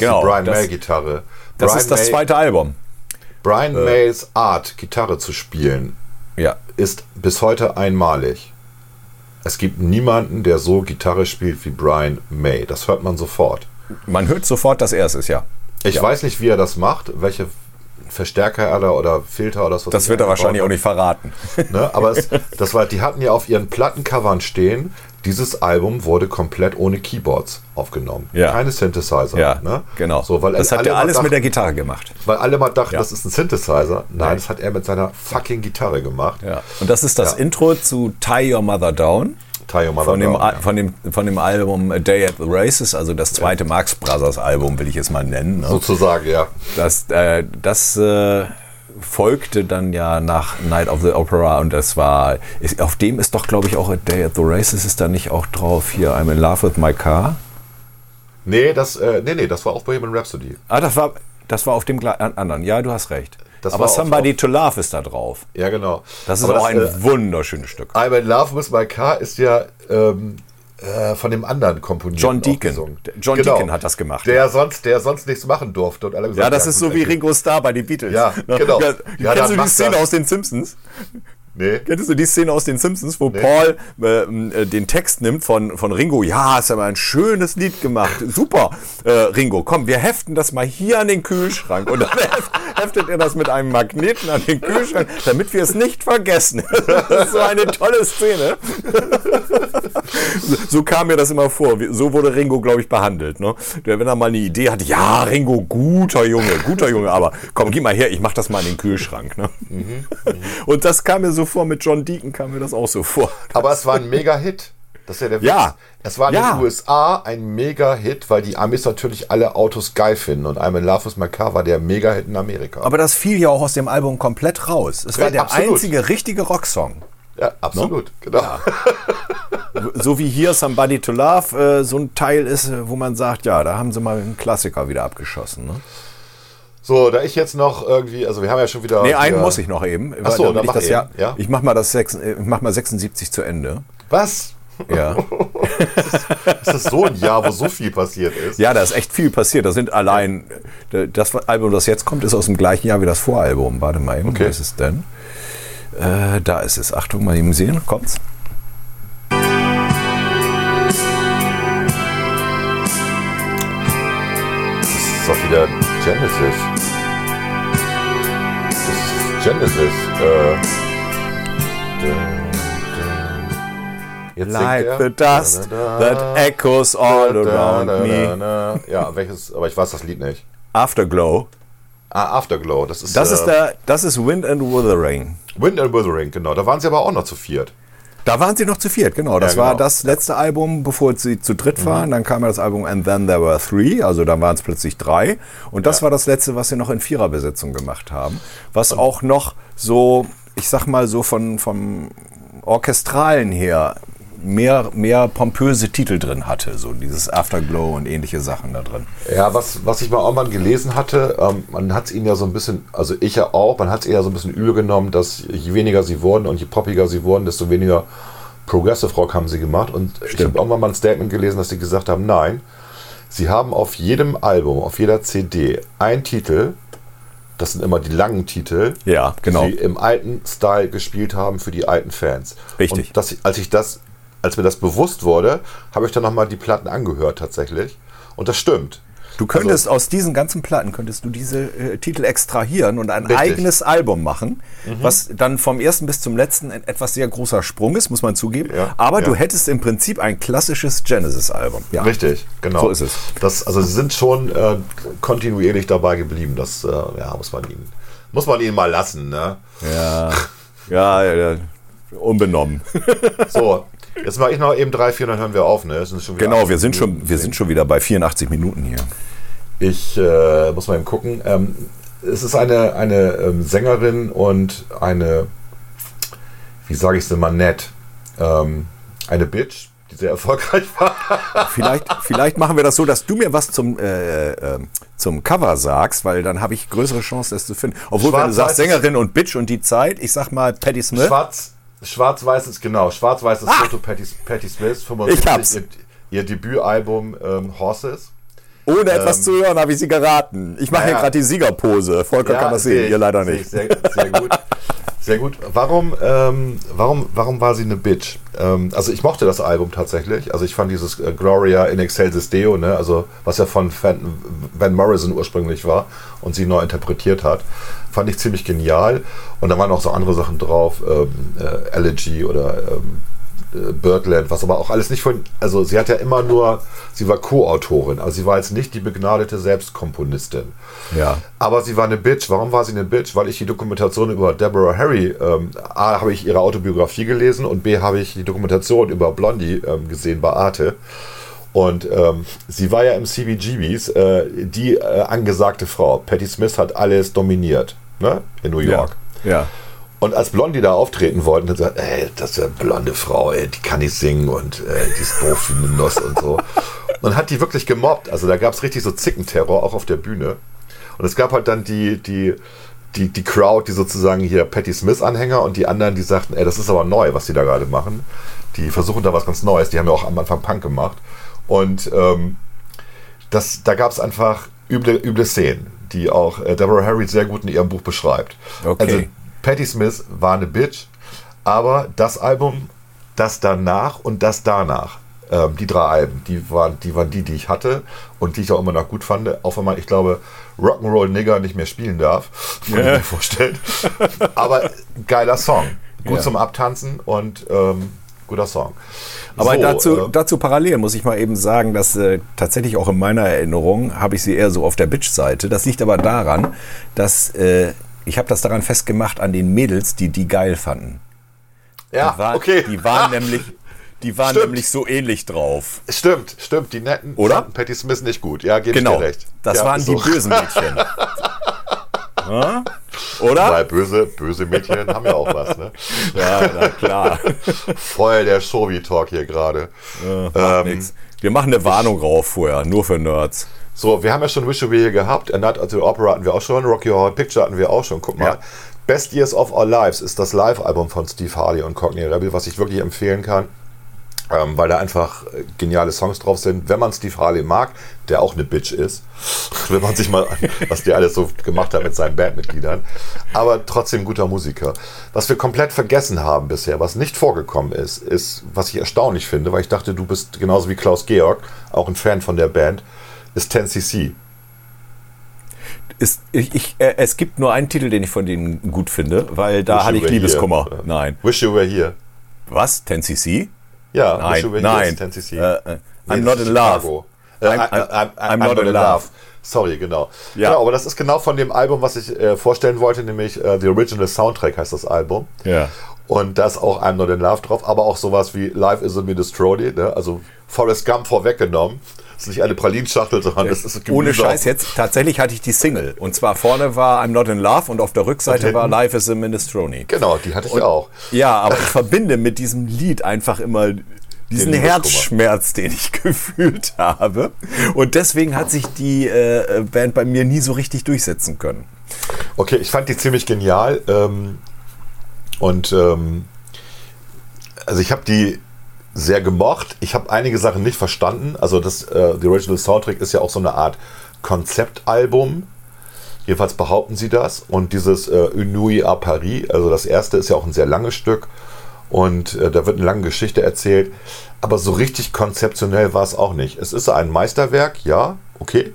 Genau, die Brian das- May-Gitarre. Das Brian ist das May- zweite Album. Brian Mays Art, Gitarre zu spielen, Ja. ist bis heute einmalig. Es gibt niemanden, der so Gitarre spielt wie Brian May. Das hört man sofort. Man hört sofort, dass er es ist, ja. Ich Ja. weiß nicht, wie er das macht, welche Verstärker er da oder Filter oder so. Das wird er wahrscheinlich auch nicht verraten. Ne? Aber es, das war, die hatten ja auf ihren Plattencovern stehen, dieses Album wurde komplett ohne Keyboards aufgenommen. Ja. Keine Synthesizer. Ja, ne? genau. So, weil das hat er alles mit dachten- der Gitarre gemacht. Weil alle mal dachten, Ja. das ist ein Synthesizer. Nein, Nein. das hat er mit seiner fucking Gitarre gemacht. Ja. Und das ist das Ja. Intro zu Tie Your Mother Down. Tie Your Mother Von dem, Down, ja. von, dem, von dem Album A Day at the Races, also das zweite Marx Brothers Album, will ich es mal nennen. Ne? Sozusagen, ja. Das, äh, das äh, folgte dann ja nach Night of the Opera und das war, ist, auf dem ist doch, glaube ich, auch A Day at the Races, ist da nicht auch drauf, hier I'm in Love with my car? Nee, das, äh, nee, nee, das war auch Bohemian Rhapsody. Ah, das war, das war auf dem anderen, ja, du hast recht. Das Aber auf- Somebody auf- to Love ist da drauf. Ja, genau. Das ist Aber auch ein äh, wunderschönes Stück. I'm in Love with my car ist ja ähm, äh, von dem anderen komponiert. John Deacon. John Deacon hat das gemacht, Der ja. sonst, der sonst nichts machen durfte. Und alle gesagt, Ja, das ist gut, so wie. Ringo Starr bei den Beatles. Ja, genau. Ja, Ja, kennst du die Szene das. aus den Simpsons? Nee. Kennst du die Szene aus den Simpsons, wo Paul äh, äh, den Text nimmt von, von Ringo? Ja, hast aber ein schönes Lied gemacht. Super, äh, Ringo. Komm, wir heften das mal hier an den Kühlschrank. Und dann heft, heftet er das mit einem Magneten an den Kühlschrank, damit wir es nicht vergessen. Das ist so eine tolle Szene. So, so kam mir das immer vor. So wurde Ringo, glaube ich, behandelt. Ne? Wenn er mal eine Idee hatte, ja, Ringo, guter Junge, guter Junge, aber komm, geh mal her, ich mach das mal in den Kühlschrank. Ne? Und das kam mir so vor, mit John Deacon kam mir das auch so vor. Aber es war ein Mega-Hit. Das ist ja der Witz. Ja. Es war in Ja. den USA ein Mega-Hit, weil die Amis natürlich alle Autos geil finden. Und I'm in Love with my car war der Mega-Hit in Amerika. Aber das fiel ja auch aus dem Album komplett raus. Es war Ja, der absolut. einzige richtige Rocksong. ja, absolut. Genau. So wie hier Somebody to Love äh, so ein Teil ist, äh, wo man sagt, ja, da haben sie mal einen Klassiker wieder abgeschossen. Ne? So, da ich jetzt noch irgendwie, also wir haben ja schon wieder. Nee, einen muss ich noch eben. Ach so, dann ich mach das eben, ja. Ich mach mal das sechs, äh, ich mach mal 76 zu Ende. Was? Ja. Ist das so ein Jahr, wo so viel passiert ist? ja, da ist echt viel passiert. Da sind allein das Album, das jetzt kommt, ist aus dem gleichen Jahr wie das Voralbum. Warte mal eben, Okay. wo ist es denn? Äh, da ist es. Achtung, mal eben sehen. Kommt's? Das ist doch wieder Genesis. Das ist Genesis. Äh. Jetzt Like er. the dust Da, da, that echoes all da, around me. Ja, welches, aber ich weiß das Lied nicht. Afterglow. Ah, Afterglow. Das ist, Das äh, ist der, das ist Wind and Wuthering. Wind and Withering, genau. Da waren sie aber auch noch zu viert. Da waren sie noch zu viert, genau. Das Ja, war genau. das letzte Album, bevor sie zu dritt waren. Dann kam ja das Album And Then There Were Three, also dann waren es plötzlich drei. Und das war das letzte, was sie noch in Viererbesetzung gemacht haben. Was auch noch so, ich sag mal so von, vom Orchestralen her mehr, mehr pompöse Titel drin hatte. So dieses Afterglow und ähnliche Sachen da drin. Ja, was, was ich mal irgendwann gelesen hatte, ähm, man hat es ihnen ja so ein bisschen, also ich ja auch, man hat es eher so ein bisschen übel genommen, dass je weniger sie wurden und je poppiger sie wurden, desto weniger Progressive Rock haben sie gemacht. Und ich habe irgendwann mal ein Statement gelesen, dass sie gesagt haben, nein, sie haben auf jedem Album, auf jeder CD einen Titel, das sind immer die langen Titel, Ja, genau. die sie im alten Style gespielt haben für die alten Fans. Richtig. Und das, als ich das, als mir das bewusst wurde, habe ich dann nochmal die Platten angehört tatsächlich. Und das stimmt. Du könntest aus diesen ganzen Platten könntest du diese äh, Titel extrahieren und ein Richtig. Mhm. eigenes Album machen, was dann vom ersten bis zum letzten ein etwas sehr großer Sprung ist, muss man zugeben. Ja, Aber du ja. hättest im Prinzip ein klassisches Genesis-Album. Ja. Richtig, genau. So ist es. Das, also sie sind schon äh, kontinuierlich dabei geblieben. Das äh, muss man ihnen, muss man ihnen mal lassen. Ne? Ja, ja, ja. Unbenommen. So, jetzt mache ich noch eben drei, vier, dann hören wir auf. Ne? Es Genau, wir 80 sind, schon, wir sind schon wieder bei 84 Minuten hier. Ich äh, muss mal eben gucken. Ähm, es ist eine, eine ähm, Sängerin und eine, wie sage ich es denn mal nett, ähm, eine Bitch, die sehr erfolgreich war. Vielleicht, vielleicht machen wir das so, dass du mir was zum, äh, äh, zum Cover sagst, weil dann habe ich größere Chance, das zu finden. Obwohl, wenn du sagst Sängerin und Bitch und die Zeit, ich sag mal Patti Smith. Schwarz, schwarz-weiß ist genau, schwarz-weißes Foto Patti, Patti Smith, 75, Ich hab's. Ihr, ihr Debütalbum ähm, Horses. Ohne etwas zu hören, habe ich sie geraten. Ich mache hier Ähm, ja. gerade die Siegerpose. Volker kann das sehe sehen, ich, ihr leider nicht. ich Sehr, sehr gut. Sehr gut. Warum, ähm, warum, warum war sie eine Bitch? Ähm, also ich mochte das Album tatsächlich. Also ich fand dieses äh, Gloria in Excelsis Deo, ne? also was ja von Van, Van Morrison ursprünglich war und sie neu interpretiert hat, fand ich ziemlich genial. Und da waren auch so andere Sachen drauf, ähm, äh, Elegy oder ähm, äh, Birdland, was aber auch alles nicht von, also sie hat ja immer nur, sie war Co-Autorin, also sie war jetzt nicht die begnadete Selbstkomponistin. Ja. Aber sie war eine Bitch. Warum war sie eine Bitch? Weil ich die Dokumentation über Deborah Harry, ähm, A, habe ich ihre Autobiografie gelesen und B, habe ich die Dokumentation über Blondie ähm, gesehen bei Arte. Und ähm, sie war ja im CBGBs äh, die äh, angesagte Frau. Patti Smith hat alles dominiert ne? in New York. Ja. Und als Blondie da auftreten wollten, dann sagt, ey, das ist ja eine blonde Frau, ey, die kann nicht singen und äh, die ist doof wie eine Nuss und so. Und hat die wirklich gemobbt. Also da gab es richtig so Zickenterror auch auf der Bühne. Und es gab halt dann die, die, die, die Crowd, die sozusagen hier Patti Smith-Anhänger und die anderen, die sagten, ey, das ist aber neu, was die da gerade machen. Die versuchen da was ganz Neues. Die haben ja auch am Anfang Punk gemacht. Und ähm, das, da gab es einfach üble, üble Szenen, die auch äh, Deborah Harry sehr gut in ihrem Buch beschreibt. Okay. Also Patti Smith war eine Bitch, aber das Album, das danach und das danach, ähm, die drei Alben, die waren, die waren die, die ich hatte und die ich auch immer noch gut fand, auch wenn man, ich glaube, Rock'n'Roll Nigger nicht mehr spielen darf, kann ich mir vorstellen. Aber geiler Song, gut Ja. zum Abtanzen und ähm, guter Song. Aber So, dazu, äh, dazu parallel muss ich mal eben sagen, dass äh, tatsächlich auch in meiner Erinnerung habe ich sie eher so auf der Bitch-Seite. Das liegt aber daran, dass äh, ich habe das daran festgemacht an den Mädels, die die geil fanden. ja, die, war, okay. die waren nämlich, die waren Stimmt. nämlich so ähnlich drauf. Stimmt, stimmt. Die netten Oder? fanden Patti Smith nicht gut. Ja, gebe Genau. ich dir recht. Das ja, waren ist die so. bösen Mädchen. Ja? Oder? Weil böse, böse Mädchen haben ja auch was, ne? Ja, na klar. Voll der Showy-Talk hier gerade. Macht Ähm. Wir machen eine Warnung rauf vorher, nur für Nerds. So, wir haben ja schon Wish You Were hier gehabt. A Night at the Opera hatten wir auch schon. Rocky Horror Picture hatten wir auch schon. Guck mal. Ja. Best Years of Our Lives ist das Live-Album von Steve Harley und Courtney Rebel, was ich wirklich empfehlen kann. Ähm, weil da einfach äh, geniale Songs drauf sind. Wenn man Steve Harley mag, der auch eine Bitch ist, wenn man sich mal an, was der alles so gemacht hat mit seinen Bandmitgliedern, aber trotzdem guter Musiker. Was wir komplett vergessen haben bisher, was nicht vorgekommen ist, ist, was ich erstaunlich finde, weil ich dachte, du bist genauso wie Klaus Georg auch ein Fan von der Band, ist 10cc. Ist, ich, ich, äh, es gibt nur einen Titel, den ich von denen gut finde, weil da Wish hatte ich Liebeskummer. Here. Nein. Wish You Were Here. Was? 10cc? Ja, Nein, nein. Here ist 10cc. Äh, Nee, I'm not in love. Chicago. Äh, I'm- I'm, I'm, I'm, not in love. Sorry, genau. Ja. Genau, aber das ist genau von dem Album, was ich äh, vorstellen wollte, nämlich äh, The Original Soundtrack heißt das Album. Ja. Und da ist auch I'm Not in Love drauf, aber auch sowas wie Life is a Minestrone, ne? also Forrest Gump vorweggenommen. Das ist nicht eine Pralinschachtel, sondern das ist Gemüse Ohne Scheiß jetzt, tatsächlich hatte ich die Single. Und zwar vorne war I'm Not in Love und auf der Rückseite Und war? Life is a Minestrone. Genau, die hatte ich auch. Ja, aber ich verbinde mit diesem Lied einfach immer diesen Liebeskummer. Herzschmerz, den ich gefühlt habe. Und deswegen hat sich die äh, Band bei mir nie so richtig durchsetzen können. Okay, ich fand die ziemlich genial. Ähm, und ähm, also ich habe die sehr gemocht. Ich habe einige Sachen nicht verstanden. Also das äh, The Original Soundtrack ist ja auch so eine Art Konzeptalbum. Jedenfalls behaupten sie das. Und dieses äh, Une Nuit à Paris, also das erste ist ja auch ein sehr langes Stück. Und äh, da wird eine lange Geschichte erzählt. Aber so richtig konzeptionell war es auch nicht. Es ist ein Meisterwerk, ja, okay.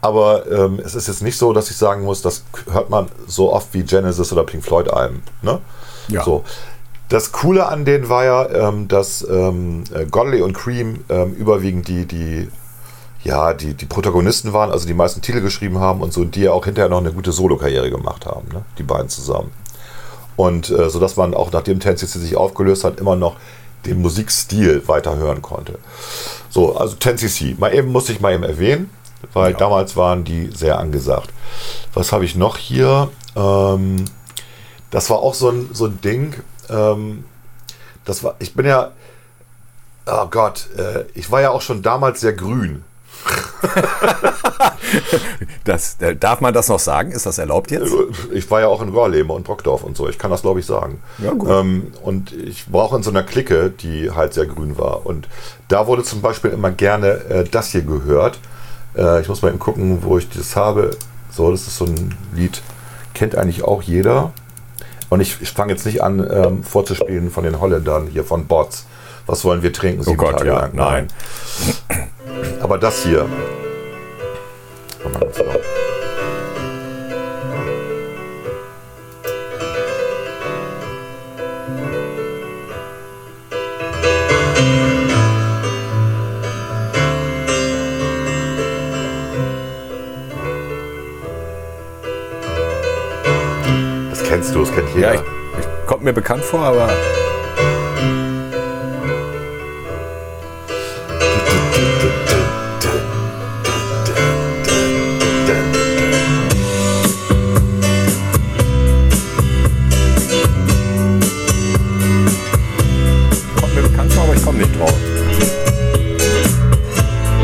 Aber ähm, es ist jetzt nicht so, dass ich sagen muss, das hört man so oft wie Genesis oder Pink Floyd Alben. Ne? Ja. So. Das Coole an denen war ja, ähm, dass ähm, äh, Godley und Cream ähm, überwiegend die, die, ja, die, die Protagonisten waren, also die meisten Titel geschrieben haben und so, die ja auch hinterher noch eine gute Solo-Karriere gemacht haben, ne? die beiden zusammen. Und äh, so dass man auch nachdem 10cc sich aufgelöst hat, immer noch den Musikstil weiter hören konnte. So, also 10cc, mal eben musste ich mal eben erwähnen, weil damals waren die sehr angesagt. Was habe ich noch hier? Ähm, das war auch so ein, so ein Ding. Ähm, das war, ich bin ja, oh Gott, äh, ich war ja auch schon damals sehr grün. Das, äh, darf man das noch sagen? Ist das erlaubt jetzt? Ich war ja auch in Gorleben und Brockdorf und so. Ich kann das, glaube ich, sagen. Ja, gut. Ähm, und ich war auch in so einer Clique, die halt sehr grün war. Und da wurde zum Beispiel immer gerne äh, das hier gehört. Äh, ich muss mal eben gucken, wo ich das habe. So, das ist so ein Lied, kennt eigentlich auch jeder. Und ich, ich fange jetzt nicht an, ähm, vorzuspielen von den Holländern hier von Bots. Was wollen wir trinken? Sieben Oh Gott, Tage ja, lang. nein. Aber das hier. Kennst du, das kennt jeder. Ja, ich, ich, kommt mir bekannt vor, aber kommt mir bekannt vor, aber ich komme nicht drauf.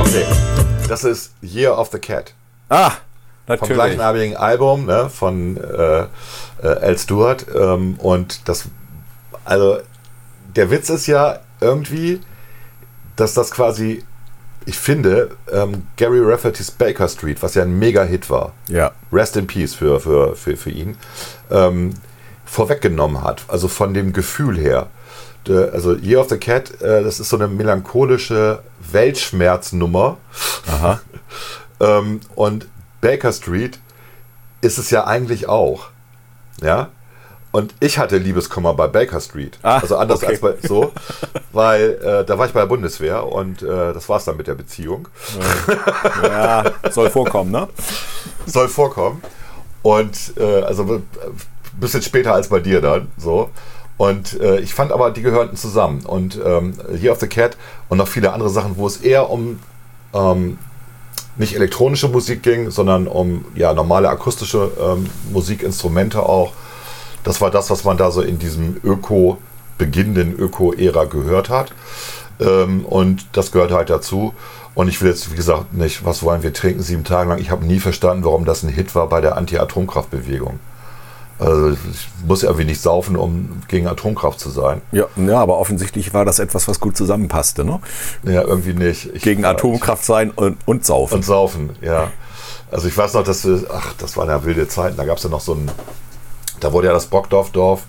Okay. Das ist Year of the Cat. Ah, Vom natürlich. gleichnamigen Album ne, von äh, äh, Al Stewart. Ähm, und das, also der Witz ist ja irgendwie, dass das quasi, ich finde, ähm, Gary Rafferty's Baker Street, was ja ein Mega-Hit war, Ja. Rest in Peace für, für, für, für ihn, ähm, vorweggenommen hat. Also von dem Gefühl her. Also Year of the Cat, äh, das ist so eine melancholische Weltschmerznummer. Aha. Ähm, und Baker Street ist es ja eigentlich auch. Ja. Und ich hatte Liebeskummer bei Baker Street. Ah, also anders okay. als bei so, weil äh, da war ich bei der Bundeswehr und äh, das war es dann mit der Beziehung. Ja, soll vorkommen, ne? Soll vorkommen. Und äh, also ein bisschen später als bei dir dann. So. Und äh, ich fand aber, die gehörten zusammen. Und ähm, Year of the Cat und noch viele andere Sachen, wo es eher um ähm, nicht elektronische Musik ging, sondern um ja, normale akustische ähm, Musikinstrumente auch. Das war das, was man da so in diesem Öko, beginnenden Öko-Ära gehört hat. Ähm, und das gehört halt dazu. Und ich will jetzt, wie gesagt, nicht, was wollen wir trinken, sieben Tage lang. Ich habe nie verstanden, warum das ein Hit war bei der Anti-Atomkraftbewegung. Also ich muss ja irgendwie nicht saufen, um gegen Atomkraft zu sein. Ja, ja, aber offensichtlich war das etwas, was gut zusammenpasste, ne? Ja, irgendwie nicht. Ich, Gegen ja, Atomkraft sein und, und saufen. Und saufen, ja. Also ich weiß noch, dass wir, ach, das waren ja wilde Zeiten, da gab es ja noch so ein, da wurde ja das Brockdorf-Dorf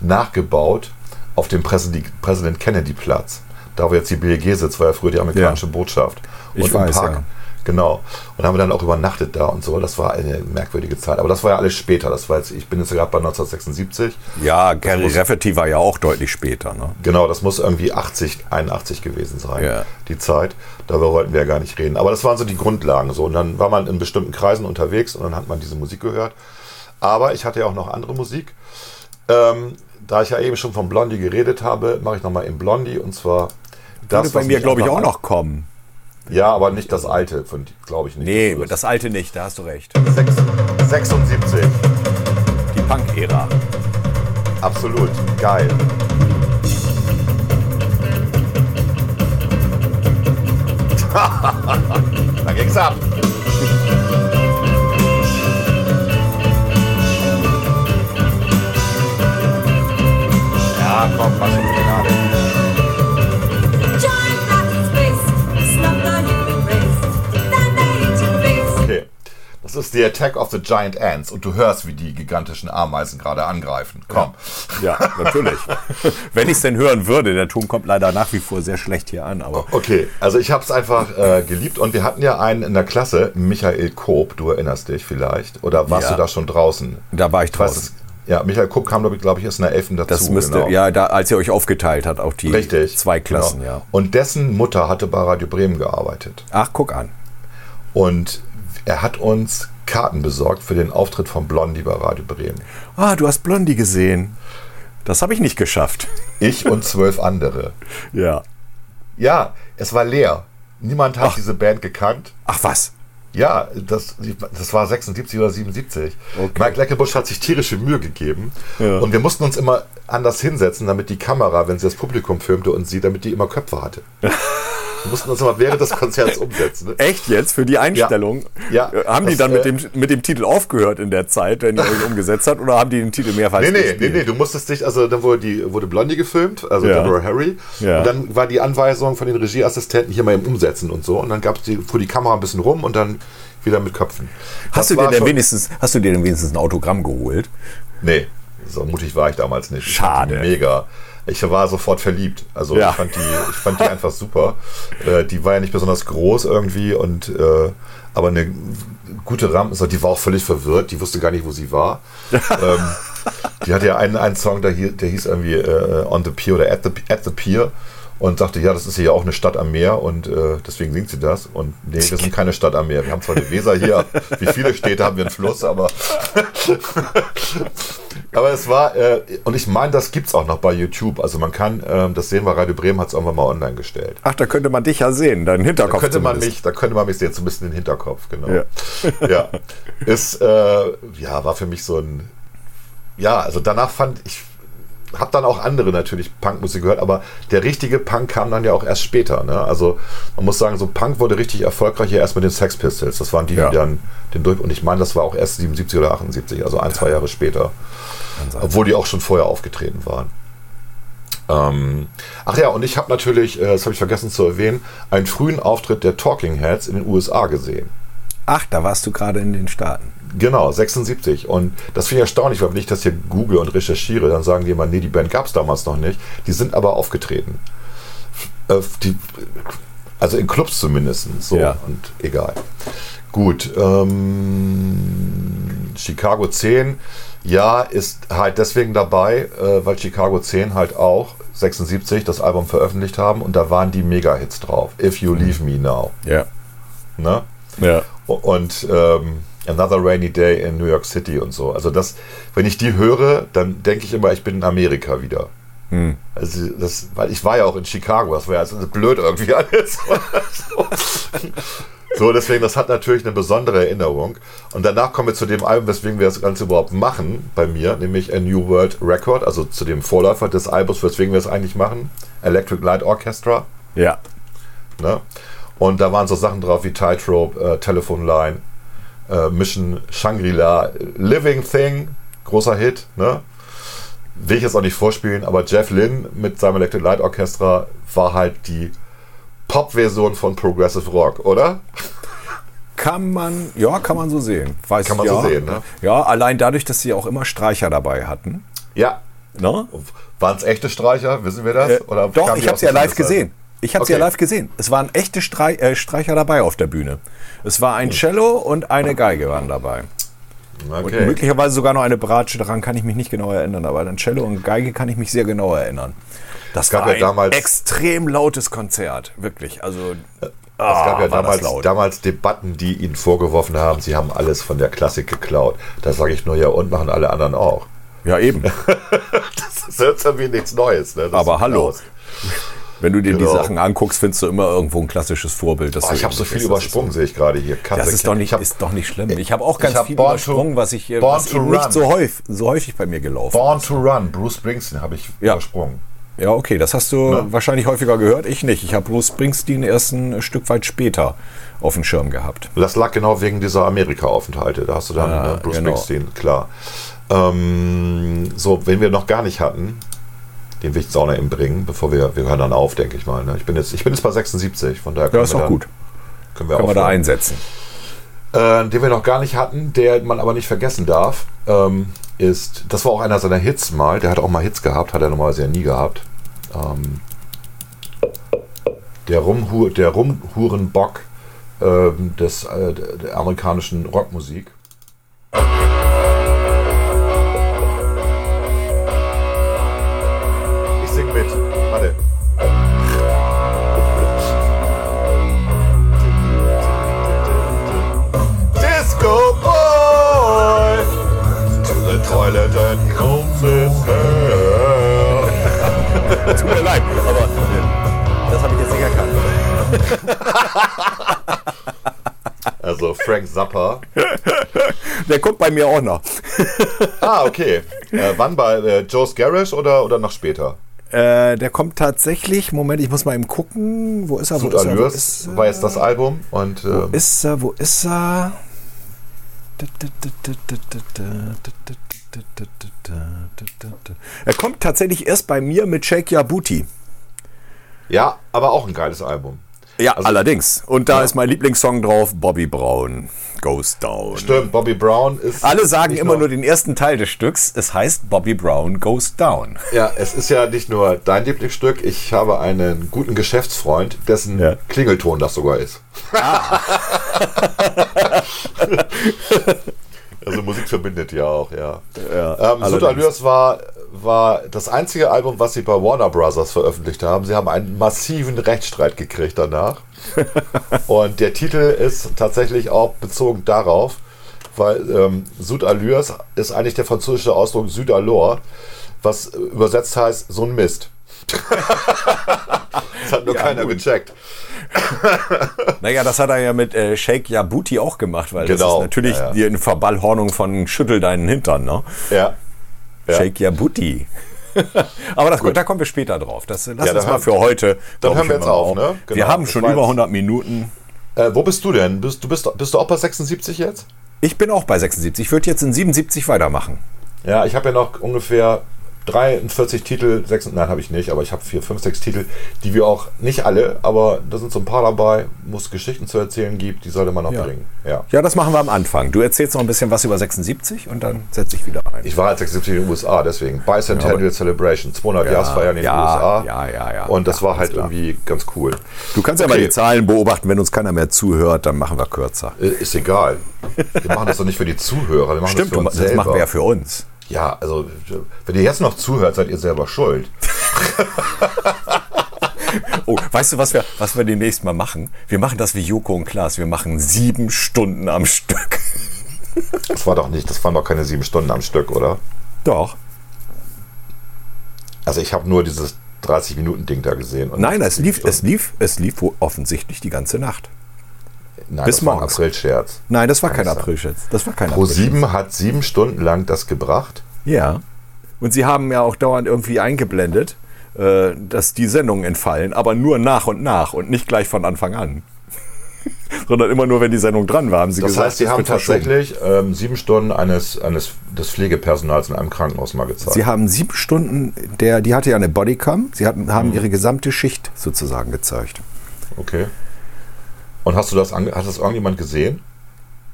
nachgebaut auf dem Präsid Präsident Kennedy-Platz. Da wo jetzt die BEG sitzt, war ja früher die amerikanische Botschaft. Ich und weiß, im Park, ja. Genau. Und haben wir dann auch übernachtet da und so. Das war eine merkwürdige Zeit. Aber das war ja alles später. Das war jetzt, ich bin jetzt gerade bei 1976. Ja, Gary Rafferty war ja auch deutlich später, ne? Genau, das muss irgendwie 80, 81 gewesen sein, Ja. die Zeit. Darüber wollten wir ja gar nicht reden. Aber das waren so die Grundlagen. So. Und dann war man in bestimmten Kreisen unterwegs und dann hat man diese Musik gehört. Aber ich hatte ja auch noch andere Musik. Ähm, da ich ja eben schon von Blondie geredet habe, mache ich nochmal in Blondie. Und zwar das, Würde bei mir, glaube ich, auch noch kommen. Ja, aber nicht das alte, glaube ich nicht. Nee, Das alte nicht, da hast du recht. sechs- 76. Die Punk-Ära. Absolut. Geil. da ging's ab. Ja, komm, mach schon Das ist The Attack of the Giant Ants und du hörst, wie die gigantischen Ameisen gerade angreifen. Komm. Ja, natürlich. Wenn ich es denn hören würde, der Ton kommt leider nach wie vor sehr schlecht hier an, aber Okay, also ich habe es einfach äh, geliebt und wir hatten ja einen in der Klasse, Michael Koop, du erinnerst dich vielleicht, oder warst Ja. du da schon draußen? da war ich draußen. es, ja, Michael Koop kam, glaube ich, glaub ich, erst in der 11. dazu. Das müsste, genau. ja, da, als ihr euch aufgeteilt habt, auch die Richtig. zwei Klassen, genau. ja. Und dessen Mutter hatte bei Radio Bremen gearbeitet. Ach, guck an. Und er hat uns Karten besorgt für den Auftritt von Blondie bei Radio Bremen. Ah, du hast Blondie gesehen. Das habe ich nicht geschafft. Ich und zwölf andere. Ja. Ja, es war leer. Niemand hat diese Band gekannt. Ach was? Ja, das, das war 76 oder 77. Mike Leckebusch hat sich tierische Mühe gegeben. Ja. Und wir mussten uns immer anders hinsetzen, damit die Kamera, wenn sie das Publikum filmte und sie, damit die immer Köpfe hatte. Wir mussten uns immer während des Konzerts umsetzen. Ne? Echt jetzt? Für die Einstellung? Ja. Äh, Haben die Das, dann mit äh, dem, mit dem Titel aufgehört in der Zeit, wenn ihr euch umgesetzt habt? Oder haben die den Titel mehrfach Nee, nee, nee, gespielt? nee, du musstest dich, also dann wurde, die, wurde Blondie gefilmt, also Ja. Deborah Harry. Ja. Und dann war die Anweisung von den Regieassistenten hier mal im Umsetzen und so. Und dann gab's die, fuhr die Kamera ein bisschen rum und dann wieder mit Köpfen. Hast Das du, dir denn wenigstens, hast du dir denn wenigstens ein Autogramm geholt? Nee, so mutig war ich damals nicht. Schade. Mega. Ich war sofort verliebt. Also Ja. ich, fand die, ich fand die einfach super. Äh, die war ja nicht besonders groß irgendwie und äh, aber eine gute Rampe. Die war auch völlig verwirrt. Die wusste gar nicht, wo sie war. ähm, die hatte ja einen, einen Song, der, hier, der hieß irgendwie äh, On the Pier oder At the, At the Pier und dachte, ja, das ist ja auch eine Stadt am Meer und äh, deswegen singt sie das. Und nee, wir sind keine Stadt am Meer. Wir haben zwar eine Weser hier, wie viele Städte haben wir einen Fluss, aber aber es war, äh, und ich meine, das gibt's auch noch bei YouTube. Also man kann, ähm, das sehen wir, Radio Bremen hat es irgendwann mal online gestellt. Ach, da könnte man dich ja sehen, deinen Da Hinterkopf könnte man zumindest. mich, da könnte man mich sehen, so ein bisschen den Hinterkopf, genau. Ja. Ja. Ist, äh, ja, war für mich so ein, ja, also danach fand ich, habe dann auch andere natürlich Punkmusik gehört, aber der richtige Punk kam dann ja auch erst später. Ne? Also man muss sagen, so Punk wurde richtig erfolgreich ja erst mit den Sex Pistols. Das waren die, Ja. die dann den durch. Und ich meine, das war auch erst 77 oder 78, also ein, zwei Jahre später. Obwohl die auch schon vorher aufgetreten waren. Ähm, ach ja, und ich habe natürlich, äh, das habe ich vergessen zu erwähnen, einen frühen Auftritt der Talking Heads in den USA gesehen. Ach, da warst du gerade in den Staaten. Genau, 76. Und das finde ich erstaunlich, weil wenn ich das hier google und recherchiere, dann sagen die immer, nee, die Band gab es damals noch nicht. Die sind aber aufgetreten. Äh, Die, also in Clubs zumindest. So, Ja. und egal. Gut. Ähm, Chicago 10, ja, ist halt deswegen dabei, äh, weil Chicago 10 halt auch 76 das Album veröffentlicht haben und da waren die Mega-Hits drauf. If You Leave Me Now. Ja. Ne? Ja. und ähm, Another Rainy Day in New York City und so. Also das, wenn ich die höre, dann denke ich immer, ich bin in Amerika wieder. Also das, weil ich war ja auch in Chicago, das war ja also blöd irgendwie alles. so. deswegen, das hat natürlich eine besondere Erinnerung. Und danach kommen wir zu dem Album, weswegen wir das Ganze überhaupt machen bei mir, nämlich A New World Record, also zu dem Vorläufer des Albums, weswegen wir es eigentlich machen, Electric Light Orchestra. Ja. Ne? Und da waren so Sachen drauf wie Tightrope, äh, Telephone Line, äh, Mission Shangri-La, Living Thing, großer Hit. Ne? Will ich jetzt auch nicht vorspielen, aber Jeff Lynne mit seinem Electric Light Orchestra war halt die Pop-Version von Progressive Rock, oder? Kann man, ja, kann man so sehen. Weiß Kann man ja. so sehen, ne? Ja, allein dadurch, dass sie auch immer Streicher dabei hatten. Ja. Ne? Waren es echte Streicher? Wissen wir das? Äh, Oder doch, ich habe sie ja live gesehen. Ich habe sie ja Okay. live gesehen. Es waren echte Strei äh, Streicher dabei auf der Bühne. Es war Hm. ein Cello und eine Geige waren dabei. Und Okay. möglicherweise sogar noch eine Bratsche, daran kann ich mich nicht genau erinnern, aber an Cello und Geige kann ich mich sehr genau erinnern. Das gab war ja ein damals- extrem lautes Konzert, wirklich. Also Es gab ja war das damals, damals Debatten, die ihnen vorgeworfen haben, sie haben alles von der Klassik geklaut. Da sage ich nur, ja, und machen alle anderen auch. Ja, eben. Das ist irgendwie nichts Neues. Ne? Aber hallo. Klaus. Wenn du dir Genau. die Sachen anguckst, findest du immer irgendwo ein klassisches Vorbild. Oh, ich habe so viel übersprungen, sehe ich gerade hier. Katze, Das ist doch nicht, ich hab ist doch nicht schlimm. Ich habe auch ganz hab viel Born to- übersprungen, was ich äh, Born was to nicht so häufig, so häufig bei mir gelaufen Born ist. to Run, Bruce Springsteen habe ich Ja. übersprungen. Ja, okay, das hast du Ne? wahrscheinlich häufiger gehört. Ich nicht. Ich habe Bruce Springsteen erst ein Stück weit später auf dem Schirm gehabt. Das lag genau wegen dieser Amerika-Aufenthalte. Da hast du dann Ah, äh, Bruce genau. Springsteen, klar. Ähm, so, wenn wir noch gar nicht hatten, den will ich jetzt auch noch eben bringen, bevor wir, wir hören dann auf, denke ich mal. Ne? Ich, bin jetzt, ich bin jetzt bei 76, von daher Ja, können ist wir auch dann, gut. Können wir, Können wir da einsetzen. Äh, den wir noch gar nicht hatten, der man aber nicht vergessen darf, ähm, ist, das war auch einer seiner Hits mal, der hat auch mal Hits gehabt, hat er normalerweise ja nie gehabt. Ähm, der, Rumhu der Rumhurenbock ähm, des, äh, der amerikanischen Rockmusik. Also Frank Zappa. Der kommt bei mir auch noch. Ah, okay. Äh, wann bei äh, Joe's Garage oder, oder noch später? Äh, der kommt tatsächlich, Moment, ich muss mal eben gucken. Wo ist er? Wo ist er? Wo ist er? war jetzt das Album und Wo ähm, ist er? Wo ist er? Er kommt tatsächlich erst bei mir mit Shake Your Booty. ja, aber auch ein geiles Album. Ja, Also- allerdings. Und da Ja. ist mein Lieblingssong drauf, Bobby Brown, Goes Down. Stimmt, Bobby Brown ist. Alle sagen immer nur nur den ersten Teil des Stücks. Es heißt Bobby Brown Goes Down. Ja, es ist ja nicht nur dein Lieblingsstück. Ich habe einen guten Geschäftsfreund, dessen Ja. Klingelton das sogar ist. also Musik verbindet ja auch, ja. Ja, ähm, allerdings. War, war das einzige Album, was sie bei Warner Brothers veröffentlicht haben. Sie haben einen massiven Rechtsstreit gekriegt danach. Und der Titel ist tatsächlich auch bezogen darauf, weil ähm, Sud Allures ist eigentlich der französische Ausdruck Sud Allure, was übersetzt heißt, so ein Mist. das hat nur Ja, keiner gut. gecheckt. Naja, das hat er ja mit äh, Shake Booty auch gemacht, weil das Genau, ist natürlich ja, ja. die Verballhornung von Schüttel deinen Hintern, ne? Ja. Ja. Shake Booty. Aber das, da kommen wir später drauf. Das lass Ja, uns mal für heute. dann hören wir jetzt mal auf, ne? wir Genau, haben das schon über jetzt- 100 Minuten. Äh, wo bist du denn? Bist, du, bist, bist du auch bei 76 jetzt? Ich bin auch bei 76. Ich würde jetzt in 77 weitermachen. Ja, ich habe ja noch ungefähr 43 Titel, 6, nein, habe ich nicht, aber ich habe 4, 5, 6 Titel, die wir auch, nicht alle, aber da sind so ein paar dabei, wo es Geschichten zu erzählen gibt, die sollte man noch Ja. bringen. Ja. Ja, das machen wir am Anfang. Du erzählst noch ein bisschen was über 76 und dann setze ich wieder ein. Ich war halt 76 in den USA, deswegen Bicentennial Celebration, 200 Ja, Jahresfeiern in den ja, USA. ja, ja, ja. Und das Ja, war halt klar. irgendwie ganz cool. Du kannst ja mal Okay. die Zahlen beobachten. Wenn uns keiner mehr zuhört, dann machen wir kürzer. Äh, Ist egal. Wir machen das doch nicht für die Zuhörer, wir machen Stimmt, das für uns das selber. machen wir ja für uns. Ja, also wenn ihr jetzt noch zuhört, seid ihr selber schuld. Oh, weißt du, was wir, was wir demnächst mal machen? Wir machen das wie Joko und Klaas. Wir machen sieben Stunden am Stück. Das war doch nicht, das waren doch keine sieben Stunden am Stück, oder? Doch. Also ich habe nur dieses 30 Minuten Ding da gesehen. Nein, es lief, es lief, es lief wohl offensichtlich die ganze Nacht. Nein, bis das war ein. April-Scherz. Nein, das war kein Kann Aprilscherz. Das war kein Pro Aprilscherz. 7 hat sieben Stunden lang das gebracht. Ja. Und sie haben ja auch dauernd irgendwie eingeblendet, äh, dass die Sendungen entfallen, aber nur nach und nach und nicht gleich von Anfang an. Sondern immer nur, wenn die Sendung dran war, haben sie Das gesagt, heißt, sie es haben wird verschoben. tatsächlich ähm, sieben Stunden eines, eines des Pflegepersonals in einem Krankenhaus mal gezeigt. Sie haben sieben Stunden, der, die hatte ja eine Bodycam, sie hatten, Mhm. haben ihre gesamte Schicht sozusagen gezeigt. okay. Und hast du das, hat das irgendjemand gesehen?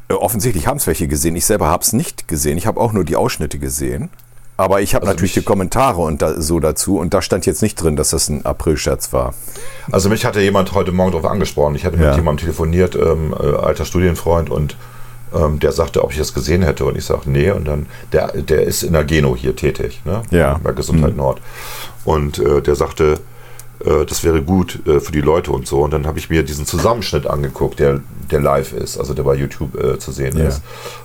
Äh, offensichtlich haben es welche gesehen. Ich selber habe es nicht gesehen. Ich habe auch nur die Ausschnitte gesehen. Aber ich habe Also natürlich die Kommentare und da, so dazu. Und da stand jetzt nicht drin, dass das ein Aprilscherz war. Also mich hatte jemand heute Morgen darauf angesprochen. Ich hatte mit Ja. jemandem telefoniert, ähm, äh, alter Studienfreund, und ähm, der sagte, ob ich das gesehen hätte. Und ich sage, nee. Und dann, der, der ist in der Geno hier tätig, ne? Ja. Bei Gesundheit Nord. Und äh, der sagte, das wäre gut äh, für die Leute und so. Und dann habe ich mir diesen Zusammenschnitt angeguckt, der, der live ist, also der bei YouTube äh, zu sehen Ja. ist,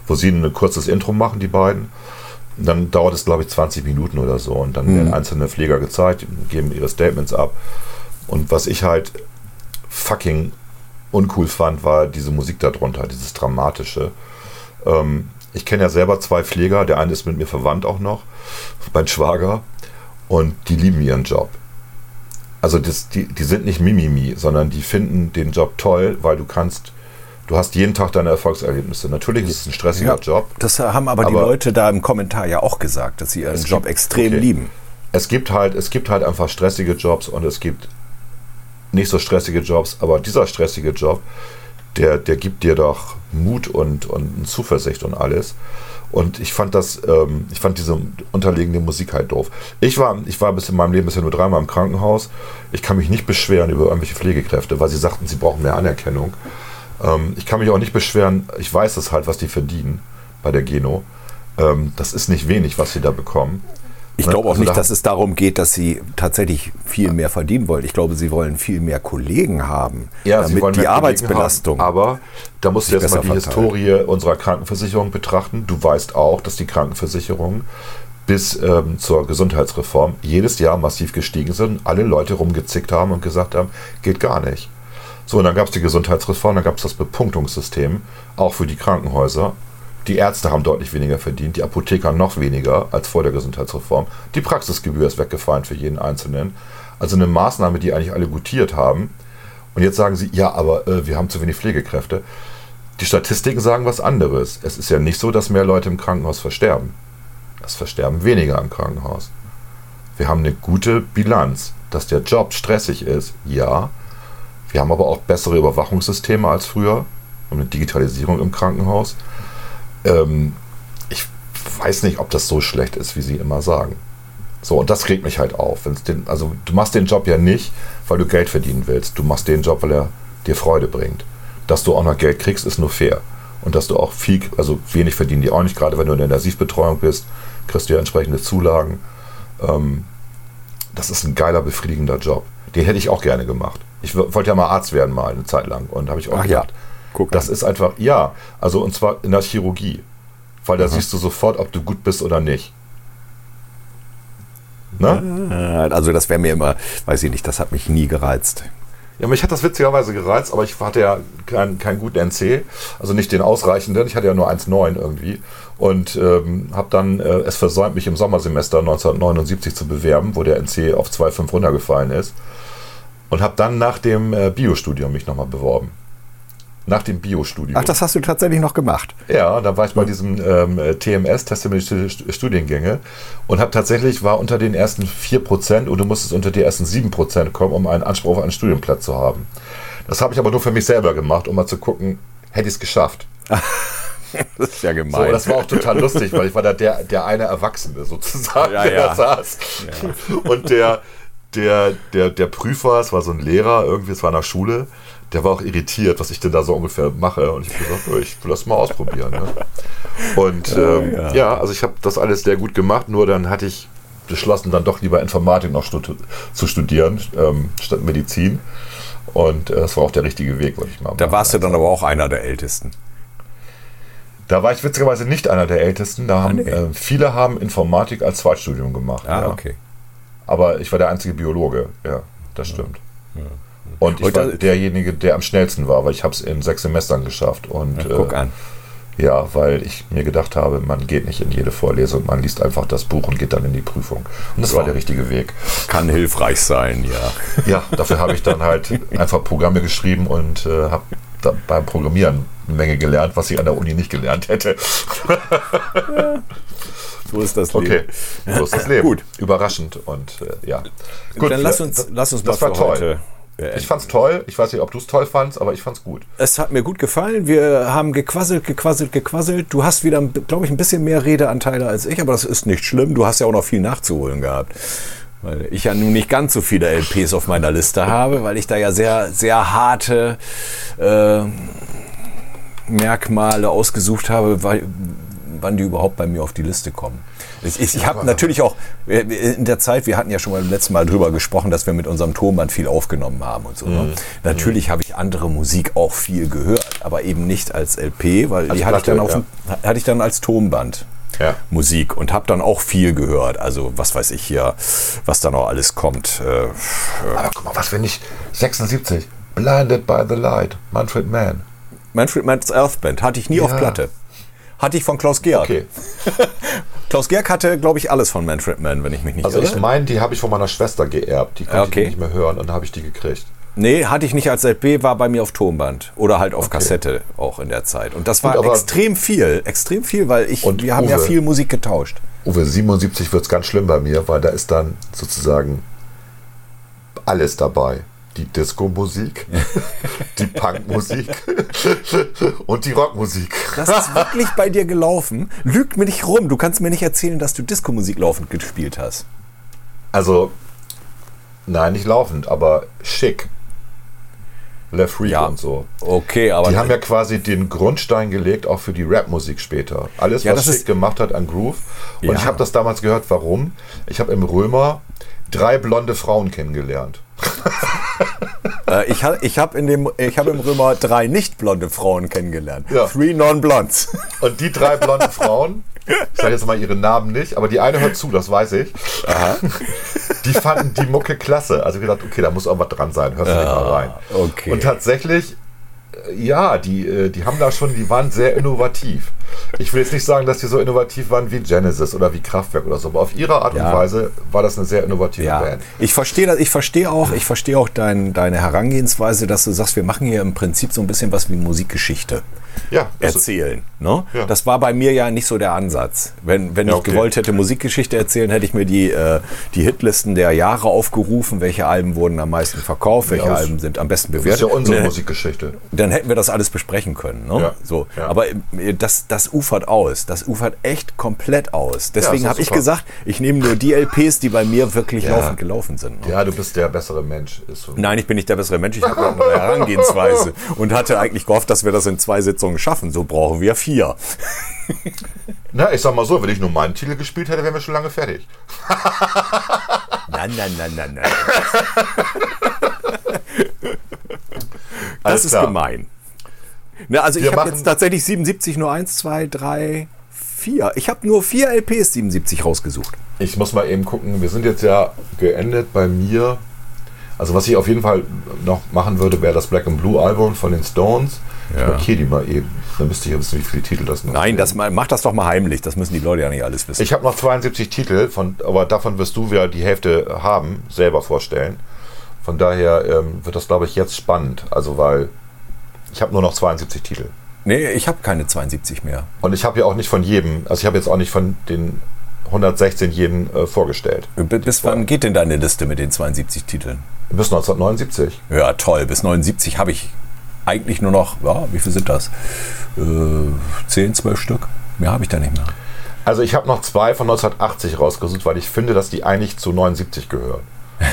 wo sie ein kurzes Intro machen, die beiden. Und Dann dauert es, glaube ich, 20 Minuten oder so. Und dann werden einzelne Pfleger gezeigt, geben ihre Statements ab. Und was ich halt fucking uncool fand, war diese Musik darunter, dieses Dramatische. Ähm, ich kenne ja selber zwei Pfleger, der eine ist mit mir verwandt auch noch, mein Schwager, und die lieben ihren Job. Also das, die, die sind nicht Mimimi, sondern die finden den Job toll, weil du kannst, du hast jeden Tag deine Erfolgserlebnisse. Natürlich ist es ein stressiger Job. Das haben aber, die Aber- Leute da im Kommentar ja auch gesagt, dass sie ihren Job gibt- extrem okay. lieben. Es gibt halt, es gibt halt einfach stressige Jobs und es gibt nicht so stressige Jobs, aber dieser stressige Job, der, der gibt dir doch Mut und, und Zuversicht und alles. Und ich fand das, ähm, ich fand diese unterlegende Musik halt doof. Ich war, ich war bis in meinem Leben bisher nur dreimal im Krankenhaus. Ich kann mich nicht beschweren über irgendwelche Pflegekräfte, weil sie sagten, sie brauchen mehr Anerkennung. Ähm, ich kann mich auch nicht beschweren, ich weiß es halt, was die verdienen bei der Geno. Ähm, das ist nicht wenig, was sie da bekommen. Ich Ne? glaube auch Also nicht, da- dass es darum geht, dass sie tatsächlich viel mehr verdienen wollen. Ich glaube, sie wollen viel mehr Kollegen haben, Ja, sie damit wollen die Arbeitsbelastung. Haben, aber da musst du jetzt mal die verteilt. Historie unserer Krankenversicherung betrachten. Du weißt auch, dass die Krankenversicherung bis ähm, zur Gesundheitsreform jedes Jahr massiv gestiegen sind, alle Leute rumgezickt haben und gesagt haben, geht gar nicht. So, und dann gab es die Gesundheitsreform, dann gab es das Bepunktungssystem, auch für die Krankenhäuser. Die Ärzte haben deutlich weniger verdient, die Apotheker noch weniger als vor der Gesundheitsreform. Die Praxisgebühr ist weggefallen für jeden Einzelnen. Also eine Maßnahme, die eigentlich alle gutiert haben. Und jetzt sagen sie, ja, aber äh, wir haben zu wenig Pflegekräfte. Die Statistiken sagen was anderes. Es ist ja nicht so, dass mehr Leute im Krankenhaus versterben. Es versterben weniger im Krankenhaus. Wir haben eine gute Bilanz. Dass der Job stressig ist, ja. Wir haben aber auch bessere Überwachungssysteme als früher und eine Digitalisierung im Krankenhaus. Ähm, ich weiß nicht, ob das so schlecht ist, wie Sie immer sagen. So, und das regt mich halt auf. Den, also du machst den Job ja nicht, weil du Geld verdienen willst. Du machst den Job, weil er dir Freude bringt. Dass du auch noch Geld kriegst, ist nur fair. Und dass du auch viel, also wenig verdienen die auch nicht, gerade wenn du in der Intensivbetreuung bist, kriegst du ja entsprechende Zulagen. Ähm, das ist ein geiler, befriedigender Job. Den hätte ich auch gerne gemacht. Ich wollte ja mal Arzt werden mal eine Zeit lang und habe ich auch Ach ja. Gedacht. Guck das ist einfach, ja, also und zwar in der Chirurgie. Weil da siehst du sofort, ob du gut bist oder nicht. Ne? Also das wäre mir immer, weiß ich nicht, das hat mich nie gereizt. Ja, mich hat das witzigerweise gereizt, aber ich hatte ja keinen keinen guten NC, also nicht den ausreichenden. Ich hatte ja nur 1,9 irgendwie und ähm, habe dann äh, es versäumt, mich im Sommersemester 1979 zu bewerben, wo der NC auf 2,5 runtergefallen ist. Und habe dann nach dem äh, Biostudium mich nochmal beworben. Nach dem Biostudium. Ach, das hast du tatsächlich noch gemacht. Ja, dann war ich bei diesem ähm, äh, TMS, testamentische St- Studiengänge, und habe tatsächlich, war unter den ersten 4% und du musstest unter die ersten 7% kommen, um einen Anspruch auf einen Studienplatz zu haben. Das habe ich aber nur für mich selber gemacht, um mal zu gucken, hätte ich es geschafft. Das ist ja So, gemein. das war auch total lustig, weil ich war da der, der eine Erwachsene sozusagen, Ja, der ja. da saß. Und der, der, der, der Prüfer, es war so ein Lehrer, irgendwie, es war in der Schule, der war auch irritiert, was ich denn da so ungefähr mache. Und ich habe gesagt, oh, ich will das mal ausprobieren. Ne? Und ähm, ja. ja. also ich habe das alles sehr gut gemacht, nur dann hatte ich beschlossen, dann doch lieber Informatik noch stud zu studieren, ähm, statt Medizin. Und äh, das war auch der richtige Weg, würde ich mal da warst du dann aber auch einer der Ältesten. Da war ich witzigerweise nicht einer der Ältesten. Da haben, nee. äh, viele haben Informatik als Zweitstudium gemacht. Ah, ja. okay. Aber ich war der einzige Biologe. Ja, das stimmt. Und ich Und war derjenige, der am schnellsten war, weil ich habe es in sechs Semestern geschafft. Und Guck äh, an. ja, weil ich mir gedacht habe, man geht nicht in jede Vorlesung, man liest einfach das Buch und geht dann in die Prüfung. Und das war der richtige Weg. Kann hilfreich sein, ja. Ja, dafür habe ich dann halt einfach Programme geschrieben und äh, habe beim Programmieren eine Menge gelernt, was ich an der Uni nicht gelernt hätte. So ist das Okay, so ist das Leben. Gut. Überraschend und äh, ja. Gut, Dann lass ja, uns, das- lass uns das mal war für toll. heute. Ich fand's toll. Ich weiß nicht, ob du es toll fandst, aber ich fand's gut. Es hat mir gut gefallen. Wir haben gequasselt, gequasselt, gequasselt. Du hast wieder, glaube ich, ein bisschen mehr Redeanteile als ich, aber das ist nicht schlimm. Du hast ja auch noch viel nachzuholen gehabt. Weil ich ja nun nicht ganz so viele LPs auf meiner Liste habe, weil ich da ja sehr, sehr harte äh, Merkmale ausgesucht habe, weil, wann die überhaupt bei mir auf die Liste kommen. Ich, ich, ich habe natürlich auch äh, in der Zeit, wir hatten ja schon mal beim letzten Mal drüber gesprochen, dass wir mit unserem Tonband viel aufgenommen haben und so. Mhm. Ne? Natürlich habe ich andere Musik auch viel gehört, aber eben nicht als LP, weil Als die hatte ich, dann auf, dem- hatte ich dann als Tonband. Ja. Musik und habe dann auch viel gehört. Also was weiß ich hier, was da noch alles kommt. Äh, Aber guck mal, was wenn ich 76 Blinded by the Light, Manfred Mann. Manfred Mann's Earth Band hatte ich nie auf Ja. Platte. Hatte ich von Klaus Georg. Okay. Klaus Georg hatte, glaube ich, alles von Manfred Mann, wenn ich mich nicht Also ich irre. meine, die habe ich von meiner Schwester geerbt. Die konnte Ja, okay. ich nicht mehr hören und dann habe ich die gekriegt. Nee, hatte ich nicht als LP, war bei mir auf Tonband oder halt auf Kassette auch in der Zeit. Und das war Gut, extrem viel, extrem viel, weil ich, Und wir haben ja Uwe. viel Musik getauscht. Uwe, 77 wird's ganz schlimm bei mir, weil da ist dann sozusagen alles dabei. Die Disco-Musik, die Punk-Musik und die Rockmusik. Das ist wirklich bei dir gelaufen. Lügt mir nicht rum. Du kannst mir nicht erzählen, dass du Disco-Musik laufend gespielt hast. Also, nein, nicht laufend, aber schick. Le Freak Ja. und so. Okay, aber Die haben ja quasi den Grundstein gelegt, auch für die Rap-Musik später. Alles, Ja, was Schick gemacht hat an Groove. Und Ja. ich habe das damals gehört, warum? Ich habe im Römer drei blonde Frauen kennengelernt. Äh, ich habe ich hab in dem, ich habe im Römer drei nicht blonde Frauen kennengelernt. Ja. Three non-blondes. Und die drei blonden Frauen, ich sage jetzt mal ihre Namen nicht, aber die eine hört zu, das weiß ich. Die fanden die Mucke klasse. Also gedacht, okay, da muss irgendwas dran sein, hörst du nicht mal rein. okay. Und tatsächlich, ja, die, äh, die haben da schon, die waren sehr innovativ. Ich will jetzt nicht sagen, dass die so innovativ waren wie Genesis oder wie Kraftwerk oder so, aber auf ihre Art Ja. und Weise war das eine sehr innovative Ja, Band. ich verstehe das, ich verstehe auch, ich verstehe auch dein, deine Herangehensweise, dass du sagst, wir machen hier im Prinzip so ein bisschen was wie Musikgeschichte. Ja, ist- erzählen. Ne? Ja. Das war bei mir ja nicht so der Ansatz. Wenn, wenn Ja, ich okay. gewollt hätte, Musikgeschichte erzählen, hätte ich mir die, äh, die Hitlisten der Jahre aufgerufen, welche Alben wurden am meisten verkauft, welche Alben sind am besten das ist bewertet. ja unsere dann- Musikgeschichte. dann hätten wir das alles besprechen können. Ne? So. Aber äh, das, das ufert aus. Das ufert echt komplett aus. Deswegen habe ich gesagt, ich nehme nur die LPs, die bei mir wirklich laufend gelaufen sind. Ne? Ja, du bist der bessere Mensch. So. Nein, ich bin nicht der bessere Mensch. Ich habe eine andere Herangehensweise und hatte eigentlich gehofft, dass wir das in zwei Sitzungen schaffen. So brauchen wir vier. Na, ich sag mal so, wenn ich nur meinen Titel gespielt hätte, wären wir schon lange fertig. Nein, nein, nein, nein, nein. Alles Das ist klar. gemein. Ne, also Wir ich habe jetzt tatsächlich 77 nur 1, 2, 3, 4. Ich habe nur vier LPs 77 rausgesucht. Ich muss mal eben gucken, wir sind jetzt ja geendet bei mir. Also was ich auf jeden Fall noch machen würde, wäre das Black and Blue Album von den Stones. Ich Ja. markiere die mal eben. Dann müsst ihr ja wissen, wie viele Titel das noch Nein, das, mach das doch mal heimlich. Das müssen die Leute ja nicht alles wissen. Ich habe noch 72 Titel, von, aber davon wirst du wieder die Hälfte haben, selber vorstellen. Von daher ähm, wird das, glaube ich, jetzt spannend. Also weil ich habe nur noch 72 Titel. nee, ich habe keine 72 mehr. Und ich habe ja auch nicht von jedem, also ich habe jetzt auch nicht von den 116 jeden äh, vorgestellt. B- Bis wann geht denn deine Liste mit den 72 Titeln? Bis 1979. Ja, toll. Bis 79 habe ich eigentlich nur noch, ja, wie viel sind das? Äh, 10, 12 Stück? Mehr habe ich da nicht mehr. Also ich habe noch zwei von 1980 rausgesucht, weil ich finde, dass die eigentlich zu 79 gehören.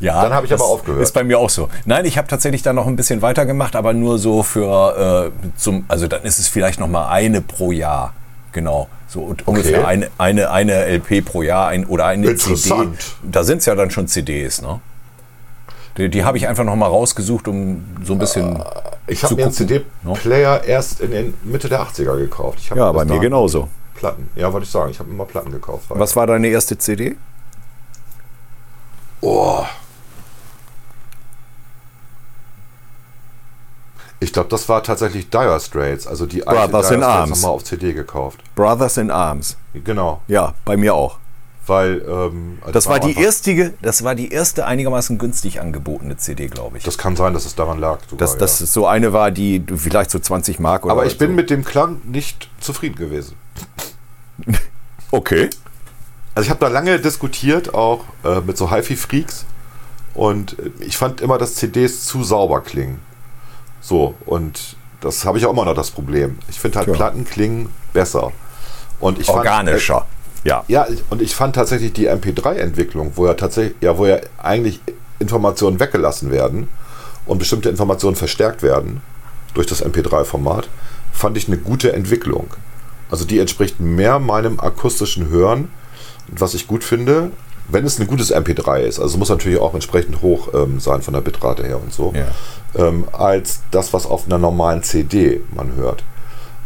Ja, Dann habe ich aber aufgehört. Ist bei mir auch so. Nein, ich habe tatsächlich dann noch ein bisschen weitergemacht, aber nur so für äh, zum, also dann ist es vielleicht noch mal eine pro Jahr. Genau, so und ungefähr eine, eine, eine LP pro Jahr ein, oder eine Interessant. CD. Da sind es ja dann schon CDs, ne? Die, die habe ich einfach noch mal rausgesucht, um so ein bisschen. Ich habe mir einen CD-Player erst in den Mitte der 80er gekauft. Ja, bei mir genauso. Platten. Ja, wollte ich sagen. Ich habe immer Platten gekauft. Was war deine erste CD? Oh. Ich glaube, das war tatsächlich Dire Straits. Also die alte Brothers in Arms. haben wir auf CD gekauft. Brothers in Arms. Genau. Ja, bei mir auch. Weil ähm, Das war die erste, das war die erste einigermaßen günstig angebotene CD, glaube ich. Das kann sein, dass es daran lag. Sogar, dass das ja. so eine war, die vielleicht so 20 Mark oder Aber ich bin so. mit dem Klang nicht zufrieden gewesen. Okay. Also ich habe da lange diskutiert, auch äh, mit so HiFi-Freaks. Und äh, ich fand immer, dass CDs zu sauber klingen. So, und das habe ich auch immer noch das Problem. Ich finde halt, Tja. Platten klingen besser. Und ich Organischer. Fand, ja. äh, ja, ich- und ich fand tatsächlich die MP3-Entwicklung, wo ja tatsächlich, ja, wo ja eigentlich Informationen weggelassen werden und bestimmte Informationen verstärkt werden durch das MP3-Format, fand ich eine gute Entwicklung. Also die entspricht mehr meinem akustischen Hören, was ich gut finde, wenn es ein gutes MP3 ist. Also es muss natürlich auch entsprechend hoch ähm, sein von der Bitrate her und so, Ja. ähm, als das, was auf einer normalen CD man hört.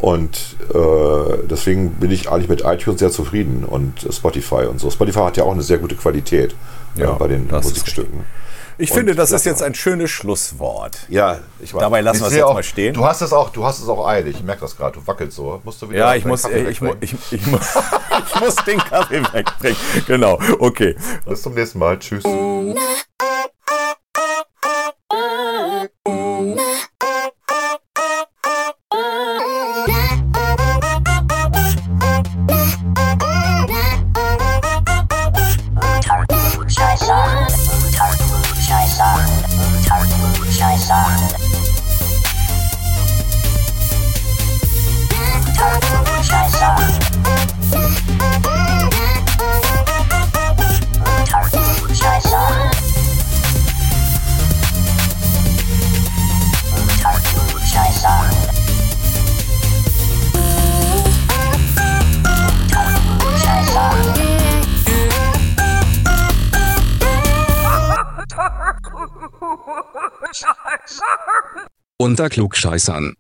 Und äh, deswegen bin ich eigentlich mit iTunes sehr zufrieden und Spotify und so. Spotify hat ja auch eine sehr gute Qualität Ja, äh, bei den Musikstücken. Ich finde, das ist jetzt ein schönes Schlusswort. Ja, ich weiß. Dabei lassen wir es jetzt auch, mal stehen. Du hast es auch, du hast es auch eilig. Ich merke das gerade. Du wackelst so. Musst du wieder Ja, ich muss, Kaffee ich, ich, ich, mu- ich muss den Kaffee wegbringen. Genau, okay. Bis zum nächsten Mal. Tschüss. Unter Klugscheißern.